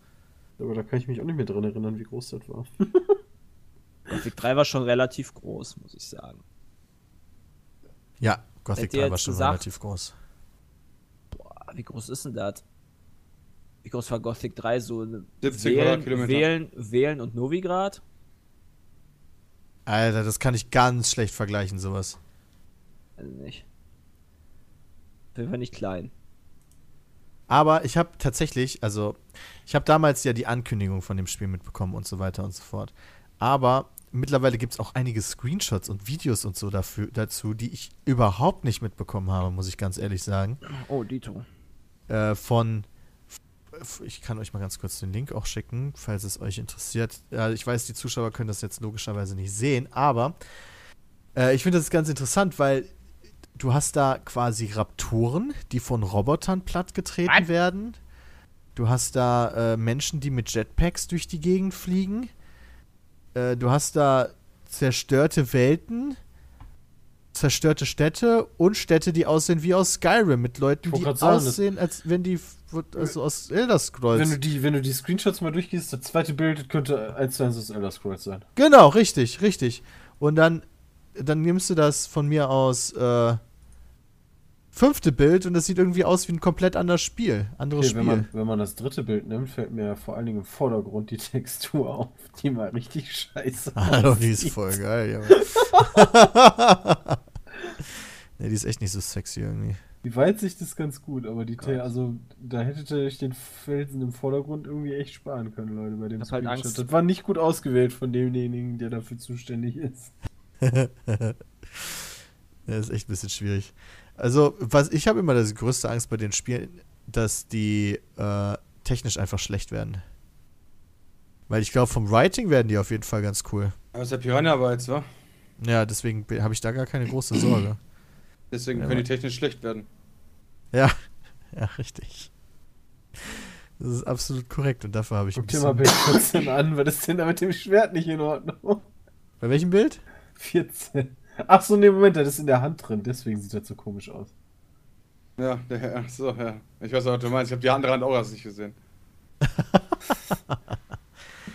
Aber da kann ich mich auch nicht mehr dran erinnern, wie groß das war. Gothic 3 war schon relativ groß, muss ich sagen. Ja, Gothic Hätte ihr 3 war schon gesagt- relativ groß. Boah, wie groß ist denn das? Wie groß war Gothic 3? So eine 70 Wählen. Wählen, Wählen und Novigrad? Alter, das kann ich ganz schlecht vergleichen, sowas. Also nicht. Auf jeden Fall nicht klein. Aber ich habe tatsächlich, also ich habe damals ja die Ankündigung von dem Spiel mitbekommen und so weiter und so fort. Aber mittlerweile gibt es auch einige Screenshots und Videos und so dafür, dazu, die ich überhaupt nicht mitbekommen habe, muss ich ganz ehrlich sagen. Oh, Dito. Äh, von, ich kann euch mal ganz kurz den Link auch schicken, falls es euch interessiert. Ja, ich weiß, die Zuschauer können das jetzt logischerweise nicht sehen, aber äh, ich finde das ganz interessant, weil du hast da quasi Raptoren, die von Robotern plattgetreten werden. Du hast da äh, Menschen, die mit Jetpacks durch die Gegend fliegen. Äh, du hast da zerstörte Welten. Zerstörte Städte und Städte, die aussehen wie aus Skyrim, mit Leuten, die sagen, aussehen, als wenn die also aus Elder Wenn Scrolls. du, die, wenn du die Screenshots mal durchgehst, das zweite Bild könnte eins zu eins aus Elder Scrolls sein. Genau, richtig, richtig. Und dann, dann nimmst du das von mir aus äh, fünfte Bild und das sieht irgendwie aus wie ein komplett anderes Spiel. Anderes Okay, wenn, Spiel. man, wenn man das dritte Bild nimmt, fällt mir vor allen Dingen im Vordergrund die Textur auf, die mal richtig scheiße Hallo, die ist voll geil, Junge. ne, die ist echt nicht so sexy irgendwie. Die Weitsicht ist ganz gut, aber die Te also da hätte ich den Felsen im Vordergrund irgendwie echt sparen können, Leute, bei dem halt Screenshot. Angst. Das war nicht gut ausgewählt von demjenigen, der dafür zuständig ist. Das ist echt ein bisschen schwierig. Also, was ich habe immer das größte Angst bei den Spielen, dass die äh, technisch einfach schlecht werden. Weil ich glaube, vom Writing werden die auf jeden Fall ganz cool. Aber ist der Piranha Bytes, wa? Ja, deswegen habe ich da gar keine große Sorge. Deswegen Ja, können die technisch schlecht werden. Ja, ja, richtig. Das ist absolut korrekt und dafür habe ich ein Guck dir mal. Bild 14 an, was ist denn da mit dem Schwert nicht in Ordnung? Bei welchem Bild? 14. Ach so, nee, Moment, das ist in der Hand drin, deswegen sieht das so komisch aus. Ja, der, ach so, ja. Ich weiß auch, was du meinst. Ich habe die andere Hand auch erst nicht gesehen.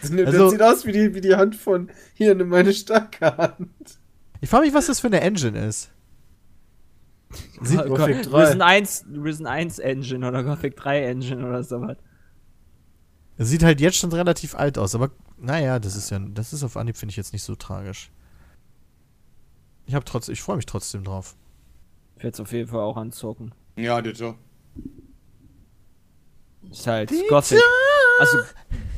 Das, das Also- sieht aus wie die, wie die Hand von hier, nimm meine starke Hand. Ich frage mich, was das für eine Engine ist. Sieht Go- Gothic Go- 3. Risen 1, Risen 1 Engine oder Gothic 3 Engine oder sowas. Es sieht halt jetzt schon relativ alt aus, aber naja, das ist ja, das ist auf Anhieb, finde ich jetzt nicht so tragisch. Ich habe trotzdem, ich freue mich trotzdem drauf. Ich werde es auf jeden Fall auch anzocken. Ja, Ditto. Ist halt Gothic. Also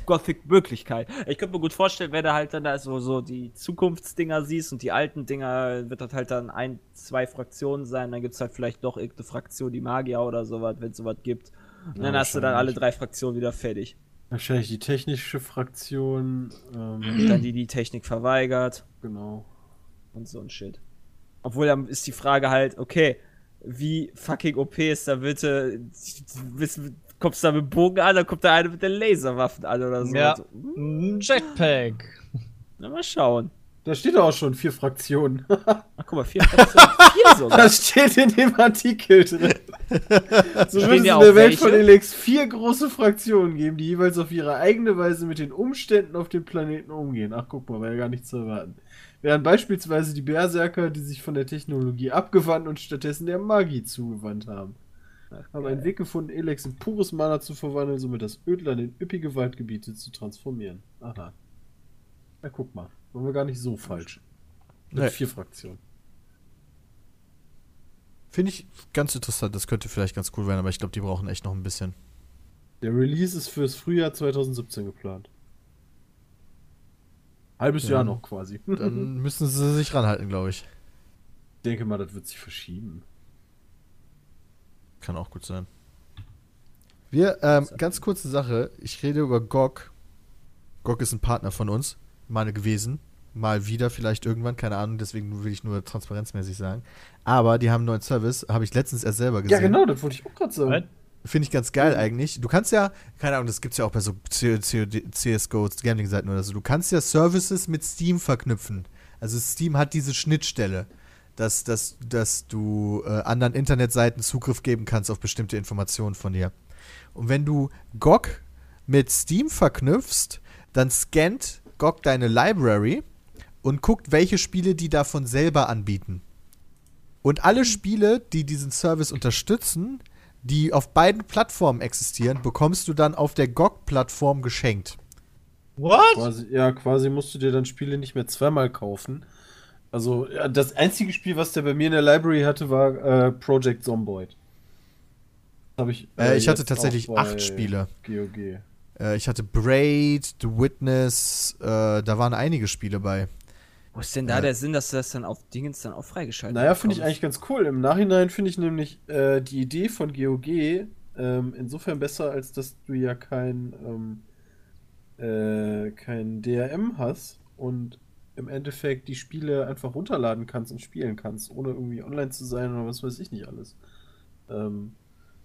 Gothic-Möglichkeit. Ich könnte mir gut vorstellen, wenn du halt dann da so, so die Zukunftsdinger siehst und die alten Dinger, wird das halt dann ein, zwei Fraktionen sein. Dann gibt es halt vielleicht doch irgendeine Fraktion, die Magier oder sowas, wenn es sowas gibt. Und dann hast du dann alle drei Fraktionen wieder fertig. Wahrscheinlich die technische Fraktion. Ähm, dann die, die Technik verweigert genau. und so ein Shit. Obwohl dann ist die Frage halt, okay, wie fucking OP ist da bitte, wissen- kommst du da mit dem Bogen an, dann kommt da einer mit den Laserwaffen an oder so. Ja. So, Ein Jetpack. Na, mal schauen. Da steht doch auch schon vier Fraktionen. Ach, guck mal, vier Fraktionen, vier sogar. Das steht in dem Artikel drin. So wird es in der Welt von welche? Elex vier große Fraktionen geben, die jeweils auf ihre eigene Weise mit den Umständen auf dem Planeten umgehen. Ach, guck mal, war ja gar nicht zu erwarten. Während beispielsweise die Berserker, die sich von der Technologie abgewandt und stattdessen der Magie zugewandt haben. Haben einen Weg gefunden, Elex in pures Mana zu verwandeln, somit das Ödland in üppige Waldgebiete zu transformieren. Aha. Na, guck mal. Waren wir gar nicht so falsch. Mit Nee. vier Fraktionen. Finde ich ganz interessant. Das könnte vielleicht ganz cool werden, aber ich glaube, die brauchen echt noch ein bisschen. Der Release ist fürs Frühjahr 2017 geplant. Halbes Ja. Jahr noch quasi. Dann müssen sie sich ranhalten, glaube ich. Ich denke mal, das wird sich verschieben. Kann auch gut sein. Wir, ähm, ganz kurze Sache. Ich rede über GOG. GOG ist ein Partner von uns. Mal gewesen. Mal wieder, vielleicht irgendwann, keine Ahnung. Deswegen will ich nur transparenzmäßig sagen. Aber die haben einen neuen Service. Habe ich letztens erst selber gesehen. Ja, genau, das wollte ich auch gerade sagen. Finde ich ganz geil eigentlich. Du kannst ja, keine Ahnung, das gibt es ja auch bei so CSGO, Gambling-Seiten oder so. Du kannst ja Services mit Steam verknüpfen. Also Steam hat diese Schnittstelle, dass, dass, dass du äh, anderen Internetseiten Zugriff geben kannst auf bestimmte Informationen von dir. Und wenn du GOG mit Steam verknüpfst, dann scannt GOG deine Library und guckt, welche Spiele die davon selber anbieten. Und alle Spiele, die diesen Service unterstützen, die auf beiden Plattformen existieren, bekommst du dann auf der GOG-Plattform geschenkt. What? Quasi, ja, quasi musst du dir dann Spiele nicht mehr zweimal kaufen. Also, ja, das einzige Spiel, was der bei mir in der Library hatte, war äh, Project Zomboid. Habe ich. Äh, ich hatte tatsächlich acht Spiele. GOG. Äh, ich hatte Braid, The Witness, äh, da waren einige Spiele bei. Wo ist denn da der Sinn, dass du das dann auf Dingens dann auch freigeschaltet Naja, finde ich eigentlich ganz cool. Im Nachhinein finde ich nämlich äh, die Idee von GOG ähm, insofern besser, als dass du ja kein, ähm, äh, kein DRM hast und im Endeffekt die Spiele einfach runterladen kannst und spielen kannst, ohne irgendwie online zu sein oder was weiß ich nicht alles. Ähm,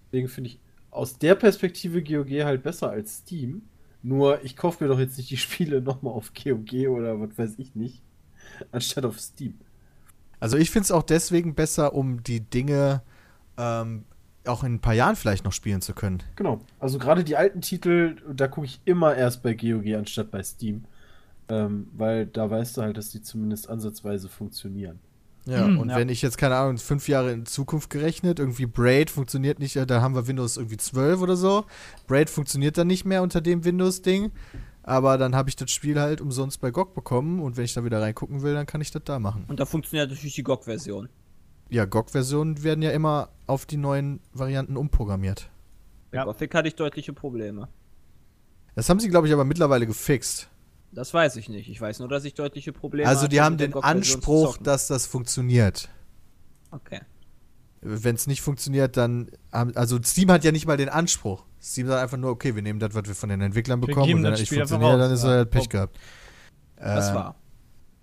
deswegen finde ich aus der Perspektive GOG halt besser als Steam. Nur ich kaufe mir doch jetzt nicht die Spiele nochmal auf GOG oder was weiß ich nicht, anstatt auf Steam. Also ich finde es auch deswegen besser, um die Dinge ähm, auch in ein paar Jahren vielleicht noch spielen zu können. Genau. Also gerade die alten Titel, da gucke ich immer erst bei GOG anstatt bei Steam. Ähm, weil da weißt du halt, dass die zumindest ansatzweise funktionieren. Ja, Mhm, und ja. wenn ich jetzt, keine Ahnung, fünf Jahre in Zukunft gerechnet, irgendwie Braid funktioniert nicht, äh, da haben wir Windows irgendwie 12 oder so. Braid funktioniert dann nicht mehr unter dem Windows-Ding. Aber dann habe ich das Spiel halt umsonst bei GOG bekommen und wenn ich da wieder reingucken will, dann kann ich das da machen. Und da funktioniert natürlich die GOG-Version. Ja, GOG-Versionen werden ja immer auf die neuen Varianten umprogrammiert. Bei Ja. Gothic hatte ich deutliche Probleme. Das haben sie, glaube ich, aber mittlerweile gefixt. Das weiß ich nicht. Ich weiß nur, dass ich deutliche Probleme Also die haben den Anspruch, dass das funktioniert. Okay. Wenn es nicht funktioniert, dann haben, also Steam hat ja nicht mal den Anspruch. Steam sagt einfach nur, okay, wir nehmen das, was wir von den Entwicklern bekommen und wenn das nicht funktioniert, dann ist ja. er halt Pech gehabt. Das Äh, war.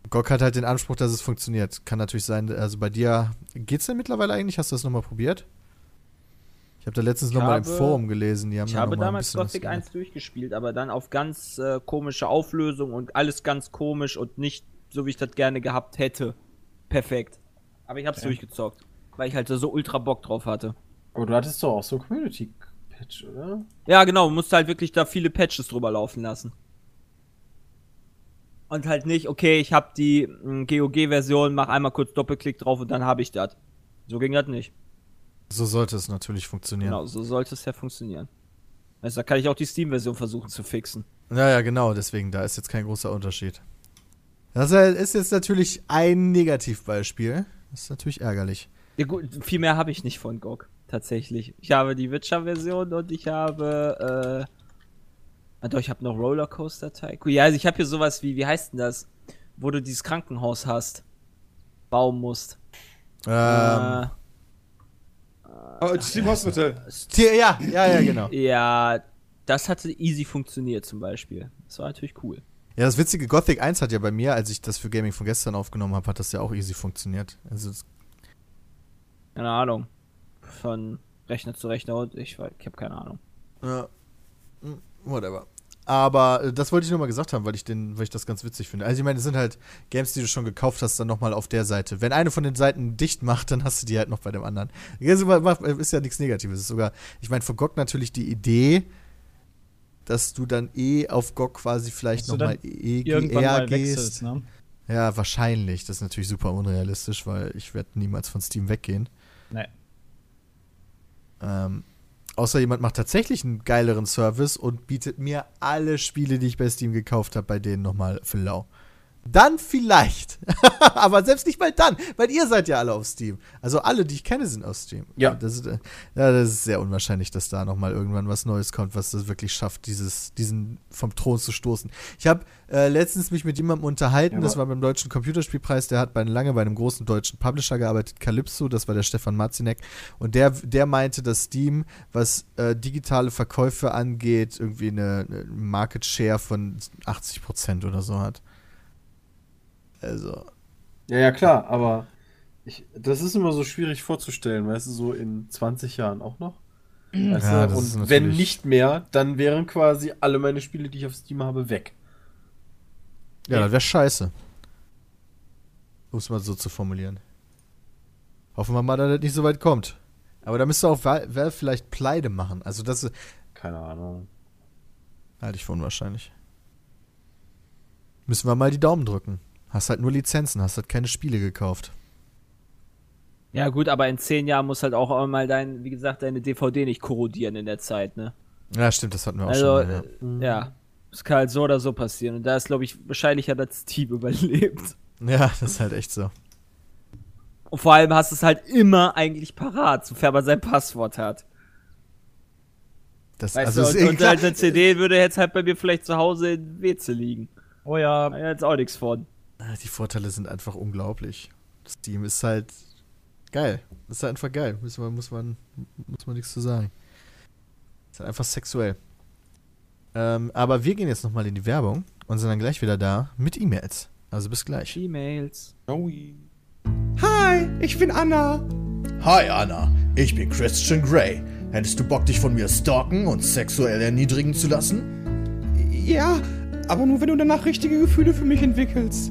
GOG hat halt den Anspruch, dass es funktioniert. Kann natürlich sein, also bei dir, geht's denn mittlerweile eigentlich? Hast du das nochmal probiert? Ich habe da letztens nochmal im habe- Forum gelesen. Die haben Ich habe damals Gothic gemacht. 1 durchgespielt, aber dann auf ganz äh, komische Auflösung und alles ganz komisch und nicht so, wie ich das gerne gehabt hätte. Perfekt. Aber ich hab's durchgezockt, weil ich halt so ultra Bock drauf hatte. Aber du hattest doch auch so Community-Patch, oder? Ja, genau, man musste halt wirklich da viele Patches drüber laufen lassen. Und halt nicht, okay, ich hab die mm, GOG-Version, mach einmal kurz Doppelklick drauf und dann habe ich das. So ging das nicht. So sollte es natürlich funktionieren. Genau, so sollte es ja funktionieren. Also da kann ich auch die Steam-Version versuchen zu fixen. Ja, ja, genau, deswegen, da ist jetzt kein großer Unterschied. Das ist jetzt natürlich ein Negativbeispiel. Das ist natürlich ärgerlich. Ja gut, viel mehr habe ich nicht von GOG, tatsächlich. Ich habe die Witcher-Version und ich habe, äh, ah doch, ich habe noch Rollercoaster Tycoon. Ja, also ich habe hier sowas wie, wie heißt denn das? Wo du dieses Krankenhaus hast, bauen musst. Ähm, Äh, Oh, Steam Hospital. Tier, ja, ja, ja, genau. ja, das hatte easy funktioniert zum Beispiel. Das war natürlich cool. Ja, das witzige Gothic 1 hat ja bei mir, als ich das für Gaming von gestern aufgenommen habe, hat das ja auch easy funktioniert. Also, Keine Ahnung. Von Rechner zu Rechner und ich, ich habe keine Ahnung. ja, mm, whatever. Aber äh, das wollte ich nur mal gesagt haben, weil ich, den, weil ich das ganz witzig finde. Also ich meine, es sind halt Games, die du schon gekauft hast, dann nochmal auf der Seite. Wenn eine von den Seiten dicht macht, dann hast du die halt noch bei dem anderen. Das ist ja nichts Negatives. Es ist sogar, ich meine, von GOG natürlich die Idee, dass du dann eh auf GOG quasi vielleicht nochmal EGR gehst. wechselst, ne? Ja, wahrscheinlich. Das ist natürlich super unrealistisch, weil ich werde niemals von Steam weggehen. Nee. Ähm, außer jemand macht tatsächlich einen geileren Service und bietet mir alle Spiele, die ich bei Steam gekauft habe, bei denen nochmal für lau. Dann vielleicht. Aber selbst nicht mal dann, weil ihr seid ja alle auf Steam. Also alle, die ich kenne, sind auf Steam. Ja. Das ist, äh, ja, das ist sehr unwahrscheinlich, dass da nochmal irgendwann was Neues kommt, was das wirklich schafft, dieses, diesen vom Thron zu stoßen. Ich habe äh, letztens mich mit jemandem unterhalten, Ja, das war beim Deutschen Computerspielpreis, der hat bei, lange bei einem großen deutschen Publisher gearbeitet, Calypso, das war der Stefan Marzinek. Und der, der meinte, dass Steam, was äh, digitale Verkäufe angeht, irgendwie eine, eine Market Share von 80% oder so hat. Also, Ja, ja, klar, aber ich, das ist immer so schwierig vorzustellen, weißt du, so in 20 Jahren auch noch. Weißt Ja, du? Und wenn nicht mehr, dann wären quasi alle meine Spiele, die ich auf Steam habe, weg. ja, das wäre scheiße. Um es mal so zu formulieren. Hoffen wir mal, dass das nicht so weit kommt. Aber da müsste auch Val- Valve vielleicht Pleite machen. Also das ist- Keine Ahnung. halte ich für unwahrscheinlich. Müssen wir mal die Daumen drücken. Hast halt nur Lizenzen, hast halt keine Spiele gekauft. Ja gut, aber in zehn Jahren muss halt auch mal dein, wie gesagt, deine DVD nicht korrodieren in der Zeit, ne? Ja, stimmt, das hatten wir auch Also, schon mal. äh, ja. Es kann halt so oder so passieren. Und da ist, glaube ich, wahrscheinlicher, dass Steam überlebt. Ja. ja, das ist halt echt so. Und vor allem hast du es halt immer eigentlich parat, sofern man sein Passwort hat. Das, Weißt also du, ist und, und halt eine CD würde jetzt halt bei mir vielleicht zu Hause in WC liegen. Oh ja, Da jetzt auch nichts von. Ah, Die Vorteile sind einfach unglaublich. Steam ist halt geil. Ist halt einfach geil. Muss man, muss man, muss man nichts zu sagen. Ist halt einfach sexuell. Ähm, aber wir gehen jetzt nochmal in die Werbung und sind dann gleich wieder da mit E-Mails. Also bis gleich. E-Mails. Hi, ich bin Anna. Hi Anna, ich bin Christian Grey. Hättest du Bock, dich von mir stalken und sexuell erniedrigen zu lassen? Ja, aber nur wenn du danach richtige Gefühle für mich entwickelst.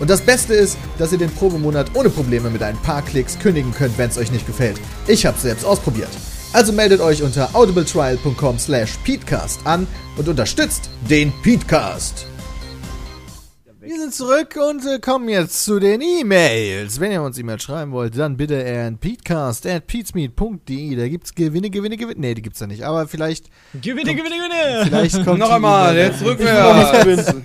Und das Beste ist, dass ihr den Probemonat ohne Probleme mit ein paar Klicks kündigen könnt, wenn es euch nicht gefällt. Ich habe selbst ausprobiert. Also meldet euch unter audibletrial.com slash peatcast an und unterstützt den Peatcast. Wir sind zurück und äh, kommen jetzt zu den E-Mails. Wenn ihr uns E-Mails schreiben wollt, dann bitte an peatcast.peatsmeet.de. Da gibt's Gewinne, Gewinne, Gewinne. Nee, die gibt's da nicht. Aber vielleicht, Gewinne, gewinne, gewinne! vielleicht kommt Noch einmal, jetzt rückwärts.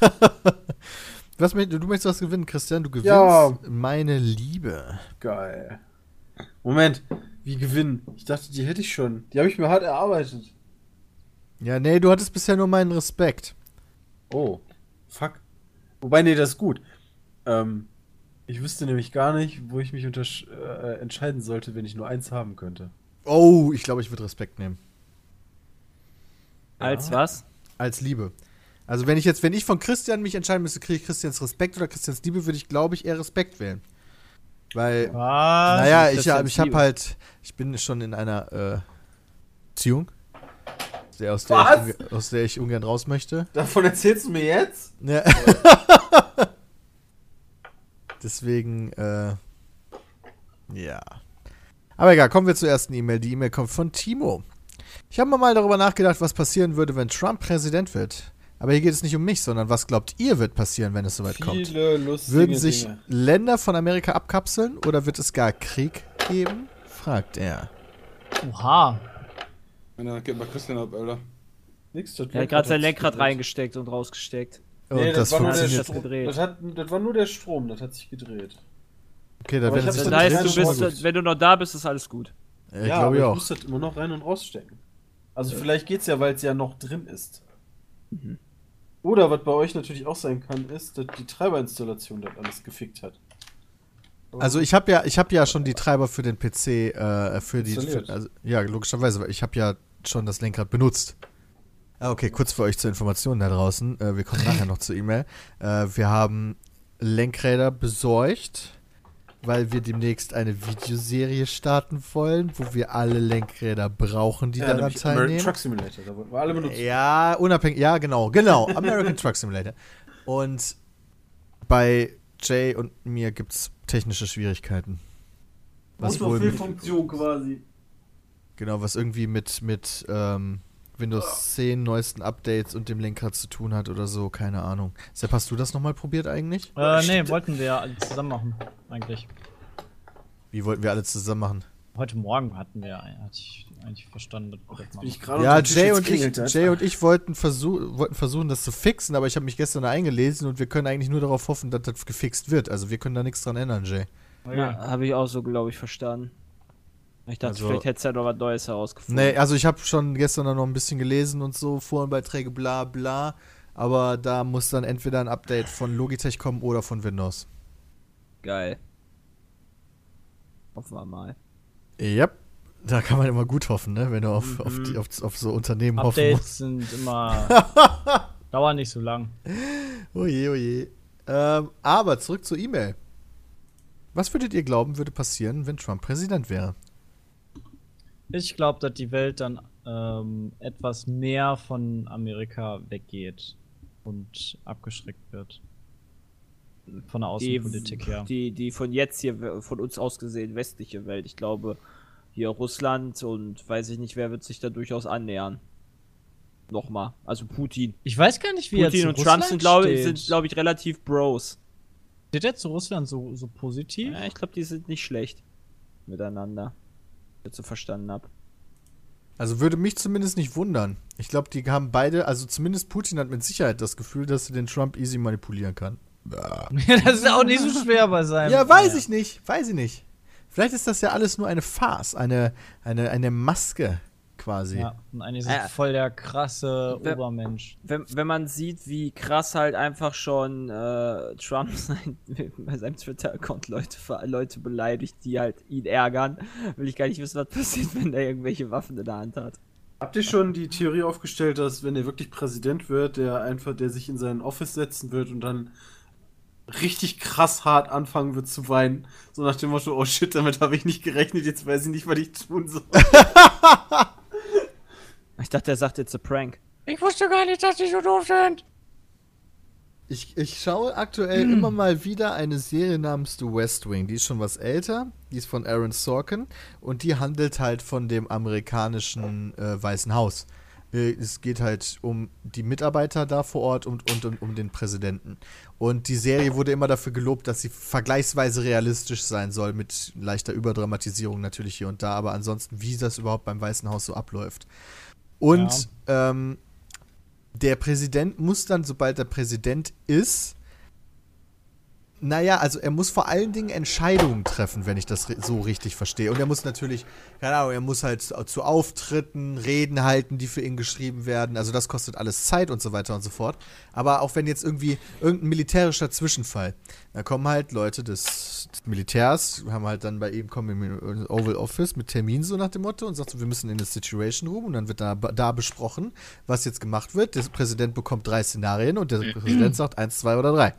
Was, du möchtest was gewinnen, Christian? Du gewinnst Ja. meine Liebe. Geil. Moment, wie gewinnen? Ich dachte, die hätte ich schon. Die habe ich mir hart erarbeitet. Ja, nee, du hattest bisher nur meinen Respekt. Oh, fuck. Wobei, nee, das ist gut. Ähm, ich wüsste nämlich gar nicht, wo ich mich untersch- äh, entscheiden sollte, wenn ich nur eins haben könnte. Oh, ich glaube, ich würde Respekt nehmen. Als was? Als Liebe. Also wenn ich jetzt, wenn ich von Christian mich entscheiden müsste, kriege ich Christians Respekt oder Christians Liebe, würde ich, glaube ich, eher Respekt wählen. Weil, Was? naja, ich, hab- ich habe halt, ich bin schon in einer äh, Beziehung, der, aus, der ich, aus der ich ungern raus möchte. Davon erzählst du mir jetzt? Ja. Deswegen, äh, ja. Aber egal, kommen wir zur ersten E-Mail. Die E-Mail kommt von Timo. Ich habe mal darüber nachgedacht, was passieren würde, wenn Trump Präsident wird. Aber hier geht es nicht um mich, sondern was glaubt ihr wird passieren, wenn es soweit kommt? Viele lustige Würden sich Dinge. Länder von Amerika abkapseln oder wird es gar Krieg geben? fragt er. Oha. Na, gib mal Christian ab, Alter. Nix, das Er hat gerade sein Lenkrad gedreht. reingesteckt und rausgesteckt. Und Nee, das, das, war nur der funktioniert. das Strom. gedreht. Das, hat, das war nur der Strom, das hat sich gedreht. Okay, da Aber ich werden hab sich das dann heißt, du bist, wenn du noch da bist, ist alles gut. Ja, ich ja, glaube aber ich auch. muss das immer noch rein und rausstecken. Also vielleicht geht's ja, weil es ja noch drin ist. Mhm. Oder was bei euch natürlich auch sein kann, ist, dass die Treiberinstallation das alles gefickt hat. Also ich habe ja, ich habe ja schon die Treiber für den PC, äh, für die, für, also, ja logischerweise, weil ich habe ja schon das Lenkrad benutzt. Ah, okay, kurz für euch zur Information da draußen. Äh, wir kommen nachher noch zur E-Mail. Äh, wir haben Lenkräder besorgt, weil wir demnächst eine Videoserie starten wollen, wo wir alle Lenkräder brauchen, die daran nämlich American teilnehmen. Truck Simulator, da wollten wir alle benutzen. Ja, unabhängig, ja, genau, genau. American Truck Simulator. Und bei Jay und mir gibt es technische Schwierigkeiten. Was wohl mit, Funktion quasi. genau, was irgendwie mit, mit ähm, Windows 10 neuesten Updates und dem Lenkrad zu tun hat oder so, keine Ahnung. Sepp, hast du das nochmal probiert eigentlich? Äh, nee, wollten wir ja alle zusammen machen, eigentlich. Wie wollten wir alle zusammen machen? Heute Morgen hatten wir, hatte ich eigentlich verstanden, dass wir das Bin ich Ja, Jay und, ich. Jay und ich wollten, versuch, wollten versuchen, das zu fixen, aber ich habe mich gestern eingelesen und wir können eigentlich nur darauf hoffen, dass das gefixt wird. Also wir können da nichts dran ändern, Jay. Ja, habe ich auch so, glaube ich, verstanden. Ich dachte, Also- vielleicht hättest du ja noch was Neues herausgefunden. Nee, also ich habe schon gestern noch ein bisschen gelesen und so, Forenbeiträge, bla bla. Aber da muss dann entweder ein Update von Logitech kommen oder von Windows. Geil. Hoffen wir mal. Yep. Da kann man immer gut hoffen, ne? Wenn du auf, auf, die, auf, auf so Unternehmen hoffen musst. Updates sind immer. dauern nicht so lang. Oje, oje. Ähm, aber zurück zur E-Mail. Was würdet ihr glauben, würde passieren, wenn Trump Präsident wäre? Ich glaube, dass die Welt dann ähm, etwas mehr von Amerika weggeht und abgeschreckt wird. Von der Außenpolitik her. Die, die von jetzt hier, von uns aus gesehen, westliche Welt. Ich glaube, hier Russland und weiß ich nicht, wer wird sich da durchaus annähern. Nochmal. Also Putin. Ich weiß gar nicht, wie Putin jetzt und Russland Trump sind, glaube ich, glaube ich, relativ Bros. Steht jetzt zu Russland so, so positiv? Ja, ich glaube, die sind nicht schlecht miteinander. Wenn ich das so verstanden habe. Also würde mich zumindest nicht wundern. Ich glaube, die haben beide, also zumindest Putin hat mit Sicherheit das Gefühl, dass er den Trump easy manipulieren kann. das ist auch nicht so schwer bei seinem. Ja, weiß ich nicht, weiß ich nicht. Vielleicht ist das ja alles nur eine Farce, eine, eine, eine Maske. Quasi. Ja, und eigentlich ist Äh, voll der krasse wer- Obermensch. Wenn, wenn man sieht, wie krass halt einfach schon äh, Trump sein, bei seinem Twitter-Account Leute, Leute beleidigt, die halt ihn ärgern, will ich gar nicht wissen, was passiert, wenn er irgendwelche Waffen in der Hand hat. Habt ihr schon die Theorie aufgestellt, dass wenn er wirklich Präsident wird, der einfach, der sich in sein Office setzen wird und dann richtig krass hart anfangen wird zu weinen, so nach dem Motto, oh shit, damit habe ich nicht gerechnet, jetzt weiß ich nicht, was ich tun soll. Ich dachte, er sagt jetzt a prank. Ich wusste gar nicht, dass die so doof sind. Ich, ich schaue aktuell immer mal wieder eine Serie namens The West Wing. Die ist schon was älter. Die ist von Aaron Sorkin. Und die handelt halt von dem amerikanischen äh, Weißen Haus. Äh, es geht halt um die Mitarbeiter da vor Ort und, und, und um den Präsidenten. Und die Serie wurde immer dafür gelobt, dass sie vergleichsweise realistisch sein soll, mit leichter Überdramatisierung natürlich hier und da, aber ansonsten, wie das überhaupt beim Weißen Haus so abläuft. Und ähm, der Präsident muss dann, sobald er Präsident ist, naja, also er muss vor allen Dingen Entscheidungen treffen, wenn ich das so richtig verstehe. Und er muss natürlich, keine Ahnung, er muss halt zu Auftritten, Reden halten, die für ihn geschrieben werden. Also das kostet alles Zeit und so weiter und so fort. Aber auch wenn jetzt irgendwie irgendein militärischer Zwischenfall, da kommen halt Leute des, des Militärs, haben halt dann bei ihm, kommen im Oval Office mit Termin so nach dem Motto und sagt so, wir müssen in das Situation Room und dann wird da, da besprochen, was jetzt gemacht wird. Der Präsident bekommt drei Szenarien und der Präsident sagt eins, zwei oder drei.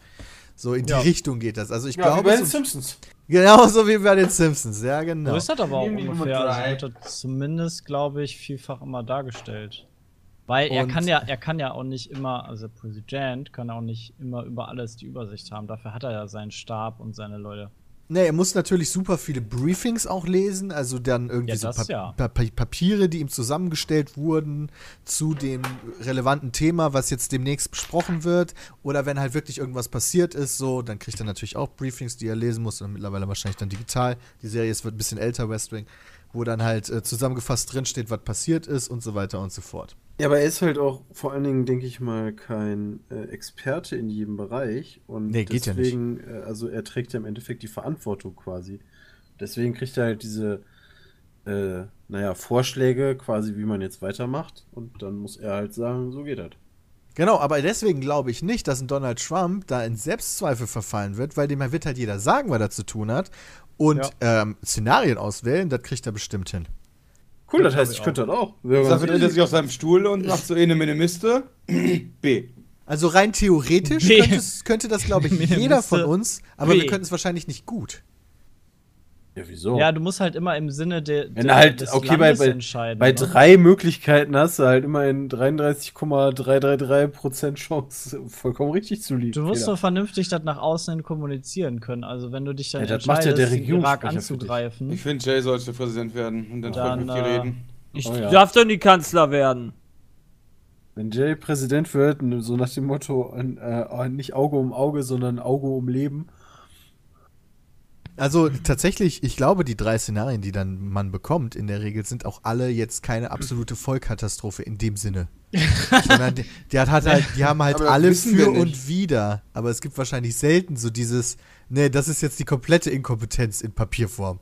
So in die Ja. Richtung geht das. Also ich Ja, wie glaube, bei den so, Simpsons. genauso wie bei den Simpsons, ja genau. So ist das aber auch ungefähr. Also wird das zumindest, glaube ich, vielfach immer dargestellt. Weil er kann ja, er kann ja auch nicht immer, also der Präsident kann auch nicht immer über alles die Übersicht haben. Dafür hat er ja seinen Stab und seine Leute. Nee, er muss natürlich super viele Briefings auch lesen, also dann irgendwie Ja, so Pa- ja. Pa Pa Papiere, die ihm zusammengestellt wurden zu dem relevanten Thema, was jetzt demnächst besprochen wird. Oder wenn halt wirklich irgendwas passiert ist, so, dann kriegt er natürlich auch Briefings, die er lesen muss. Und mittlerweile wahrscheinlich dann digital. Die Serie ist wird ein bisschen älter, West Wing, wo dann halt äh, zusammengefasst drinsteht, was passiert ist und so weiter und so fort. Ja, aber er ist halt auch vor allen Dingen, denke ich mal, kein äh, Experte in jedem Bereich. Und Nee, geht ja nicht. deswegen, äh, also er trägt ja im Endeffekt die Verantwortung quasi. Deswegen kriegt er halt diese, äh, naja, Vorschläge quasi, wie man jetzt weitermacht. Und dann muss er halt sagen, so geht das. Genau, aber deswegen glaube ich nicht, dass ein Donald Trump da in Selbstzweifel verfallen wird, weil dem wird halt jeder sagen, was er zu tun hat. Und ähm, Szenarien auswählen, das kriegt er bestimmt hin. Cool, das heißt, ich könnte das auch. Dafür dreht er sich auf seinem Stuhl und macht so eine Minimiste. B. Also rein theoretisch könnte, das, glaube ich, jeder von uns, aber wir Weh. können es wahrscheinlich nicht gut. Ja, wieso? Ja, du musst halt immer im Sinne der, Wenn der du halt, des okay, bei, Landes bei, entscheiden. bei ne? drei Möglichkeiten hast du halt immerhin 33,333% Chance, vollkommen richtig zu liegen. Du musst Fehler. doch vernünftig das nach außen hin kommunizieren können. Also wenn du dich dann Ja, das macht ja entscheidest, der den Irak anzugreifen, Ich finde, Jay sollte Präsident werden und dann, Dann, dann äh, reden. Ich Oh ja. darf doch nie Kanzler werden. Wenn Jay Präsident wird, so nach dem Motto, äh, nicht Auge um Auge, sondern Auge um Leben. Also tatsächlich, ich glaube, die drei Szenarien, die dann man bekommt, in der Regel sind auch alle jetzt keine absolute Vollkatastrophe in dem Sinne. Sondern die, die, hat, hat halt, die haben halt alle für und wider. Aber es gibt wahrscheinlich selten so dieses, ne, das ist jetzt die komplette Inkompetenz in Papierform.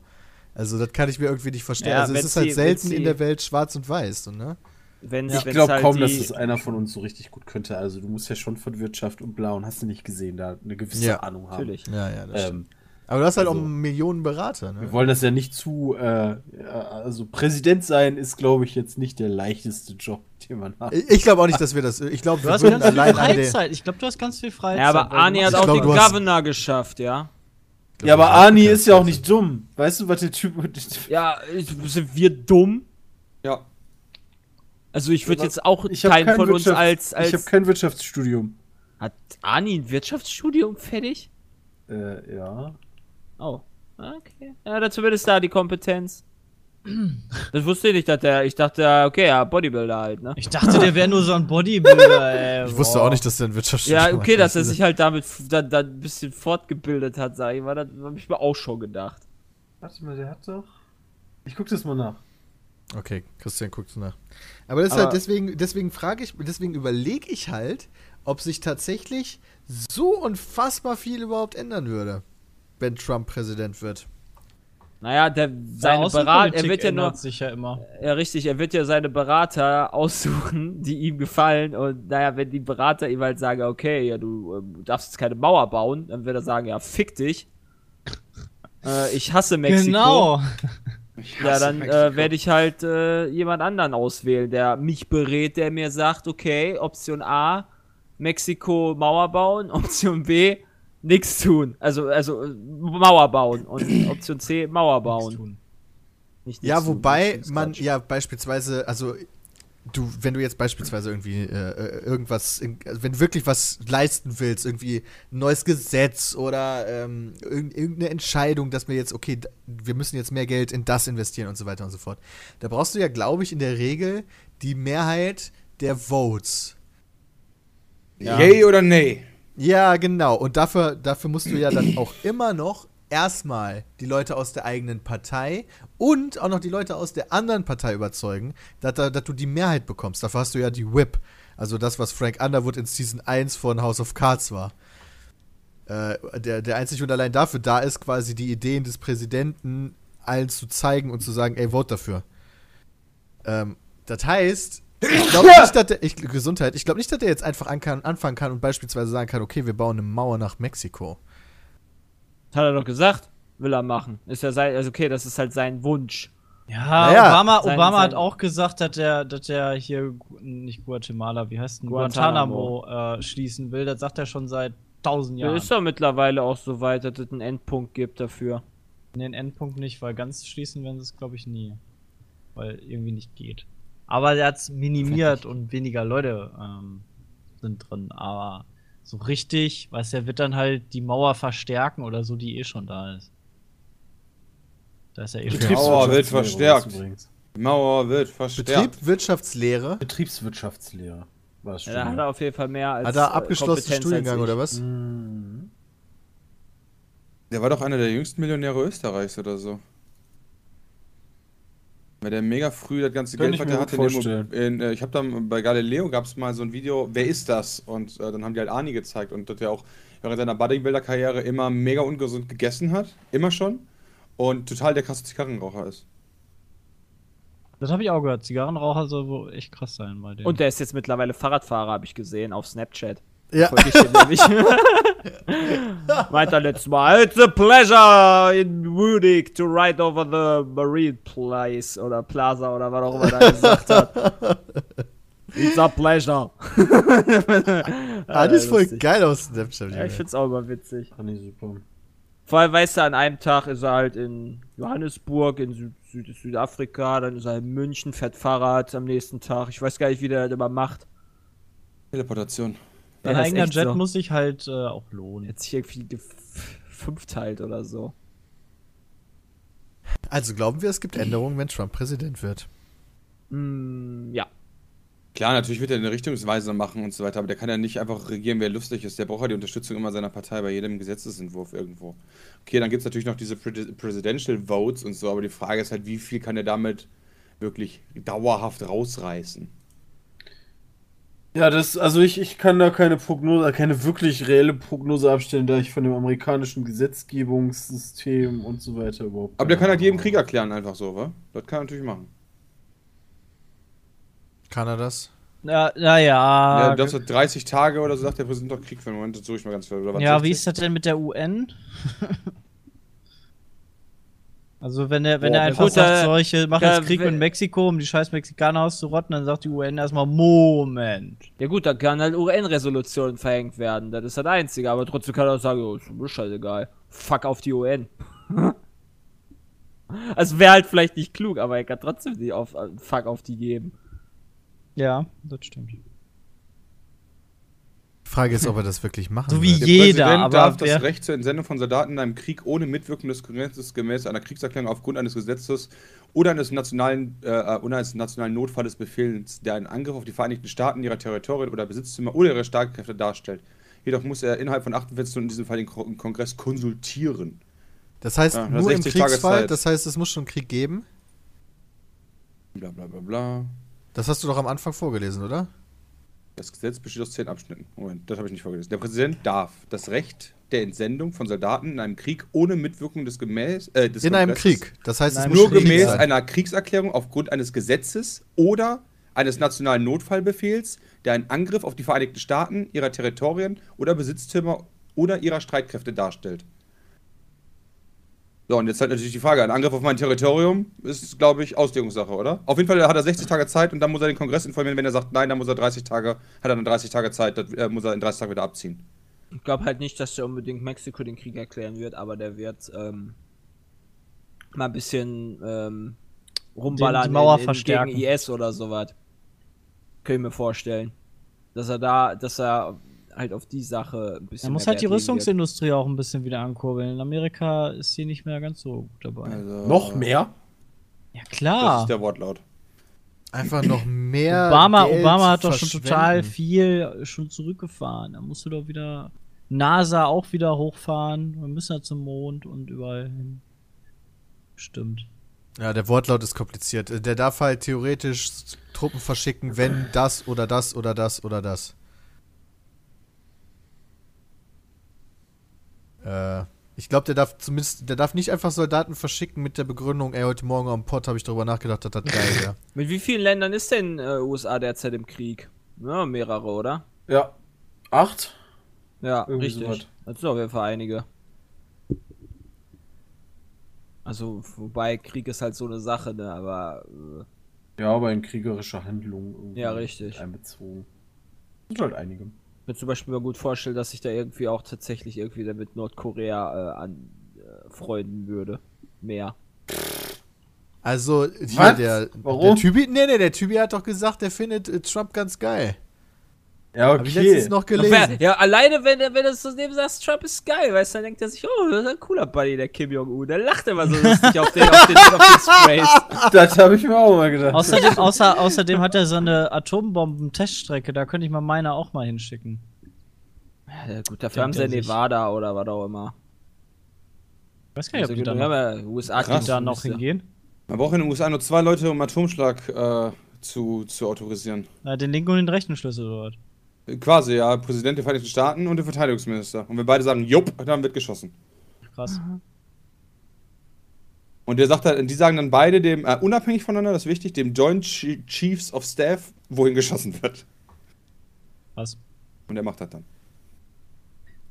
Also das kann ich mir irgendwie nicht vorstellen. Ja, also es ist halt sie- selten sie- in der Welt schwarz und weiß, so, ne? Wenn Ich glaube halt kaum, die, dass es einer von uns so richtig gut könnte. Also du musst ja schon von Wirtschaft und Blau und hast du nicht gesehen, da eine gewisse Ja. Ahnung haben. Natürlich. Ja, ja, das stimmt. Aber du hast halt also- auch Millionen Berater, ne? wir wollen das ja nicht zu, äh, ja, also Präsident sein ist, glaube ich, jetzt nicht der leichteste Job, den man hat. Ich, glaube auch nicht, dass wir das. Ich glaube, du hast ganz viel. Freizeit. Ich glaube, du hast ganz viel Freizeit. Ja, aber Arnie hat auch glaub, den Governor geschafft, ja. Ja, aber Arnie ist ja auch nicht dumm. Weißt du, was der Typ. Ja, ich- sind wir dumm? Ja. Also ich würde jetzt auch Ich keinen kein von uns Wirtschafts- als... Ich habe als kein Wirtschaftsstudium. hat Arnie ein Wirtschaftsstudium fertig? Äh, ja. Oh, okay. Ja, da zumindest da die Kompetenz. Das wusste ich nicht, dass der, ich dachte, okay, ja, Bodybuilder halt, ne? Ich dachte, der wäre nur so ein Bodybuilder, ey. Ich wusste auch nicht, dass der ein Wirtschaftsstudium Ja, okay, hat. dass er sich halt damit f- da, da ein bisschen fortgebildet hat, sag ich mal, das habe ich mir auch schon gedacht. Warte mal, der hat doch. Ich guck das mal nach. Okay, Christian guckt nach. Aber das ist Aber- halt deswegen, deswegen frage ich, deswegen überlege ich halt, ob sich tatsächlich so unfassbar viel überhaupt ändern würde, wenn Trump Präsident wird. Naja, der, seine Berater, er wird ja nur, ändert sich ja immer. ja richtig, er wird ja seine Berater aussuchen, die ihm gefallen. Und naja, wenn die Berater ihm halt sagen, okay, ja, du ähm, darfst jetzt keine Mauer bauen, dann wird er sagen, ja, fick dich. äh, ich hasse Mexiko. Genau. Ich Ja, hasse dann äh, werde ich halt äh, jemand anderen auswählen, der mich berät, der mir sagt, okay, Option A, Mexiko Mauer bauen, Option B, nichts tun. Also, also äh, Mauer bauen und Option C, Mauer bauen. Nicht Ja, tun, wobei ist man ja beispielsweise, also du, wenn du jetzt beispielsweise irgendwie äh, äh, irgendwas, in, also wenn du wirklich was leisten willst, irgendwie ein neues Gesetz oder ähm, irg irgendeine Entscheidung, dass wir jetzt, okay, wir müssen jetzt mehr Geld in das investieren und so weiter und so fort. Da brauchst du ja, glaube ich, in der Regel die Mehrheit der Votes. Yay oder nee? Ja, genau. Und dafür, dafür musst du ja dann auch immer noch erstmal die Leute aus der eigenen Partei und auch noch die Leute aus der anderen Partei überzeugen, dass, da- dass du die Mehrheit bekommst. Dafür hast du ja die Whip. Also das, was Frank Underwood in Season 1 von House of Cards war. Äh, der, der einzig und allein dafür da ist, quasi die Ideen des Präsidenten allen zu zeigen und zu sagen, ey, vote dafür. Ähm, das heißt, ich glaube nicht, dass der, ich, Gesundheit, ich glaube nicht, dass der jetzt einfach an kann, anfangen kann und beispielsweise sagen kann, okay, wir bauen eine Mauer nach Mexiko. Hat er doch gesagt, will er machen. Ist ja sein, also okay, das ist halt sein Wunsch. Ja, Naja, Obama, sein- Obama hat sein- auch gesagt, dass der, dass der hier, nicht Guatemala, wie heißt denn, Guantanamo. Guantanamo, äh, schließen will. Das sagt er schon seit tausend Ja. Jahren. Ist doch mittlerweile auch so weit, dass es einen Endpunkt gibt dafür. Den Endpunkt nicht, weil ganz schließen werden sie es, glaube ich, nie. Weil irgendwie nicht geht. Aber der hat's minimiert und weniger Leute ähm, sind drin. Aber so richtig, weißt du, er wird dann halt die Mauer verstärken oder so, die eh schon da ist. Da ist ja eh schon. Mauer wird Betriebswirtschaftslehre verstärkt. Die Mauer wird verstärkt. Betrieb, Wirtschaftslehre. Betriebswirtschaftslehre war das Ja, da hat er auf jeden Fall mehr als Hat er äh, abgeschlossenen Kompetenz Studiengang oder was? Mhm. Der war doch einer der jüngsten Millionäre Österreichs oder so. Weil der mega früh das ganze Geld, ich was der hatte, in, vorstellen. in, äh, ich habe dann bei Galileo gab es mal so ein Video, wer ist das? Und äh, dann haben die halt Ani gezeigt und dass er auch während seiner Bodybuilder-Karriere immer mega ungesund gegessen hat, immer schon. Und total der krasse Zigarrenraucher ist. Das habe ich auch gehört. Zigarrenraucher soll wohl echt krass sein bei dem. Und der ist jetzt mittlerweile Fahrradfahrer, habe ich gesehen, auf Snapchat. Ja. Folge ich dem nämlich. Meint er letztes Mal, it's a pleasure in Munich to ride over the Marine Place oder Plaza oder was auch immer er gesagt hat. It's a pleasure. Ah, das ist voll lustig. geil aus Snapchat. Ja, ich find's auch immer witzig. Fand ich super. Vor allem, weißt du, an einem Tag ist er halt in Johannesburg, in Süd Süd Südafrika, dann ist er in München, fährt Fahrrad am nächsten Tag. Ich weiß gar nicht, wie der das immer macht. Teleportation. Dein Ja, eigener Jet so. muss sich halt äh, auch lohnen. Jetzt sich irgendwie gefünfteilt oder so. Also glauben wir, es gibt Änderungen, wenn Trump Präsident wird. Mm, ja. Klar, natürlich wird er eine Richtungsweise machen und so weiter, aber der kann ja nicht einfach regieren, wer lustig ist. Der braucht ja die Unterstützung immer seiner Partei bei jedem Gesetzesentwurf irgendwo. Okay, dann gibt es natürlich noch diese Pre Presidential Votes und so, aber die Frage ist halt, wie viel kann er damit wirklich dauerhaft rausreißen? Ja, das, also ich, ich kann da keine Prognose, keine wirklich reelle Prognose abstellen, da ich von dem amerikanischen Gesetzgebungssystem und so weiter überhaupt. Aber der kann halt jedem Krieg erklären, einfach so, wa? Das kann er natürlich machen. Kann er das? Ja, naja. Ja, das hat 30 Tage oder so sagt der Präsident doch Krieg für einen Moment, das suche ich mal ganz viel. Ja, 60? wie ist das denn mit der UN? also wenn er wenn Boah, er einfach gut, sagt, äh, so, ich mache jetzt Krieg mit Mexiko, um die scheiß Mexikaner auszurotten, dann sagt die UN erstmal, Moment. Ja gut, da kann halt UN-Resolution verhängt werden. Das ist das Einzige. Aber trotzdem kann er auch sagen, oh, ist mir scheißegal. Fuck auf die UN. also wäre halt vielleicht nicht klug, aber er kann trotzdem die auf, äh, Fuck auf die geben. Ja, das stimmt. Frage ist, ob er das wirklich machen So wie wird. Der jeder, Präsident aber darf das Recht zur Entsendung von Soldaten in einem Krieg ohne Mitwirkung des Kongresses gemäß einer Kriegserklärung aufgrund eines Gesetzes oder eines nationalen, äh, oder eines nationalen Notfalles befehlen, der einen Angriff auf die Vereinigten Staaten, ihre Territorien oder Besitztümer oder ihre Streitkräfte darstellt. Jedoch muss er innerhalb von 48 Stunden in diesem Fall den Ko- Kongress konsultieren. Das heißt, Ja, nur im 60 Tage Kriegsfall, das heißt, es muss schon Krieg geben. Bla bla bla bla. Das hast du doch am Anfang vorgelesen, oder? Das Gesetz besteht aus zehn Abschnitten. Moment, das habe ich nicht vorgelesen. Der Präsident darf das Recht der Entsendung von Soldaten in einem Krieg ohne Mitwirkung des Gemäß äh, des In einem Krieg. Das heißt, es nur Krieg gemäß sein. einer Kriegserklärung aufgrund eines Gesetzes oder eines nationalen Notfallbefehls, der einen Angriff auf die Vereinigten Staaten, ihrer Territorien oder Besitztümer oder ihrer Streitkräfte darstellt. So, und jetzt halt natürlich die Frage: Ein Angriff auf mein Territorium ist, glaube ich, Auslegungssache, oder? Auf jeden Fall hat er 60 Tage Zeit und dann muss er den Kongress informieren. Wenn er sagt, nein, dann muss er 30 Tage, hat er dann 30 Tage Zeit, das äh, muss er in 30 Tagen wieder abziehen. Ich glaube halt nicht, dass der unbedingt Mexiko den Krieg erklären wird, aber der wird ähm, mal ein bisschen ähm, rumballern Die- die Mauer in, in, verstärken. gegen IS oder sowas. Kann ich mir vorstellen. Dass er da, dass er halt auf die Sache ein bisschen Er muss mehr halt die wird. Rüstungsindustrie auch ein bisschen wieder ankurbeln. In Amerika ist sie nicht mehr ganz so gut dabei. Also, Noch mehr? ja, Das klar. ist der Wortlaut. Einfach noch mehr. Obama, Geld Obama hat doch schon total viel schon zurückgefahren. Da musst du doch wieder NASA auch wieder hochfahren. Wir müssen ja zum Mond und überall hin. Stimmt. Ja, der Wortlaut ist kompliziert. Äh, Der darf halt theoretisch Truppen verschicken, wenn das oder das oder das oder das. Äh, ich glaube, der darf zumindest, der darf nicht einfach Soldaten verschicken mit der Begründung, ey, heute Morgen am Pott habe ich darüber nachgedacht, dass das geil wäre. Mit wie vielen Ländern ist denn äh, USA derzeit im Krieg? Ja, mehrere, oder? Ja. Acht? Ja, Irgendwie richtig. sowas. Das sind auf jeden Fall einige. Also, wobei Krieg ist halt so eine Sache, ne, aber äh, Ja, aber in kriegerische Handlungen irgendwie Ja, richtig. einbezogen. Sind halt einige. Ich mir zum Beispiel mal gut vorstellen, dass sich da irgendwie auch tatsächlich irgendwie dann mit Nordkorea äh, an äh, würde. Mehr. Also, hier Was? der, Warum? der Typi, nee, nee, der Typi hat doch gesagt, der findet äh, Trump ganz geil. Ja, Hab ich letztens noch gelesen. Ja, alleine wenn, er- wenn du so neben sagst, Trump ist geil, weißt du, dann denkt er sich, oh, das ist ein cooler Buddy, der Kim Jong-un. Der lacht immer so lustig auf den, auf den, auf den Sprays. Das habe ich mir auch mal gedacht. Außerdem, außer, außerdem hat er so eine Atombomben-Teststrecke. Da könnte ich mal meine auch mal hinschicken. Ja, gut, dafür haben sie. Nevada oder was auch immer. Ich weiß gar nicht, ob die Also, da noch, USA Krass. die da noch hingehen. Man braucht in den USA nur zwei Leute, um Atomschlag äh, zu, zu autorisieren. Na, den linken und den rechten Schlüssel oder was? Quasi, ja. Präsident der Vereinigten Staaten und der Verteidigungsminister. Und wenn beide sagen, jupp, dann wird geschossen. Krass. Und der sagt halt, die sagen dann beide dem, äh, unabhängig voneinander, das ist wichtig, dem Joint Chi- Chiefs of Staff, wohin geschossen wird. Krass. Und der macht das dann.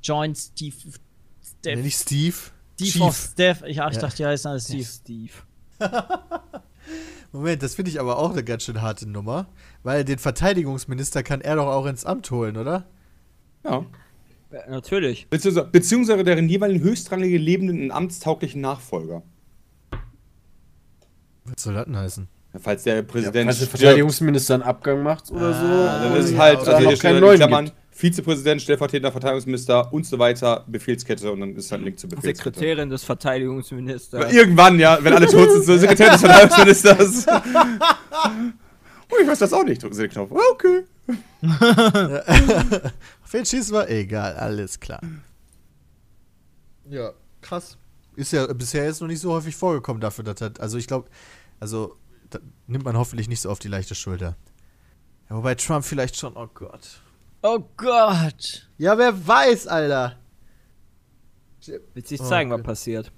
Joint Steve. Steve. nicht Steve. Steve of Steph. Ich, ach, ich Ja. dachte, die heißen alle Steve. Steve. Steve. Moment, das finde ich aber auch eine ganz schön harte Nummer. Weil den Verteidigungsminister kann er doch auch ins Amt holen, oder? Ja. Ja, natürlich. Beziehungsweise, deren jeweiligen höchstrangige lebenden und amtstauglichen Nachfolger. Was soll das denn heißen? Falls der Ja, Präsident falls der Verteidigungsminister einen Abgang macht oder so. dann ist es ja, halt, also hier steht keinen in neuen Klammern, gibt. Vizepräsident, stellvertretender Verteidigungsminister und so weiter, Befehlskette und dann ist halt ein Link zur Befehlskette. Sekretärin des Verteidigungsministers. Irgendwann, ja, wenn alle tot sind, so Sekretär des Verteidigungsministers. oh, ich weiß das auch nicht, drücken Sie den Knopf. Ah, Okay. Auf wen schießen wir? Egal, alles klar. Ja, krass. Ist ja bisher jetzt noch nicht so häufig vorgekommen dafür, dass das, also ich glaube, also das nimmt man hoffentlich nicht so auf die leichte Schulter. Ja, wobei Trump vielleicht schon, oh Gott. Oh Gott. Ja, wer weiß, Alter. Wird sich Oh, zeigen, okay. was passiert.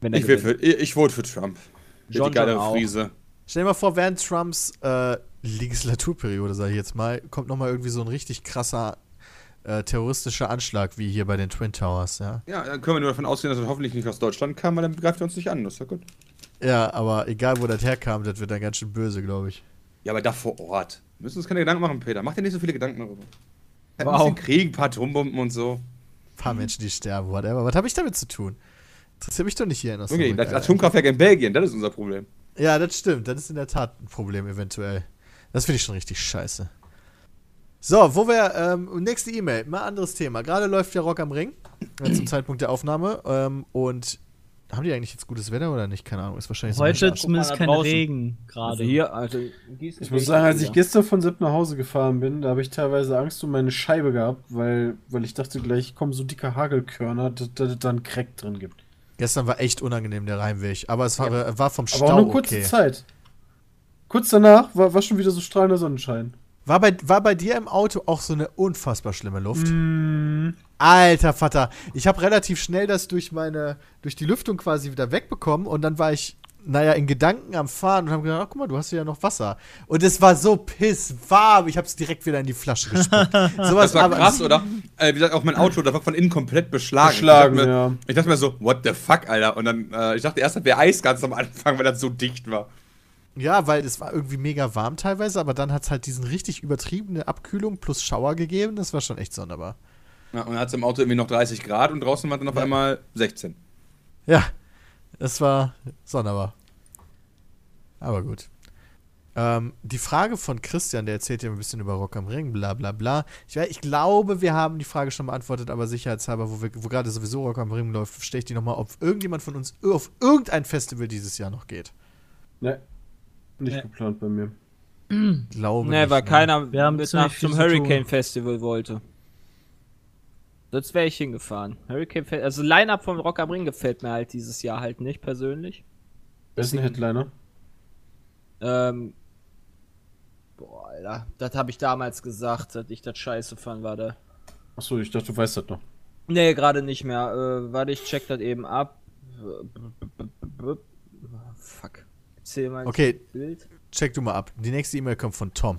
Wenn er Ich, will für, ich, ich vote für Trump. John die geile. Friese. Stell dir mal vor, während Trumps äh, Legislaturperiode, sag ich jetzt mal, kommt noch mal irgendwie so ein richtig krasser äh, terroristischer Anschlag wie hier bei den Twin Towers, ja. Ja, dann können wir nur davon ausgehen, dass er hoffentlich nicht aus Deutschland kam, weil dann greift er uns nicht an. Das ist ja gut. Ja, aber egal, wo das herkam, das wird dann ganz schön böse, glaube ich. Ja, aber da vor Ort. Wir müssen uns keine Gedanken machen, Peter. Mach dir nicht so viele Gedanken darüber. Ein Wow. bisschen Krieg, ein paar Atombomben und so. Ein paar Menschen, die sterben, whatever. Was habe ich damit zu tun? Interessiert mich doch nicht hier in Okay, Osnabrück, das Alter. Atomkraftwerk in Belgien, das ist unser Problem. Ja, das stimmt. Das ist in der Tat ein Problem, eventuell. Das finde ich schon richtig scheiße. So, wo wir, ähm, nächste E-Mail, mal anderes Thema. Gerade läuft ja Rock am Ring, äh, zum Zeitpunkt der Aufnahme. Ähm, und haben die eigentlich jetzt gutes Wetter oder nicht? Keine Ahnung, ist wahrscheinlich so Heute zumindest kein. Regen Also gerade. hier, also in Gießen Ich muss sagen, als ich gestern von Sepp nach Hause gefahren bin, da habe ich teilweise Angst um meine Scheibe gehabt, weil, weil ich dachte gleich kommen so dicke Hagelkörner, dass es da einen Crack drin gibt. Gestern war echt unangenehm, der Heimweg. Aber es war, äh, war vom Stau Aber auch nur kurze okay. Zeit. Kurz danach war, war schon wieder so strahlender Sonnenschein. War bei, war bei dir im Auto auch so eine unfassbar schlimme Luft? Mm, Alter Vater, ich habe relativ schnell das durch meine, durch die Lüftung quasi wieder wegbekommen und dann war ich, naja, in Gedanken am Fahren und habe gedacht, ach, guck mal, du hast hier ja noch Wasser. Und es war so pisswarm, ich habe es direkt wieder in die Flasche gespuckt. Sowas Das war aber- krass, oder? Äh, wie gesagt, auch mein Auto, das war von innen komplett beschlagen. Beschlagen, ich dachte mir, ja. Ich dachte mir so, what the fuck, Alter? Und dann, äh, ich dachte erst, das wäre Eis ganz am Anfang, weil das so dicht war. Ja, weil es war irgendwie mega warm teilweise, aber dann hat es halt diesen richtig übertriebene Abkühlung plus Schauer gegeben. Das war schon echt sonderbar. Ja, und dann hat es im Auto irgendwie noch 30 Grad und draußen war dann auf Ja. einmal 16. Ja, das war sonderbar. Aber gut. Ähm, die Frage von Christian, der erzählt ja ein bisschen über Rock am Ring, bla bla bla. Ich, ich glaube, wir haben die Frage schon beantwortet, aber sicherheitshalber, wo, wir- wo gerade sowieso Rock am Ring läuft, stelle ich die nochmal, ob irgendjemand von uns auf irgendein Festival dieses Jahr noch geht. Ne. Nicht Nee. geplant bei mir. Glaube Nee, nicht, weil ne? keiner Wir haben mit nach zum. Hurricane Festival wollte. Sonst wäre ich hingefahren. Hurricane Festival, also Line-Up vom Rock am Ring gefällt mir halt dieses Jahr halt nicht persönlich. Wer ist ein Headliner? Ähm, boah, Alter, das habe ich damals gesagt, dass ich das scheiße fand, war da. Achso, ich dachte, du weißt das noch. Nee, gerade nicht mehr. Äh, warte, ich check das eben ab. Fuck. Erzähl mal Okay. Bild. Check du mal ab. Die nächste E-Mail kommt von Tom.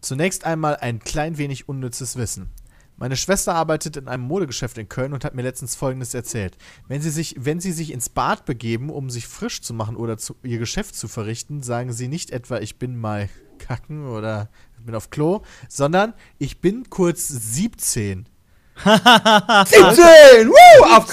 Zunächst einmal ein klein wenig unnützes Wissen. Meine Schwester arbeitet in einem Modegeschäft in Köln und hat mir letztens Folgendes erzählt. Wenn sie sich, wenn sie sich ins Bad begeben, um sich frisch zu machen oder zu, ihr Geschäft zu verrichten, sagen sie nicht etwa, ich bin mal kacken oder ich bin auf Klo, sondern ich bin kurz 17. 17! Woo! AFK!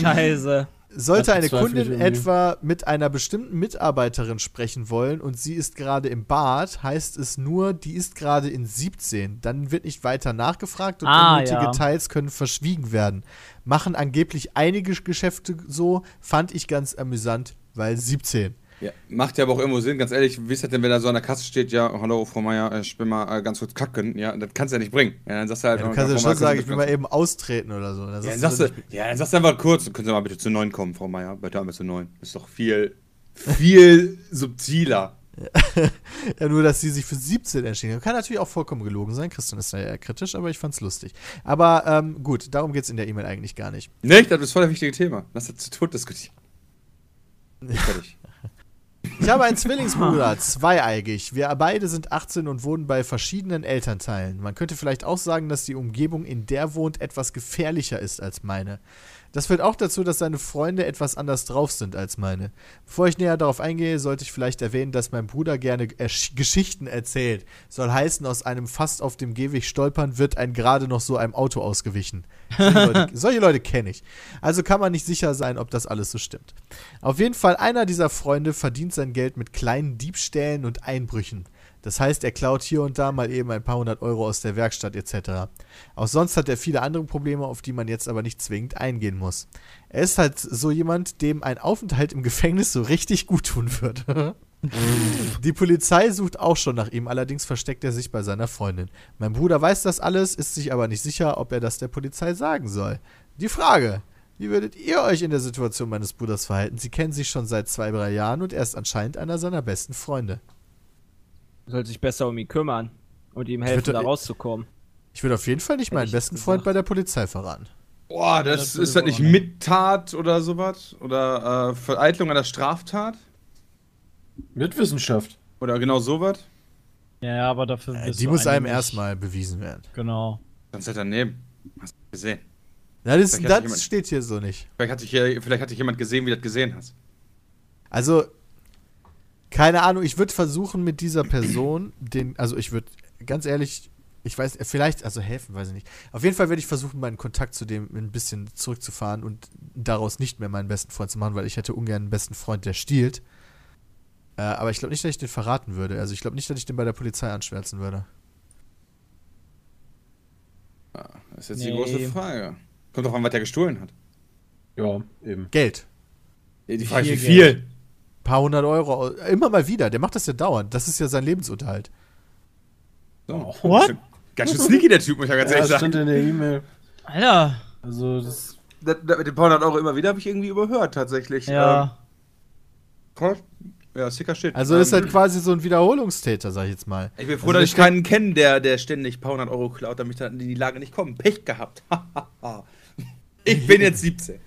Scheiße. Sollte eine Kundin etwa mit einer bestimmten Mitarbeiterin sprechen wollen und sie ist gerade im Bad, heißt es nur, die ist gerade in 17. Dann wird nicht weiter nachgefragt und Ah, unnötige ja. Details können verschwiegen werden. Machen angeblich einige Geschäfte so, fand ich ganz amüsant, weil 17. Ja, macht ja aber auch irgendwo Sinn, ganz ehrlich, wie ist das denn, wenn da so an der Kasse steht, ja, hallo Frau Meier, ich bin mal äh, ganz kurz kacken, ja, das kannst du ja nicht bringen. Ja, dann sagst du halt, Ja, du kannst ja schon sagen, ich will mal eben austreten oder so. Das Ja, dann sagst du, ja, dann sagst du einfach kurz, können Sie mal bitte zu neun kommen, Frau Meier, bitte einmal zu neun. Ist doch viel, viel subtiler. Ja, nur, dass sie sich für 17 entschieden haben. Kann natürlich auch vollkommen gelogen sein. Christian ist da ja eher kritisch, aber ich fand's lustig. Aber ähm, gut, darum geht's in der E-Mail eigentlich gar nicht. Nicht, das ist voll das wichtige Thema. Lass das zu tot diskutieren. Fertig. Ich habe einen Zwillingsbruder, zweieigig. Wir beide sind 18 und wohnen bei verschiedenen Elternteilen. Man könnte vielleicht auch sagen, dass die Umgebung, in der wohnt, etwas gefährlicher ist als meine. Das führt auch dazu, dass seine Freunde etwas anders drauf sind als meine. Bevor ich näher darauf eingehe, sollte ich vielleicht erwähnen, dass mein Bruder gerne Ersch- Geschichten erzählt. Soll heißen, aus einem fast auf dem Gehweg stolpern, wird ein gerade noch so einem Auto ausgewichen. Solche Leute, solche Leute kenne ich. Also kann man nicht sicher sein, ob das alles so stimmt. Auf jeden Fall, einer dieser Freunde verdient sein Geld mit kleinen Diebstählen und Einbrüchen. Das heißt, er klaut hier und da mal eben ein paar hundert Euro aus der Werkstatt etc. Auch sonst hat er viele andere Probleme, auf die man jetzt aber nicht zwingend eingehen muss. Er ist halt so jemand, dem ein Aufenthalt im Gefängnis so richtig gut tun wird. Die Polizei sucht auch schon nach ihm, allerdings versteckt er sich bei seiner Freundin. Mein Bruder weiß das alles, ist sich aber nicht sicher, ob er das der Polizei sagen soll. Die Frage, wie würdet ihr euch in der Situation meines Bruders verhalten? Sie kennen sich schon seit zwei, drei Jahren und er ist anscheinend einer seiner besten Freunde. Soll sich besser um ihn kümmern und ihm helfen, da rauszukommen. Ich würde auf jeden Fall nicht meinen besten jetzt Freund gesagt. bei der Polizei verraten. Boah, das, das würde ist das ich nicht. Mittat oder sowas? Oder äh, Vereitlung einer Straftat? Mit Wissenschaft. Oder genau sowas? Ja, ja, aber dafür. Äh, die muss einem erstmal bewiesen werden. Genau. Du halt daneben. Hast du gesehen. Na, das, das jemand- steht hier so nicht. Vielleicht hat, dich vielleicht hat dich jemand gesehen, wie du das gesehen hast. Also, keine Ahnung, ich würde versuchen mit dieser Person, den, also ich würde, ganz ehrlich, ich weiß, vielleicht, also helfen, weiß ich nicht. Auf jeden Fall werde ich versuchen, meinen Kontakt zu dem ein bisschen zurückzufahren und daraus nicht mehr meinen besten Freund zu machen, weil ich hätte ungern einen besten Freund, der stiehlt. Äh, aber ich glaube nicht, dass ich den verraten würde. Also ich glaube nicht, dass ich den bei der Polizei anschwärzen würde. Das ist jetzt Nee. die große Frage. Kommt doch an, was der gestohlen hat. Ja, eben. Geld. Die Frage ist, wie viel viel? Paar hundert Euro, immer mal wieder. Der macht das ja dauernd. Das ist ja sein Lebensunterhalt. So. What? Ganz schön sneaky, der Typ, muss ich ja ganz Ja, ehrlich das sagen. stand in der E-Mail. Alter. Also, das. Das, das mit den paar hundert Euro immer wieder habe ich irgendwie überhört, tatsächlich. Ja. Ähm. Ja, Sticker steht. Also ist Ähm, halt quasi so ein Wiederholungstäter, sag ich jetzt mal. Ich bin froh, Also dass ich der keinen kenne, der, der ständig ein paar hundert Euro klaut, damit ich dann in die Lage nicht komme. Pech gehabt. ich bin jetzt 17.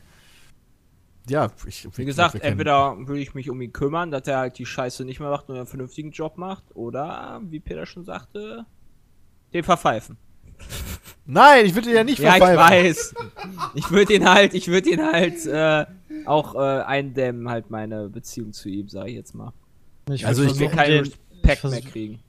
Ja, ich, Wie gesagt, entweder würde ich mich um ihn kümmern, dass er halt die Scheiße nicht mehr macht und einen vernünftigen Job macht, oder, wie Peter schon sagte, den verpfeifen. Nein, ich würde ja nicht Ja, ich verpfeifen. weiß. Ich würde ihn halt, ich würde ihn halt äh, auch äh, eindämmen, halt meine Beziehung zu ihm, sage ich jetzt mal. Ich Also ich Ich will keinen Respekt ich mehr kriegen.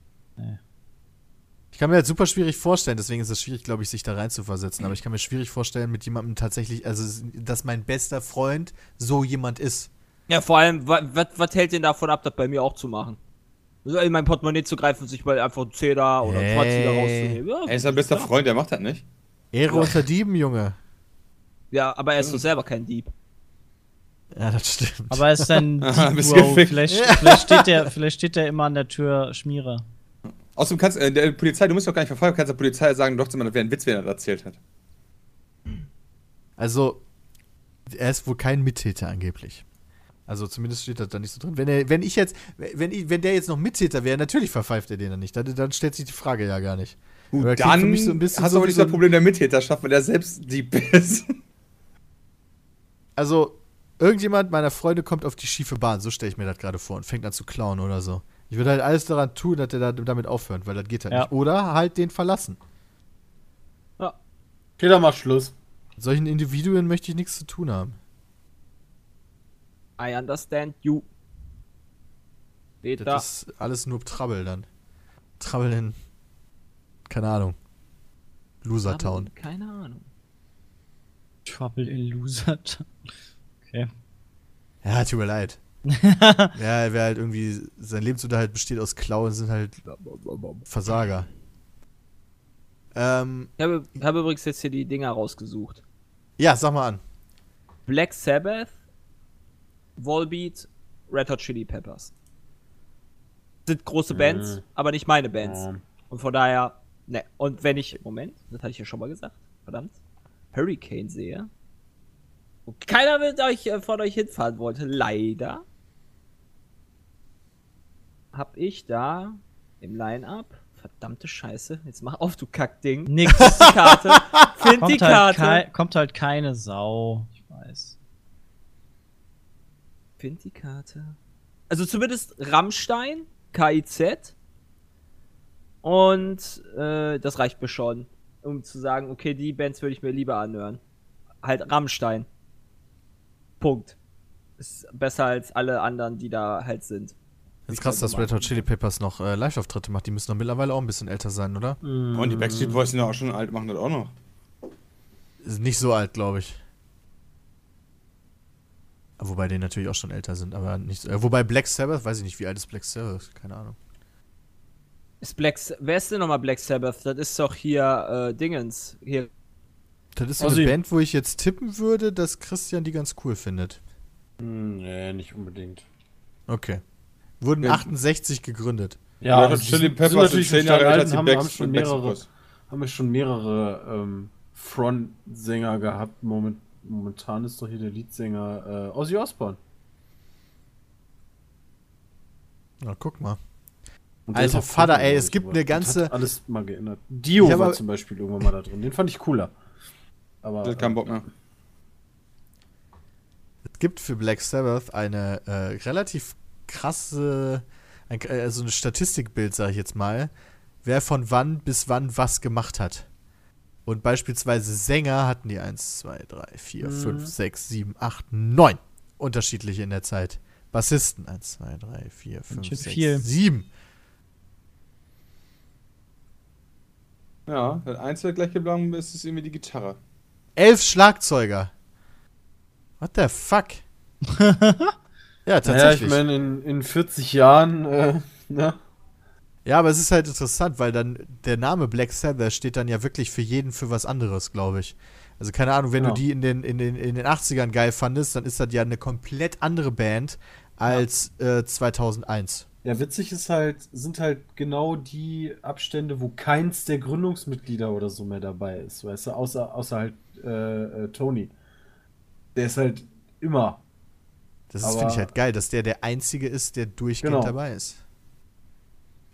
Ich kann mir das super schwierig vorstellen, deswegen ist es schwierig, glaube ich, sich da rein zu versetzen. Aber ich kann mir schwierig vorstellen, mit jemandem tatsächlich, also dass mein bester Freund so jemand ist. Ja, vor allem, was hält den davon ab, das bei mir auch zu machen? In mein Portemonnaie zu greifen und sich mal einfach einen 10er oder einen 20er Hey. rauszunehmen. Ja, Er ist sein bester ja. Freund, der macht das nicht. Ehre unter Dieben, Junge. Ja, aber er ist doch selber kein Dieb. Ja, das stimmt. Aber er ist ein gefickt. Vielleicht, vielleicht, steht der, vielleicht steht der immer an der Tür Schmierer. Außerdem kannst äh, der Polizei, du musst doch gar nicht verfolgen, kannst der Polizei sagen, doch, das wäre ein Witz, wenn er das erzählt hat. Also, er ist wohl kein Mittäter angeblich. Also zumindest steht das da nicht so drin. Wenn, er, wenn ich jetzt, wenn, ich, wenn der jetzt noch Mittäter wäre, natürlich verpfeift er den dann nicht. Dann, dann stellt sich die Frage ja gar nicht. Gut, klingt dann so hast du aber nicht so das ein- Problem der Mittäterschaft, weil er selbst Dieb ist. Also, irgendjemand meiner Freunde kommt auf die schiefe Bahn, so stelle ich mir das gerade vor, und fängt an zu klauen oder so. Ich würde halt alles daran tun, dass er da, damit aufhört, weil das geht halt Ja. nicht. Oder halt den verlassen. Okay, dann mach Schluss. Mit solchen Individuen möchte ich nichts zu tun haben. I understand you. Da. Das ist alles nur Trouble dann. Trouble in, keine Ahnung, Loser Town. Keine Ahnung. Trouble in Loser. Okay. Ja, tut mir leid. ja, er wäre halt irgendwie, sein Lebensunterhalt besteht aus Klauen, sind halt Versager. Ähm, Ich habe, habe übrigens jetzt hier die Dinger rausgesucht. ja, sag mal an. Black Sabbath, Volbeat, Red Hot Chili Peppers. Sind große Bands, aber nicht meine Bands. Ja. Und von daher, ne. Und wenn ich, Moment, das hatte ich ja schon mal gesagt, verdammt, Hurricane sehe, keiner mit euch, äh, von euch hinfahren wollte, leider, hab ich da im Line-Up, verdammte Scheiße, jetzt mach auf, du Kackding. Nix. Die Karte, find die kommt, halt Karte. kei kommt halt keine Sau. Ich weiß. Find die Karte. Also zumindest Rammstein, KIZ. Und äh, das reicht mir schon, um zu sagen, okay, die Bands würde ich mir lieber anhören. Halt Rammstein. Punkt. Ist besser als alle anderen, die da halt sind. Ist krass, dass Red Hot Chili Peppers noch äh, Live-Auftritte macht. Die müssen doch mittlerweile auch ein bisschen älter sein, oder? Und die Backstreet Boys sind ja auch schon alt, machen das auch noch. Ist nicht so alt, glaube ich. Wobei die natürlich auch schon älter sind, aber nicht so. Äh, wobei Black Sabbath, weiß ich nicht, wie alt ist Black Sabbath? Keine Ahnung. Ist Black, wer ist denn nochmal Black Sabbath? Das ist doch hier äh, Dingens. Hier. Das ist so Also eine Band, wo ich jetzt tippen würde, dass Christian die ganz cool findet. Hm, nee, nicht unbedingt. Okay. Wurden Ja. 68 gegründet. Ja, sie Chili sind- Peppers sind zehn Jahre älter als die haben, haben schon mehrere, haben wir schon mehrere ähm, Frontsänger gehabt. Moment, momentan ist doch hier der Leadsänger äh, Ozzy Osbourne. Na, guck mal. Alter Vater, ey, es ich, gibt eine das ganze- Hat alles mal geändert. Dio war zum Beispiel irgendwann mal da drin. Den fand ich cooler. Aber Der hat keinen Bock mehr. Es gibt für Black Sabbath eine äh, relativ krasse, ein, äh, also ein Statistikbild, sage ich jetzt mal, wer von wann bis wann was gemacht hat. Und beispielsweise Sänger hatten die 1, 2, 3, 4, 5, 6, 7, 8, 9 unterschiedliche in der Zeit. Bassisten 1, 2, 3, 4, 5, schön 6, viel. 7. Ja, das Einzige gleich geblieben ist, ist irgendwie die Gitarre. Elf Schlagzeuger. What the fuck? ja, naja, tatsächlich. ich meine, in, in 40 Jahren, äh, ne? Ja, aber es ist halt interessant, weil dann der Name Black Sabbath steht dann ja wirklich für jeden für was anderes, glaube ich. Also keine Ahnung, wenn Ja. du die in den, in, den, in den 80ern geil fandest, dann ist das ja eine komplett andere Band als äh, 2001. Ja, witzig ist halt, sind halt genau die Abstände, wo keins der Gründungsmitglieder oder so mehr dabei ist, weißt du, außer, außer halt äh, äh, Tony. Der ist halt immer Das finde ich halt geil, dass der der Einzige ist, der durchgehend Genau. dabei ist.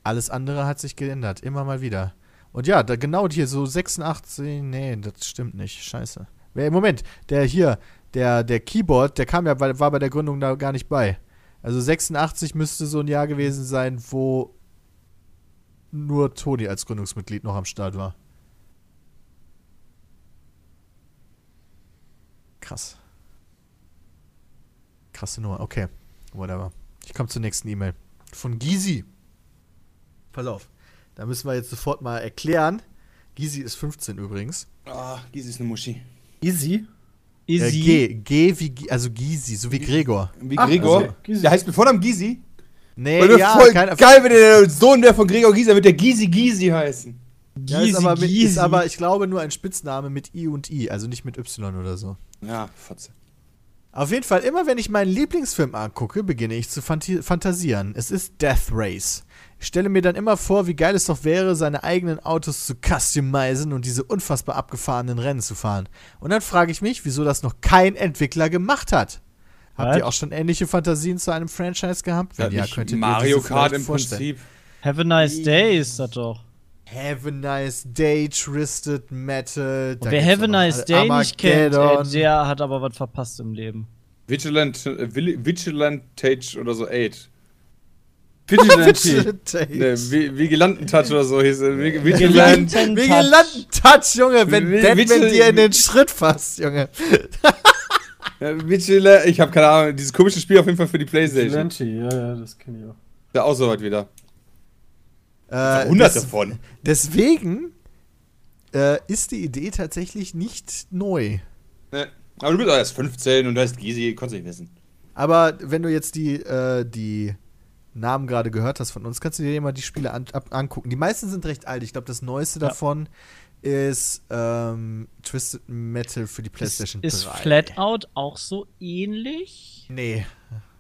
Alles andere hat sich geändert, immer mal wieder. Und ja, da genau hier so 86, nee, das stimmt nicht, scheiße. Wer, Moment, der hier, der, der Keyboard, der kam ja, bei- war bei der Gründung da gar nicht bei. Also 86 müsste so ein Jahr gewesen sein, wo nur Toni als Gründungsmitglied noch am Start war. Krass. Krasse Nummer. Okay. Whatever. Ich komme zur nächsten E-Mail. Von Gysi. Pass auf. Da müssen wir jetzt sofort mal erklären. Gysi ist 15 übrigens. Ah, Gysi ist eine Muschi. Easy. Äh. G. G wie, also Gysi, so wie Gregor. Wie Ach, Gregor. also, Gysi. Der heißt mit Vornamen Gysi. Nee, Weil ja, voll kein- geil, wenn der Sohn wäre von Gregor Gysi, dann wird der Gysi Gysi heißen. Ja, ist, aber mit, Gysi. ist aber, ich glaube, nur ein Spitzname mit I und I, also nicht mit Y oder so. Ja, Fotze. Auf jeden Fall, immer wenn ich meinen Lieblingsfilm angucke, beginne ich zu fantasieren. Es ist Death Race. Ich stelle mir dann immer vor, wie geil es doch wäre, seine eigenen Autos zu customizen und diese unfassbar abgefahrenen Rennen zu fahren. Und dann frage ich mich, wieso das noch kein Entwickler gemacht hat. Habt Was? ihr auch schon ähnliche Fantasien zu einem Franchise gehabt? Wenn ja, nicht könnt ihr Mario Kart im vorstellen. Prinzip. Have a nice day ist das doch. Have a nice day, Twisted Metal. Und wer Have a nice day nicht kennt, ey, der hat aber was verpasst im Leben. Vigilant, äh, Vil- Vigilantage oder so 8. Vigilante. Ne, Vi- Vigilanten-Touch oder so hieß es. Vi- Vigilant. Vigilanten-Touch, Junge, wenn Vigil- dir in den Schritt fasst, Junge. Vigilant, ich habe keine Ahnung, dieses komische Spiel auf jeden Fall für die Playstation. Vigilante, ja, ja, das kenne ich auch. Ja, auch so weit wieder. Äh, Hunderte des- von. Deswegen äh, ist die Idee tatsächlich nicht neu. Ne. Aber du bist auch erst 15 und du heißt Gysi, konntest nicht wissen. Aber wenn du jetzt die, äh, die Namen gerade gehört hast von uns, kannst du dir immer die Spiele an, ab, angucken. Die meisten sind recht alt. Ich glaube, das neueste Ja. davon ist ähm, Twisted Metal für die PlayStation ist 3. Flatout auch so ähnlich? Nee,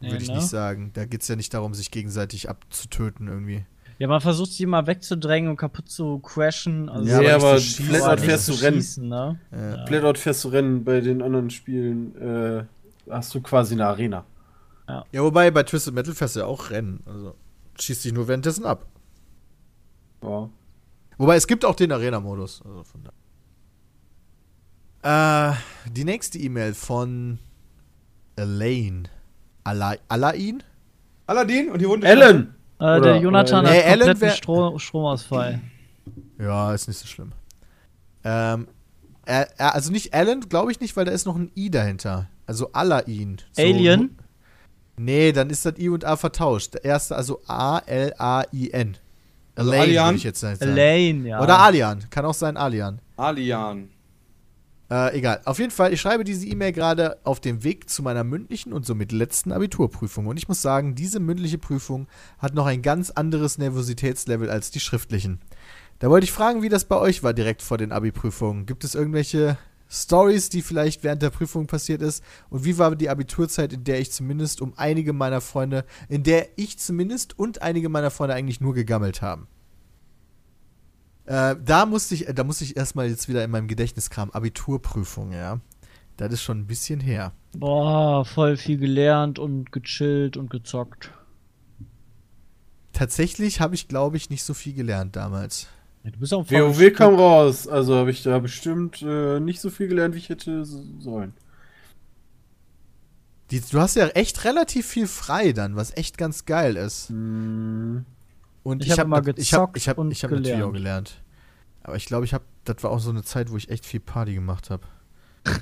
Nee, würde ich ne? nicht sagen. Da geht es ja nicht darum, sich gegenseitig abzutöten irgendwie. Ja, man versucht sie mal wegzudrängen und kaputt zu crashen. Also Ja, aber aber schießen. Flatout aber nicht fährst zu du Rennen. schießen, ne? Äh, Flatout fährst du Rennen, bei den anderen Spielen äh, hast du quasi eine Arena. Ja, wobei bei Twisted Metal fährst du ja auch Rennen. Also schießt dich nur währenddessen ab. Ja. Wobei es gibt auch den Arena-Modus. Also von da. Äh, die nächste E-Mail von Elaine. Ala Alain? Aladdin und die Hunde. Ellen! Äh, Oder- der Jonathan oder- hat Nee, kompletten wär- Stro Stromausfall. Ja, ist nicht so schlimm. Ähm, er, also nicht Alan, glaube ich nicht, weil da ist noch ein I dahinter. Also Alain. So, Alien? Nee, dann ist das I und A vertauscht. Der erste, also A-L-A-I-N. Also Alian? würde ich jetzt sagen. Elaine, ja. Oder Alian. Kann auch sein Alian. Alian. Äh, egal. Auf jeden Fall, ich schreibe diese E-Mail gerade auf dem Weg zu meiner mündlichen und somit letzten Abiturprüfung. Und ich muss sagen, diese mündliche Prüfung hat noch ein ganz anderes Nervositätslevel als die schriftlichen. Da wollte ich fragen, wie das bei euch war direkt vor den Abi-Prüfungen. Gibt es irgendwelche Stories, die vielleicht während der Prüfung passiert ist? Und wie war die Abiturzeit, in der ich zumindest um einige meiner Freunde, in der ich zumindest und einige meiner Freunde eigentlich nur gegammelt haben? Äh, da musste ich, da musste ich erstmal jetzt wieder in meinem Gedächtnis kramen. Abiturprüfung, ja. Das ist schon ein bisschen her. Boah, voll viel gelernt und gechillt und gezockt. Tatsächlich habe ich, glaube ich, nicht so viel gelernt damals. Ja, du bist auch voll WoW kam raus, also habe ich da bestimmt äh, nicht so viel gelernt, wie ich hätte sollen. Die, du hast ja echt relativ viel frei dann, was echt ganz geil ist. Hm, Und Ich ich, hab habe immer ich habe gezockt ich habe und ich habe natürlich auch gelernt. gelernt. Aber ich glaube, ich habe das war auch so eine Zeit, wo ich echt viel Party gemacht habe.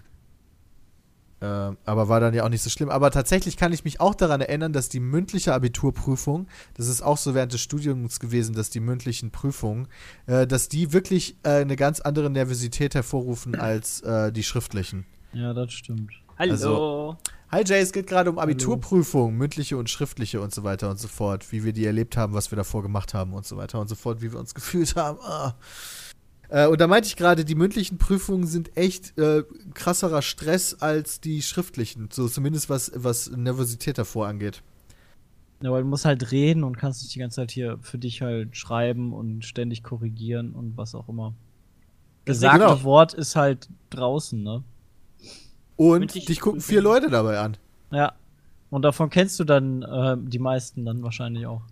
ähm, aber war dann ja auch nicht so schlimm. Aber tatsächlich kann ich mich auch daran erinnern, dass die mündliche Abiturprüfung, das ist auch so während des Studiums gewesen, dass die mündlichen Prüfungen, äh, dass die wirklich äh, eine ganz andere Nervosität hervorrufen als äh, die schriftlichen. Ja, das stimmt. Hallo. Also- Hi Jay, es geht gerade um Abiturprüfungen, mündliche und schriftliche und so weiter und so fort, wie wir die erlebt haben, was wir davor gemacht haben und so weiter und so fort, wie wir uns gefühlt haben. Ah. Äh, und da meinte ich gerade, die mündlichen Prüfungen sind echt äh, krasserer Stress als die schriftlichen, so zumindest was, was Nervosität davor angeht. Ja, weil du musst halt reden und kannst nicht die ganze Zeit hier für dich halt schreiben und ständig korrigieren und was auch immer. Gesagte Genau. Wort ist halt draußen, ne? Und dich gucken vier Leute dabei an. Ja. Und davon kennst du dann äh, die meisten dann wahrscheinlich auch.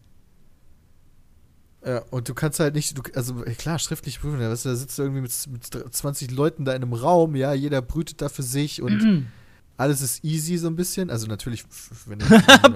Ja, und du kannst halt nicht, du, also klar, schriftlich prüfen, ja, weißt du, da sitzt du irgendwie mit, mit 20 Leuten da in einem Raum, ja, jeder brütet da für sich und alles ist easy so ein bisschen. Also natürlich, wenn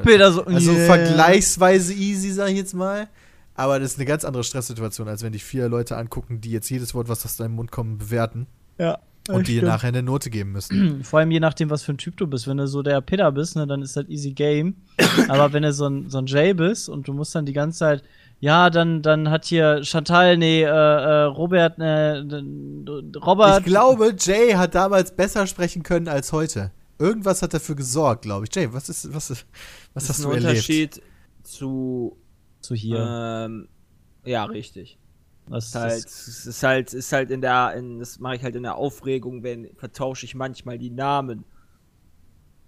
Peter so, also yeah. vergleichsweise easy, sag ich jetzt mal. Aber das ist eine ganz andere Stresssituation, als wenn dich vier Leute angucken, die jetzt jedes Wort, was aus deinem Mund kommt, bewerten Ja. Und dir stimmt. nachher eine Note geben müssen. Vor allem je nachdem, was für ein Typ du bist. Wenn du so der Peter bist, ne, dann ist das easy game. Aber wenn du so ein, so ein Jay bist und du musst dann die ganze Zeit, ja, dann, dann hat hier Chantal, nee, äh, äh, Robert, ne, d- Robert. Ich glaube, Jay hat damals besser sprechen können als heute. Irgendwas hat dafür gesorgt, glaube ich. Jay, was ist, was ist, was Das hast ist du ein erlebt? Unterschied zu. zu hier. Ähm, ja, richtig. Was Ist halt, es ist halt, ist halt in der, in, das mache ich halt in der Aufregung, wenn vertausche ich manchmal die Namen.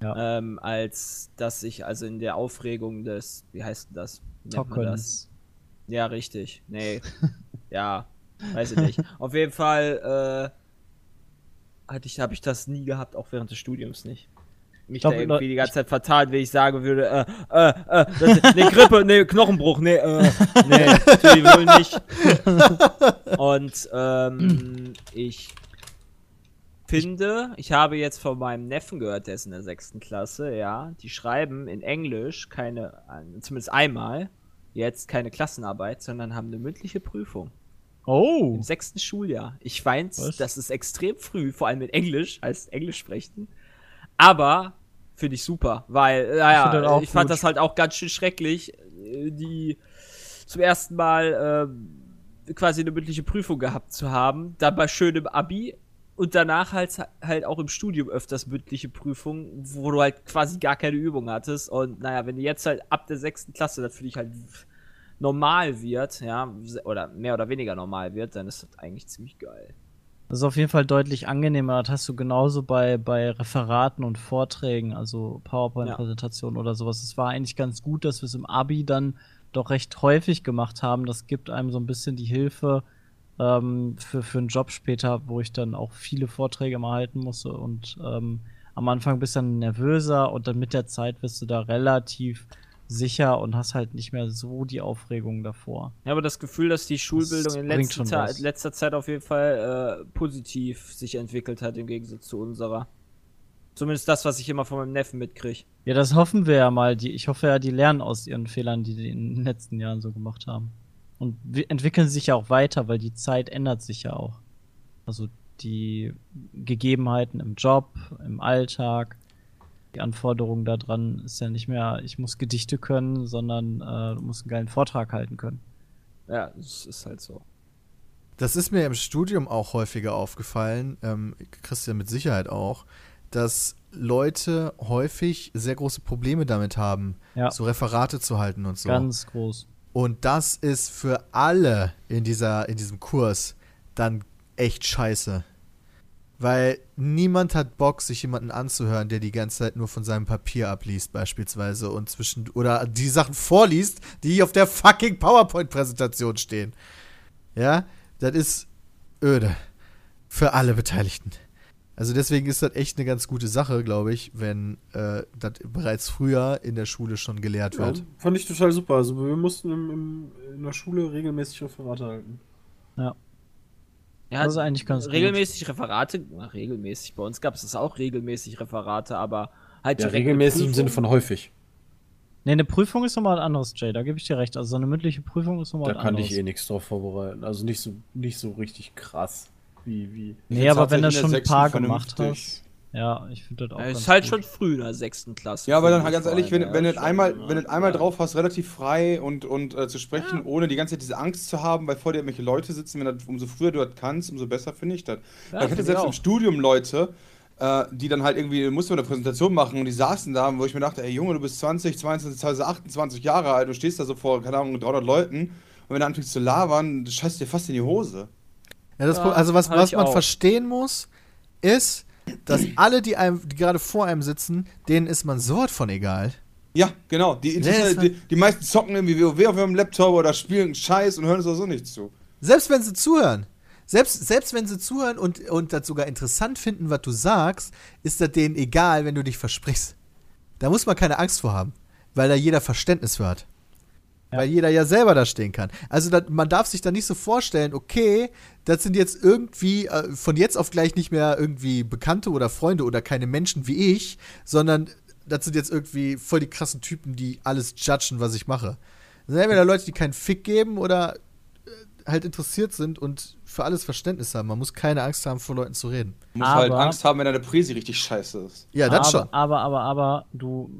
Ja. Ähm, als dass ich also in der Aufregung des, wie heißt denn das? Nennt das? Ja, richtig. Nee. ja, weiß ich nicht. Auf jeden Fall äh, hatte ich, habe ich das nie gehabt, auch während des Studiums nicht. Mich glaub, da irgendwie die ganze Zeit vertan, wenn ich sagen würde, äh, äh, äh, das, nee, Grippe, nee, Knochenbruch, nee, äh, nee, natürlich wohl nicht. Und ähm, ich finde, ich habe jetzt von meinem Neffen gehört, der ist in der sechsten Klasse, ja, die schreiben in Englisch keine, zumindest einmal, jetzt keine Klassenarbeit, sondern haben eine mündliche Prüfung. Oh. Im sechsten Schuljahr. Ich weiß, das ist extrem früh, vor allem in Englisch, als Englisch sprechen. Aber finde ich super, weil, äh, naja, das auch ich, fand das halt auch ganz schön schrecklich, äh, die zum ersten Mal ähm, quasi eine mündliche Prüfung gehabt zu haben, dann bei schönem Abi und danach halt, halt auch im Studium öfters mündliche Prüfungen, wo du halt quasi gar keine Übung hattest. Und naja, wenn du jetzt halt ab der sechsten Klasse, das finde ich halt normal wird, ja, oder mehr oder weniger normal wird, dann ist das eigentlich ziemlich geil. Das ist auf jeden Fall deutlich angenehmer. Das hast du genauso bei, bei Referaten und Vorträgen, also PowerPoint-Präsentationen oder sowas. Es war eigentlich ganz gut, dass wir es im Abi dann doch recht häufig gemacht haben. Das gibt einem so ein bisschen die Hilfe ähm, für, für einen Job später, wo ich dann auch viele Vorträge mal halten musste. Und ähm, am Anfang bist du dann nervöser und dann mit der Zeit wirst du da relativ sicher und hast halt nicht mehr so die Aufregung davor. Ich habe das Gefühl, dass die Schulbildung in bringt letzter, letzter Zeit auf jeden Fall äh, positiv sich entwickelt hat, im Gegensatz zu unserer. Zumindest das, was ich immer von meinem Neffen mitkriege. Ja, das hoffen wir ja mal. Die, ich hoffe ja, die lernen aus ihren Fehlern, die die in den letzten Jahren so gemacht haben. Und entwickeln sich ja auch weiter, weil die Zeit ändert sich ja auch. Also die Gegebenheiten im Job, im Alltag, die Anforderungen daran ist ja nicht mehr, ich muss Gedichte können, sondern äh, du musst einen geilen Vortrag halten können. Ja, es ist halt so. Das ist mir im Studium auch häufiger aufgefallen, ähm, Christian mit Sicherheit auch, dass Leute häufig sehr große Probleme damit haben, Ja. so Referate zu halten und so. Ganz groß. Und das ist für alle in, dieser, in diesem Kurs dann echt scheiße. Weil niemand hat Bock, sich jemanden anzuhören, der die ganze Zeit nur von seinem Papier abliest, beispielsweise, und zwischen oder die Sachen vorliest, die auf der fucking PowerPoint-Präsentation stehen. Ja, das ist öde. Für alle Beteiligten. Also deswegen ist das echt eine ganz gute Sache, glaube ich, wenn äh, das bereits früher in der Schule schon gelehrt Ja, wird. fand ich total super. Also wir mussten im, im, in der Schule regelmäßig Referate halten. Ja, Das ist eigentlich ganz gut. regelmäßig Referate, na, regelmäßig, bei uns gab es das auch regelmäßig Referate, aber halt Ja, regelmäßig im. Sinne von häufig. Nee, eine Prüfung ist nochmal was anderes, Jay, da gebe ich dir recht. Also so eine mündliche Prüfung ist nochmal Da was kann anderes. ich eh nichts drauf vorbereiten. Also nicht so, nicht so richtig krass wie, wie. Nee, aber wenn du schon ein paar gemacht hast. Ja, ich finde das auch Ja, ganz ist halt gut. schon früh in der sechsten Klasse. Ja, aber dann ganz ich ehrlich, wenn, ja, du einmal, wenn du ja. einmal drauf hast, relativ frei und, und äh, zu sprechen, ohne die ganze Zeit diese Angst zu haben, weil vor dir irgendwelche Leute sitzen, wenn das, umso früher du das kannst, umso besser finde ich das. Ja, ich hatte selbst im auch. Studium Leute, äh, die dann halt irgendwie, musste man eine Präsentation machen und die saßen da, wo ich mir dachte, ey Junge, du bist 20, 22, teilweise 28 Jahre alt, du stehst da so vor, keine Ahnung, 300 Leuten und wenn du anfängst zu labern, du scheißt dir fast in die Hose. Ja, das Ja, also was, was man auch. verstehen muss, ist, dass alle, die einem, die gerade vor einem sitzen, denen ist man so was von egal. Ja, genau. Die, die, die meisten zocken irgendwie WoW auf ihrem Laptop oder spielen Scheiß und hören sowieso nicht zu. Selbst wenn sie zuhören. Selbst, selbst wenn sie zuhören und, und das sogar interessant finden, was du sagst, ist das denen egal, wenn du dich versprichst. Da muss man keine Angst vor haben, weil da jeder Verständnis für hat. Weil jeder ja selber da stehen kann. Also da, man darf sich da nicht so vorstellen, okay, das sind jetzt irgendwie äh, von jetzt auf gleich nicht mehr irgendwie Bekannte oder Freunde oder keine Menschen wie ich, sondern das sind jetzt irgendwie voll die krassen Typen, die alles judgen, was ich mache. Das sind entweder Leute, die keinen Fick geben oder äh, halt interessiert sind und für alles Verständnis haben. Man muss keine Angst haben, vor Leuten zu reden. Du musst halt Aber- Angst haben, wenn deine Präsi richtig scheiße ist. Ja, das aber, schon. Aber, aber, aber, du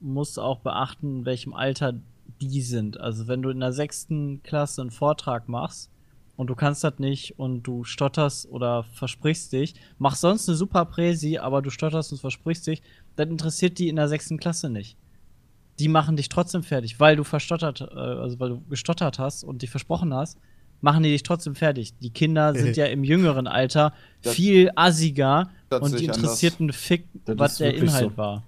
musst auch beachten, in welchem Alter die sind. Also wenn du in der sechsten Klasse einen Vortrag machst und du kannst das nicht und du stotterst oder versprichst dich, mach sonst eine super Präsi, aber du stotterst und versprichst dich, dann interessiert die in der sechsten Klasse nicht. Die machen dich trotzdem fertig, weil du verstottert, äh, also weil du gestottert hast und dich versprochen hast, machen die dich trotzdem fertig. Die Kinder sind ja im jüngeren Alter Das- viel assiger und die anders. interessierten Fick, Das was der Inhalt so. war.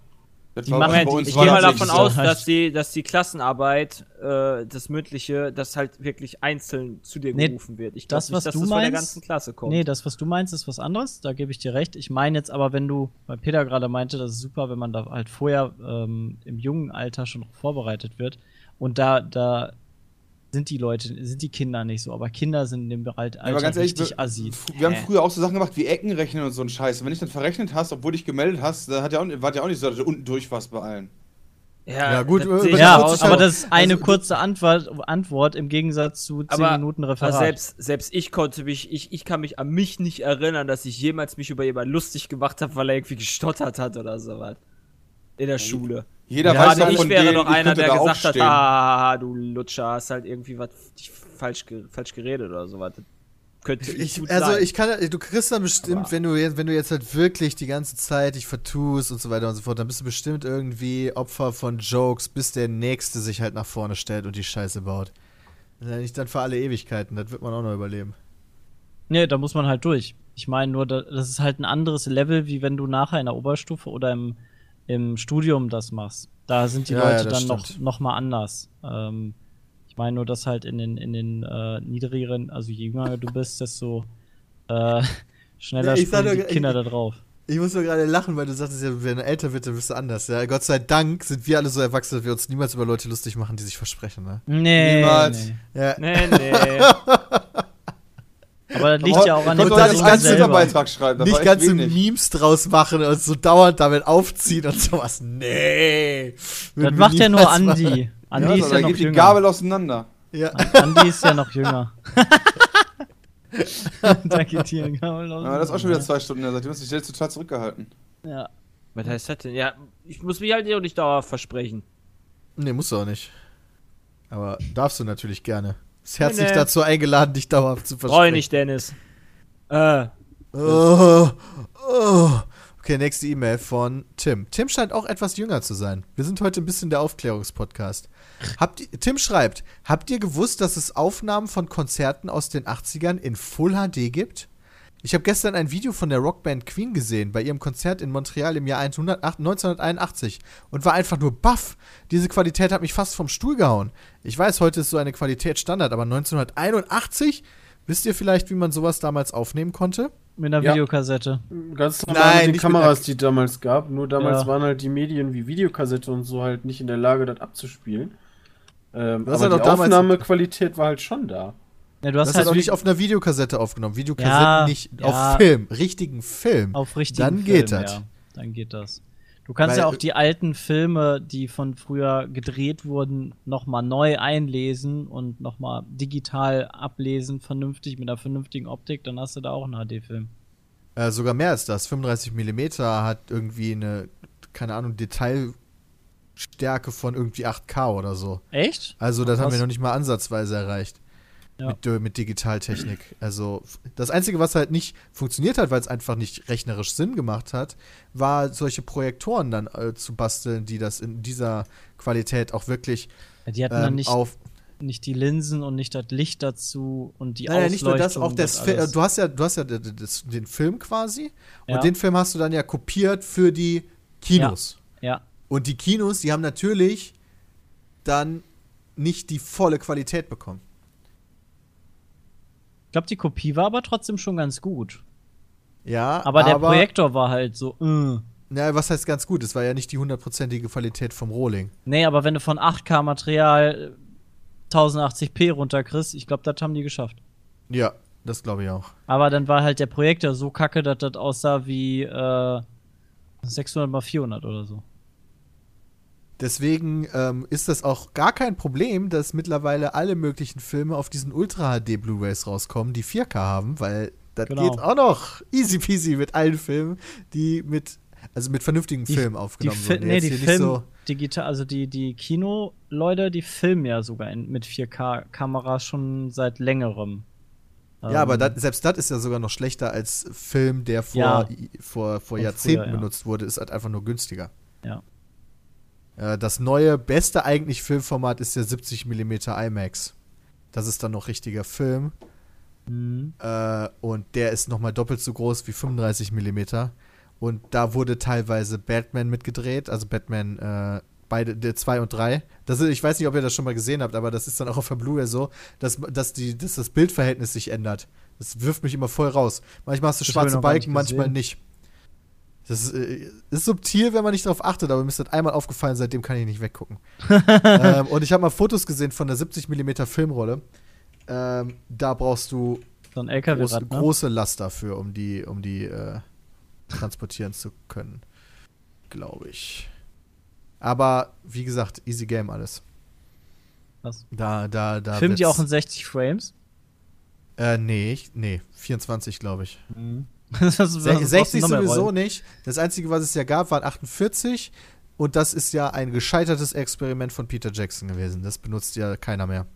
Das Die machen- bei Moment, uns ich gehe mal davon so. aus, dass die, dass die Klassenarbeit, äh, das mündliche, das halt wirklich einzeln zu dir Nee, gerufen wird. Ich glaube das, nicht, was dass du das von der meinst- ganzen Klasse kommt. Nee, das, was du meinst, ist was anderes. Da gebe ich dir recht. Ich meine jetzt aber, wenn du, weil Peter gerade meinte, das ist super, wenn man da halt vorher ähm, im jungen Alter schon vorbereitet wird. Und da, da sind die Leute, sind die Kinder nicht so, aber Kinder sind in dem Alter Ja, aber ganz ehrlich, richtig wir, assi. wir haben früher auch so Sachen gemacht wie Ecken rechnen und so ein Scheiß. Und wenn ich dann verrechnet hast, obwohl dich gemeldet hast, da hat ja auch, war ja auch nicht so, dass du unten durch warst bei allen. Ja, gut, das äh, Ja, aber halt- das ist eine also, kurze Antwort, Antwort im Gegensatz zu 10 Aber- Minuten Aber Referat. selbst, selbst ich konnte mich, ich, ich kann mich an mich nicht erinnern, dass ich jemals mich über jemanden lustig gemacht habe, weil er irgendwie gestottert hat oder sowas. In der Schule. Jeder Ja, weiß doch ich von wäre denen, doch ich einer, könnte der gesagt hat, ah, du Lutscher, hast halt irgendwie was falsch, falsch geredet oder sowas. Könnte ich, Ich, gut also sein. ich kann, du kriegst dann bestimmt, Aber- wenn du jetzt, wenn du jetzt halt wirklich die ganze Zeit dich vertust und so weiter und so fort, dann bist du bestimmt irgendwie Opfer von Jokes, bis der Nächste sich halt nach vorne stellt und die Scheiße baut. Das ist ja nicht dann für alle Ewigkeiten, das wird man auch noch überleben. Nee, da muss man halt durch. Ich meine nur, da- das ist halt ein anderes Level, wie wenn du nachher in der Oberstufe oder im, im Studium das machst. Da sind die Ja, ja, Leute das dann noch, stimmt. noch mal anders. Ähm, ich meine nur, dass halt in den, in den äh, niedrigeren, also je jünger du bist, desto äh, schneller Ja, springen die Kinder ich- da drauf. Ich muss nur gerade lachen, weil du sagtest ja, wenn du älter wird, dann bist du anders. Ja, Gott sei Dank sind wir alle so erwachsen, dass wir uns niemals über Leute lustig machen, die sich versprechen, ne? Nee, Niemals. nee. Ja. nee, nee. Aber das liegt ja auch an konnte da nicht ganz. Twitter-Beitrag schreiben. Nicht ganze wenig. Memes draus machen und so dauernd damit aufziehen und sowas. Nee. Das macht ja nur. Andi. Andi Ja, ist also, ja da noch geht die jünger. Gabel auseinander. Ja. Andi ist ja noch jünger. da geht hier eine Gabel aus. Ja, das ist auch schon wieder zwei Stunden her. Seitdem hast du dich jetzt total zurückgehalten. Ja. Was heißt das denn? Ja, ich muss mich halt auch nicht dauerhaft versprechen. Nee, musst du auch nicht. Aber darfst du natürlich gerne. Ist herzlich nee. dazu eingeladen, dich dauerhaft zu versprechen. Freu nicht, Dennis. Äh, Oh, oh. Okay, nächste E-Mail von Tim. Tim scheint auch etwas jünger zu sein. Wir sind heute ein bisschen der Aufklärungspodcast. Habt Tim schreibt, habt ihr gewusst, dass es Aufnahmen von Konzerten aus den 80ern in Full HD gibt? Ich habe gestern ein Video von der Rockband Queen gesehen bei ihrem Konzert in Montreal im Jahr 100 1981 und war einfach nur baff. Diese Qualität hat mich fast vom Stuhl gehauen. Ich weiß, heute ist so eine Qualität Standard, aber 1981? Wisst ihr vielleicht, wie man sowas damals aufnehmen konnte? Mit einer Ja. Videokassette. Ganz normal Nein, mit den Kameras, mit die es damals gab. Nur damals Ja. waren halt die Medien wie Videokassette und so halt nicht in der Lage, das abzuspielen. Ähm, aber ja die Aufnahmequalität war halt schon da. Ja, du Das hast ist halt nicht auf einer Videokassette aufgenommen. Videokassetten Ja, nicht. ja. Auf Film. Richtigen Film. auf richtigen Dann geht Film, das. Ja, dann geht das. Du kannst Weil- ja auch die alten Filme, die von früher gedreht wurden, nochmal neu einlesen und nochmal digital ablesen, vernünftig, mit einer vernünftigen Optik, dann hast du da auch einen HD-Film. Äh, sogar mehr als das. 35 mm hat irgendwie eine, keine Ahnung, Detailstärke von irgendwie 8K oder so. Echt? Also, das haben Krass. wir noch nicht mal ansatzweise erreicht. Ja. Mit, äh, mit Digitaltechnik. Also, das Einzige, was halt nicht funktioniert hat, weil es einfach nicht rechnerisch Sinn gemacht hat, war solche Projektoren dann äh, zu basteln, die das in dieser Qualität auch wirklich Ja, die hatten dann ähm, nicht, auf. nicht die Linsen und nicht das Licht dazu und die Nein, nein, nicht nur das, auch das, äh, du hast ja, du hast ja das, den Film quasi Ja. und den Film hast du dann ja kopiert für die Kinos. Ja, Und die Kinos, die haben natürlich dann nicht die volle Qualität bekommen. Ich glaube, die Kopie war aber trotzdem schon ganz gut. Ja, Aber, der Projektor war halt so, äh. Na, was heißt ganz gut? Es war ja nicht die hundertprozentige Qualität vom Rohling. Nee, aber wenn du von 8K-Material 1080p runterkriegst, ich glaube, das haben die geschafft. Ja, das glaube ich auch. Aber dann war halt der Projektor so kacke, dass das aussah wie äh, 600 mal 400 oder so. Deswegen ähm, ist das auch gar kein Problem, dass mittlerweile alle möglichen Filme auf diesen Ultra HD Blu-rays rauskommen, die 4K haben, weil das Genau. geht auch noch easy peasy mit allen Filmen, die mit also mit vernünftigen Filmen die, aufgenommen Fi- wurden. nee, die Film so digital, also die, die Kino-Leute, die filmen ja sogar in, mit 4K-Kameras schon seit längerem. Ja, aber Ähm, dat, selbst das ist ja sogar noch schlechter als Film, der vor, Ja. vor, vor Jahrzehnten früher, ja. benutzt wurde, ist halt einfach nur günstiger. Ja. Äh, das neue, beste eigentlich Filmformat ist der 70 mm IMAX. Das ist dann noch richtiger Film. Mhm. Äh, und der ist nochmal doppelt so groß wie 35 mm. Und da wurde teilweise Batman mitgedreht, also Batman äh, beide, der 2 und 3. Das ist, ich weiß nicht, ob ihr das schon mal gesehen habt, aber das ist dann auch auf der Blu-ray so, dass, dass, die, dass das Bildverhältnis sich ändert. Das wirft mich immer voll raus. Manchmal hast du Das schwarze Balken, nicht manchmal nicht. Das ist, äh, ist subtil, wenn man nicht darauf achtet, aber mir ist das einmal aufgefallen, seitdem kann ich nicht weggucken. ähm, und ich habe mal Fotos gesehen von der 70 mm Filmrolle. Ähm, da brauchst du So ein große, LKW-Rad, ne? große Laster für, um die, um die äh, transportieren zu können. Glaube ich. Aber wie gesagt, easy game alles. Was? Da, da, da. Filmt wird's- auch in 60 Frames? Äh, nee, ich- nee, 24, glaube ich. Das ist- Se- das ist 60 noch mehr sowieso nicht. Das Einzige, was es ja gab, waren 48. Und das ist ja ein gescheitertes Experiment von Peter Jackson gewesen. Das benutzt ja keiner mehr.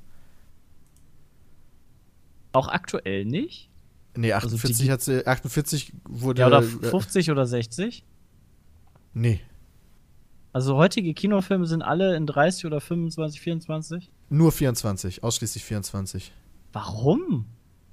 Auch aktuell nicht? Nee, Also 48 die- hat sie, 48 wurde. Ja, oder äh, 50 oder 60? nee, Also heutige Kinofilme sind alle in 30 oder 25, 24? nur 24, ausschließlich 24. Warum?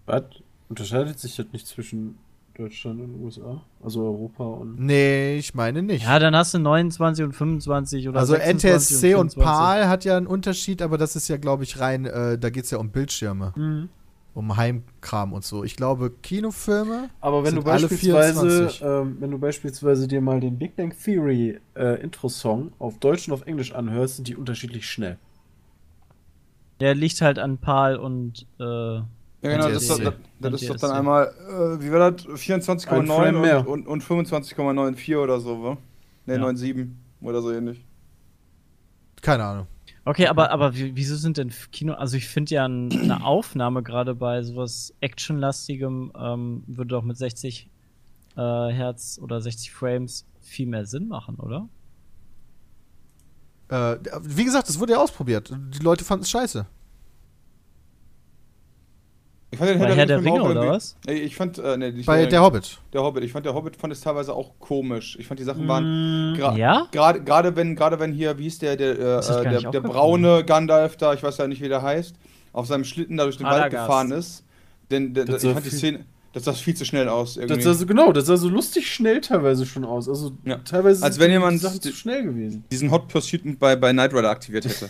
Was? Unterscheidet sich das nicht zwischen Deutschland und USA? Also Europa und. Nee, ich meine nicht. Ja, dann hast du 29 und 25 oder also 26 NTSC und, 24. PAL hat ja einen Unterschied, aber das ist ja, glaube ich, rein, äh, da geht es ja um Bildschirme, Mhm. um Heimkram und so. Ich glaube, Kinofilme. Aber wenn Sind du beispielsweise, 24. ähm, wenn du beispielsweise dir mal den Big Bang Theory äh, Intro-Song auf Deutsch und auf Englisch anhörst, sind die unterschiedlich schnell. Der liegt halt an PAL und äh, Ja, genau, das, ist doch- NTSC. das, das ist doch dann einmal, äh, wie war das? Ein 24,9 Frame mehr. und, und, und 25,94 oder so, wa? Ne, Ja. 9,7 oder so ähnlich. Keine Ahnung. Okay, aber, aber wie- wieso sind denn Kino. Also, ich finde ja ein, eine Aufnahme gerade bei sowas Actionlastigem ähm, würde doch mit 60 äh, Hertz oder 60 Frames viel mehr Sinn machen, oder? Äh, wie gesagt, das wurde ja ausprobiert. Die Leute fanden es scheiße. Ich fand den Bei Herr der Ringe-Film Ringe oder was? Ich fand, äh, nee, nicht Bei Herr der Hobbit. Der Hobbit. Ich fand der Hobbit fand es teilweise auch komisch. Ich fand die Sachen waren Mm, gra ja? gerade gerade wenn gerade wenn hier wie hieß der der äh, Ist der, der braune Gandalf da, ich weiß ja nicht wie der heißt, auf seinem Schlitten da durch den Wald Radagast. gefahren ist. Denn der, ich fand die Szene das sah viel zu schnell aus irgendwie. Das sah so, genau, das sah so lustig schnell teilweise schon aus. Also Ja. teilweise Als wenn jemand Sachen zu schnell gewesen. diesen Hot Pursuit bei bei Knight Rider aktiviert hätte.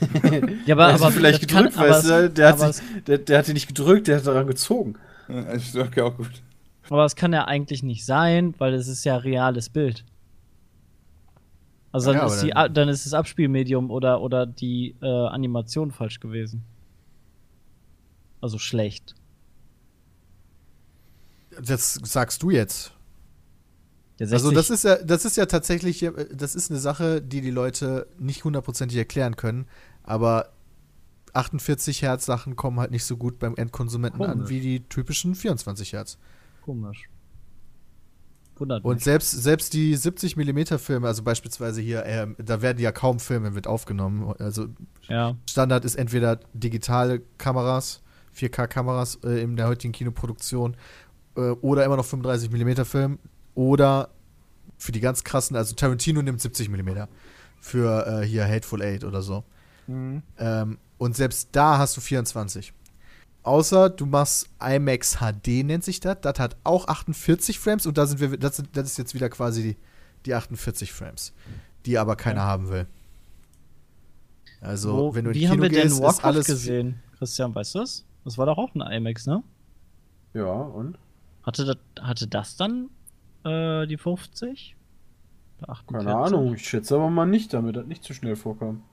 Ja, aber, du vielleicht das kann- gedrückt, aber weißt du? Der hat, aber sich, der, der hat die nicht gedrückt, der hat daran gezogen. Ja, ist okay, auch gut. Aber es kann ja eigentlich nicht sein, weil es ist ja reales Bild. Also dann, Ja, ist, aber die, dann- dann ist das Abspielmedium oder, oder die äh, Animation falsch gewesen. Also schlecht. Das sagst du jetzt. Also 60 das ist ja, das ist ja tatsächlich, äh, das ist eine Sache, die die Leute nicht hundertprozentig erklären können. Aber 48 Hertz Sachen kommen halt nicht so gut beim Endkonsumenten an Komisch. wie die typischen 24 Hertz. komisch. Wundert Und mich. selbst, selbst die 70 Millimeter Filme, also beispielsweise hier, ähm, da werden ja kaum Filme mit aufgenommen. Also Ja. Standard ist entweder digitale Kameras, 4K-Kameras äh, in der heutigen Kinoproduktion äh, oder immer noch 35 mm Film oder für die ganz krassen, also Tarantino nimmt 70 mm für äh, hier Hateful Eight oder so. Ähm, und selbst da hast du 24. Außer du machst IMAX HD, nennt sich das. Das hat auch 48 Frames und da sind wir, das, sind- das ist jetzt wieder quasi die, die 48 Frames, die aber keiner haben will. Also, Wo, wenn du in wie Kino haben wir gehst, denn Warcraft alles gesehen? Christian, weißt du das? Das war doch auch ein IMAX, ne? Ja, und? Hatte das, hatte das dann äh, die 50? Oder 48? Keine Ahnung, ich schätze aber mal nicht, damit das nicht zu schnell vorkam.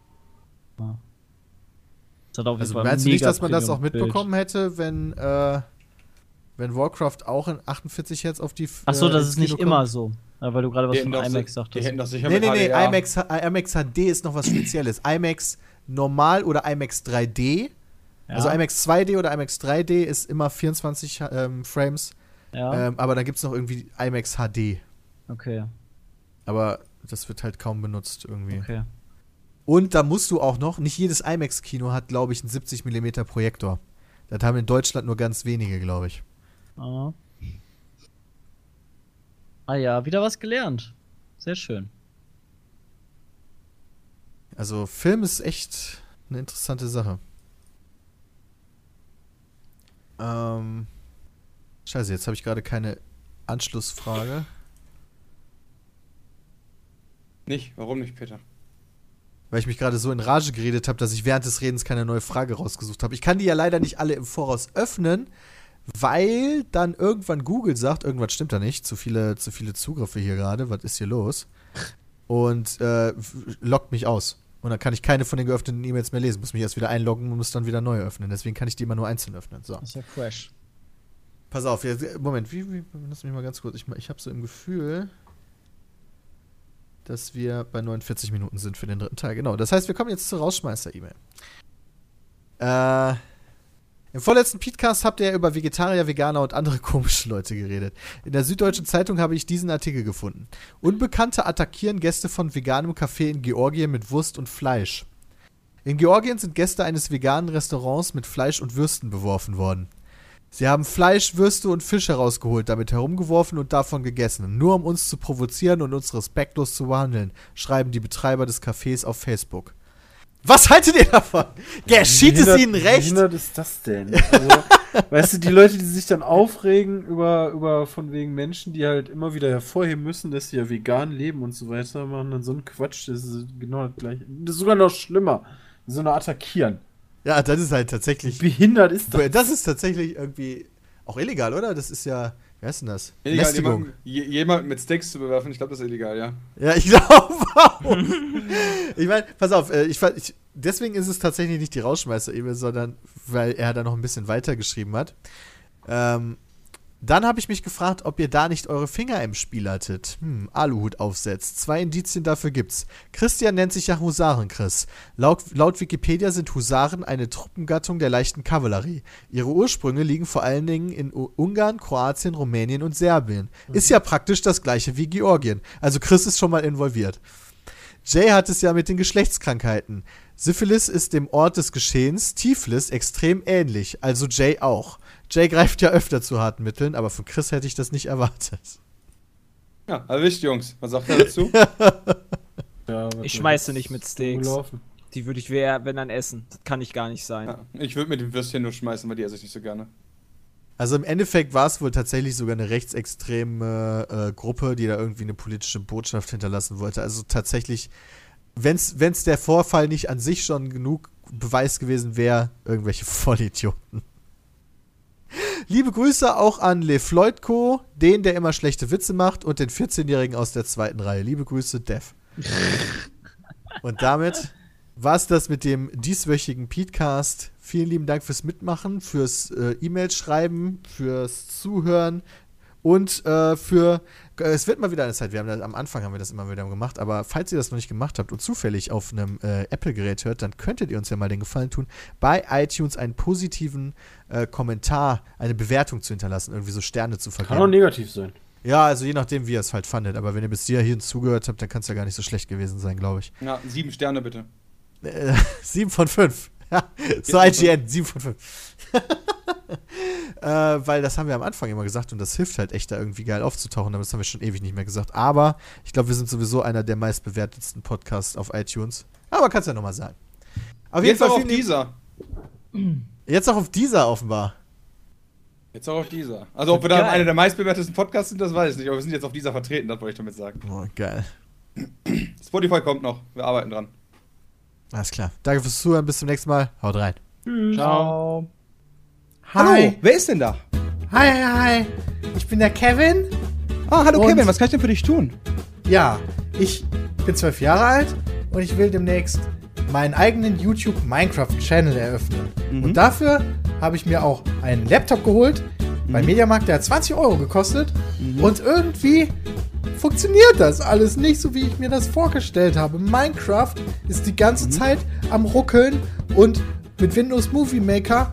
Das auf jeden Also meinst du nicht, dass man das auch mitbekommen hätte, wenn, äh, wenn Warcraft auch in 48 Hertz auf die Ach so, äh, das ins ist nicht Kino immer kommt? so. Ja, weil du gerade was von IMAX sagtest. die hätten doch sicher Nee, nee, nee. IMAX, IMAX HD ist noch was Spezielles. IMAX normal oder IMAX 3D. ja, Also IMAX 2D oder IMAX 3D ist immer 24 ähm, Frames. Ja, Ähm, aber dann gibt es noch irgendwie IMAX HD. okay, Aber das wird halt kaum benutzt irgendwie. okay. Und da musst du auch noch, nicht jedes IMAX-Kino hat, glaube ich, einen 70 mm Projektor. Das haben in Deutschland nur ganz wenige, glaube ich. Ah. ah ja, wieder was gelernt. Sehr schön. Also Film ist echt eine interessante Sache. Ähm, scheiße, jetzt habe ich gerade keine Anschlussfrage. Nicht? Warum nicht, Peter? Weil ich mich gerade so in Rage geredet habe, dass ich während des Redens keine neue Frage rausgesucht habe. Ich kann die ja leider nicht alle im Voraus öffnen, weil dann irgendwann Google sagt, irgendwas stimmt da nicht, zu viele, zu viele Zugriffe hier gerade, was ist hier los? Und äh, lockt mich aus. Und dann kann ich keine von den geöffneten E-Mails mehr lesen, muss mich erst wieder einloggen und muss dann wieder neu öffnen. Deswegen kann ich die immer nur einzeln öffnen. So. Das ist ja fresh. Pass auf, jetzt, Moment, wie, wie, lass mich mal ganz kurz. Ich, ich habe so im Gefühl, dass wir bei 49 Minuten sind für den dritten Teil. Genau, das heißt, wir kommen jetzt zur Rausschmeißer-E-Mail. Äh, Im vorletzten Podcast habt ihr ja über Vegetarier, Veganer und andere komische Leute geredet. In der Süddeutschen Zeitung habe ich diesen Artikel gefunden. Unbekannte attackieren Gäste von veganem Café in Georgien mit Wurst und Fleisch. In Georgien sind Gäste eines veganen Restaurants mit Fleisch und Würsten beworfen worden. Sie haben Fleisch, Würste und Fisch herausgeholt, damit herumgeworfen und davon gegessen, nur um uns zu provozieren und uns respektlos zu behandeln, schreiben die Betreiber des Cafés auf Facebook. Was haltet ihr davon? Geschieht es ihnen recht? Wie ist das denn? Also, weißt du, die Leute, die sich dann aufregen über, über von wegen Menschen, die halt immer wieder hervorheben müssen, dass sie ja vegan leben und so weiter, machen dann so einen Quatsch, das ist genau das gleiche. Das ist sogar noch schlimmer. So eine attackieren. Ja, das ist halt tatsächlich. Wie behindert ist das? Das ist tatsächlich irgendwie auch illegal, oder? Das ist ja. Wie heißt denn das? Illegal, Lästigung. jemanden, je- jemanden mit Steaks zu bewerfen, ich glaube, das ist illegal, ja. Ja, ich glaube auch. ich meine, pass auf, äh, ich, ich, deswegen ist es tatsächlich nicht die Rausschmeißer-E-Mail, sondern weil er da noch ein bisschen weiter geschrieben hat. Ähm, dann habe ich mich gefragt, ob ihr da nicht eure Finger im Spiel hattet. Hm, Aluhut aufsetzt. Zwei Indizien dafür gibt's. Christian nennt sich ja Husaren-Chris. Laut, laut Wikipedia sind Husaren eine Truppengattung der leichten Kavallerie. Ihre Ursprünge liegen vor allen Dingen in U Ungarn, Kroatien, Rumänien und Serbien. Ist ja praktisch das gleiche wie Georgien. Also Chris ist schon mal involviert. Jay hat es ja mit den Geschlechtskrankheiten. Syphilis ist dem Ort des Geschehens, Tiflis extrem ähnlich, also Jay auch. Jay greift ja öfter zu harten Mitteln, aber von Chris hätte ich das nicht erwartet. Ja, erwischt, Jungs. Was sagt er dazu? Ja, Ich schmeiße nicht mit Steaks. Die würde ich, wer, wenn dann essen. Das kann ich gar nicht sein. ja, ich würde mit dem Würstchen nur schmeißen, weil die esse ich nicht so gerne. Also im Endeffekt war es wohl tatsächlich sogar eine rechtsextreme äh, Gruppe, die da irgendwie eine politische Botschaft hinterlassen wollte. Also tatsächlich, wenn es der Vorfall nicht an sich schon genug Beweis gewesen wäre, irgendwelche Vollidioten. Liebe Grüße auch an Le Floydco, den, der immer schlechte Witze macht, und den 14-Jährigen aus der zweiten Reihe. Liebe Grüße, Dev. und damit war es das mit dem dieswöchigen Podcast. Vielen lieben Dank fürs Mitmachen, fürs äh, E-Mail schreiben, fürs Zuhören und äh, für es wird mal wieder eine Zeit. Wir haben das, am Anfang haben wir das immer wieder gemacht, aber falls ihr das noch nicht gemacht habt und zufällig auf einem äh, Apple-Gerät hört, dann könntet ihr uns ja mal den Gefallen tun, bei iTunes einen positiven äh, Kommentar, eine Bewertung zu hinterlassen, irgendwie so Sterne zu Kann auch vergeben. negativ sein. Ja, also je nachdem, wie ihr es halt fandet. Aber wenn ihr bis hierhin zugehört habt, dann kann es ja gar nicht so schlecht gewesen sein, glaube ich. Ja, sieben Sterne bitte. Äh, 7 von 5. Ja, so IGN, 7 von 5. äh, weil das haben wir am Anfang immer gesagt und das hilft halt echt da irgendwie geil aufzutauchen, aber das haben wir schon ewig nicht mehr gesagt. Aber ich glaube, wir sind sowieso einer der meistbewertetsten Podcasts auf iTunes. Aber kannst ja nochmal sagen. Auf Jetzt auch auf dieser. Jetzt auch auf dieser offenbar. Jetzt auch auf dieser. Also, ob wir da einer der meistbewertesten Podcasts sind, das weiß ich nicht. Aber wir sind jetzt auf dieser vertreten, das wollte ich damit sagen. Oh, geil. Spotify kommt noch. Wir arbeiten dran. Alles klar. Danke fürs Zuhören. Bis zum nächsten Mal. Haut rein. Ciao. Hallo, wer ist denn da? Hi, hi, hi. Ich bin der Kevin. Ah, hallo Kevin, was kann ich denn für dich tun? Ja, ich bin zwölf Jahre alt und ich will demnächst meinen eigenen YouTube Minecraft Channel eröffnen. Und dafür habe ich mir auch einen Laptop geholt beim Mediamarkt, der hat 20 Euro gekostet. Und irgendwie funktioniert das alles nicht so, wie ich mir das vorgestellt habe. Minecraft ist die ganze Zeit am Ruckeln und mit Windows Movie Maker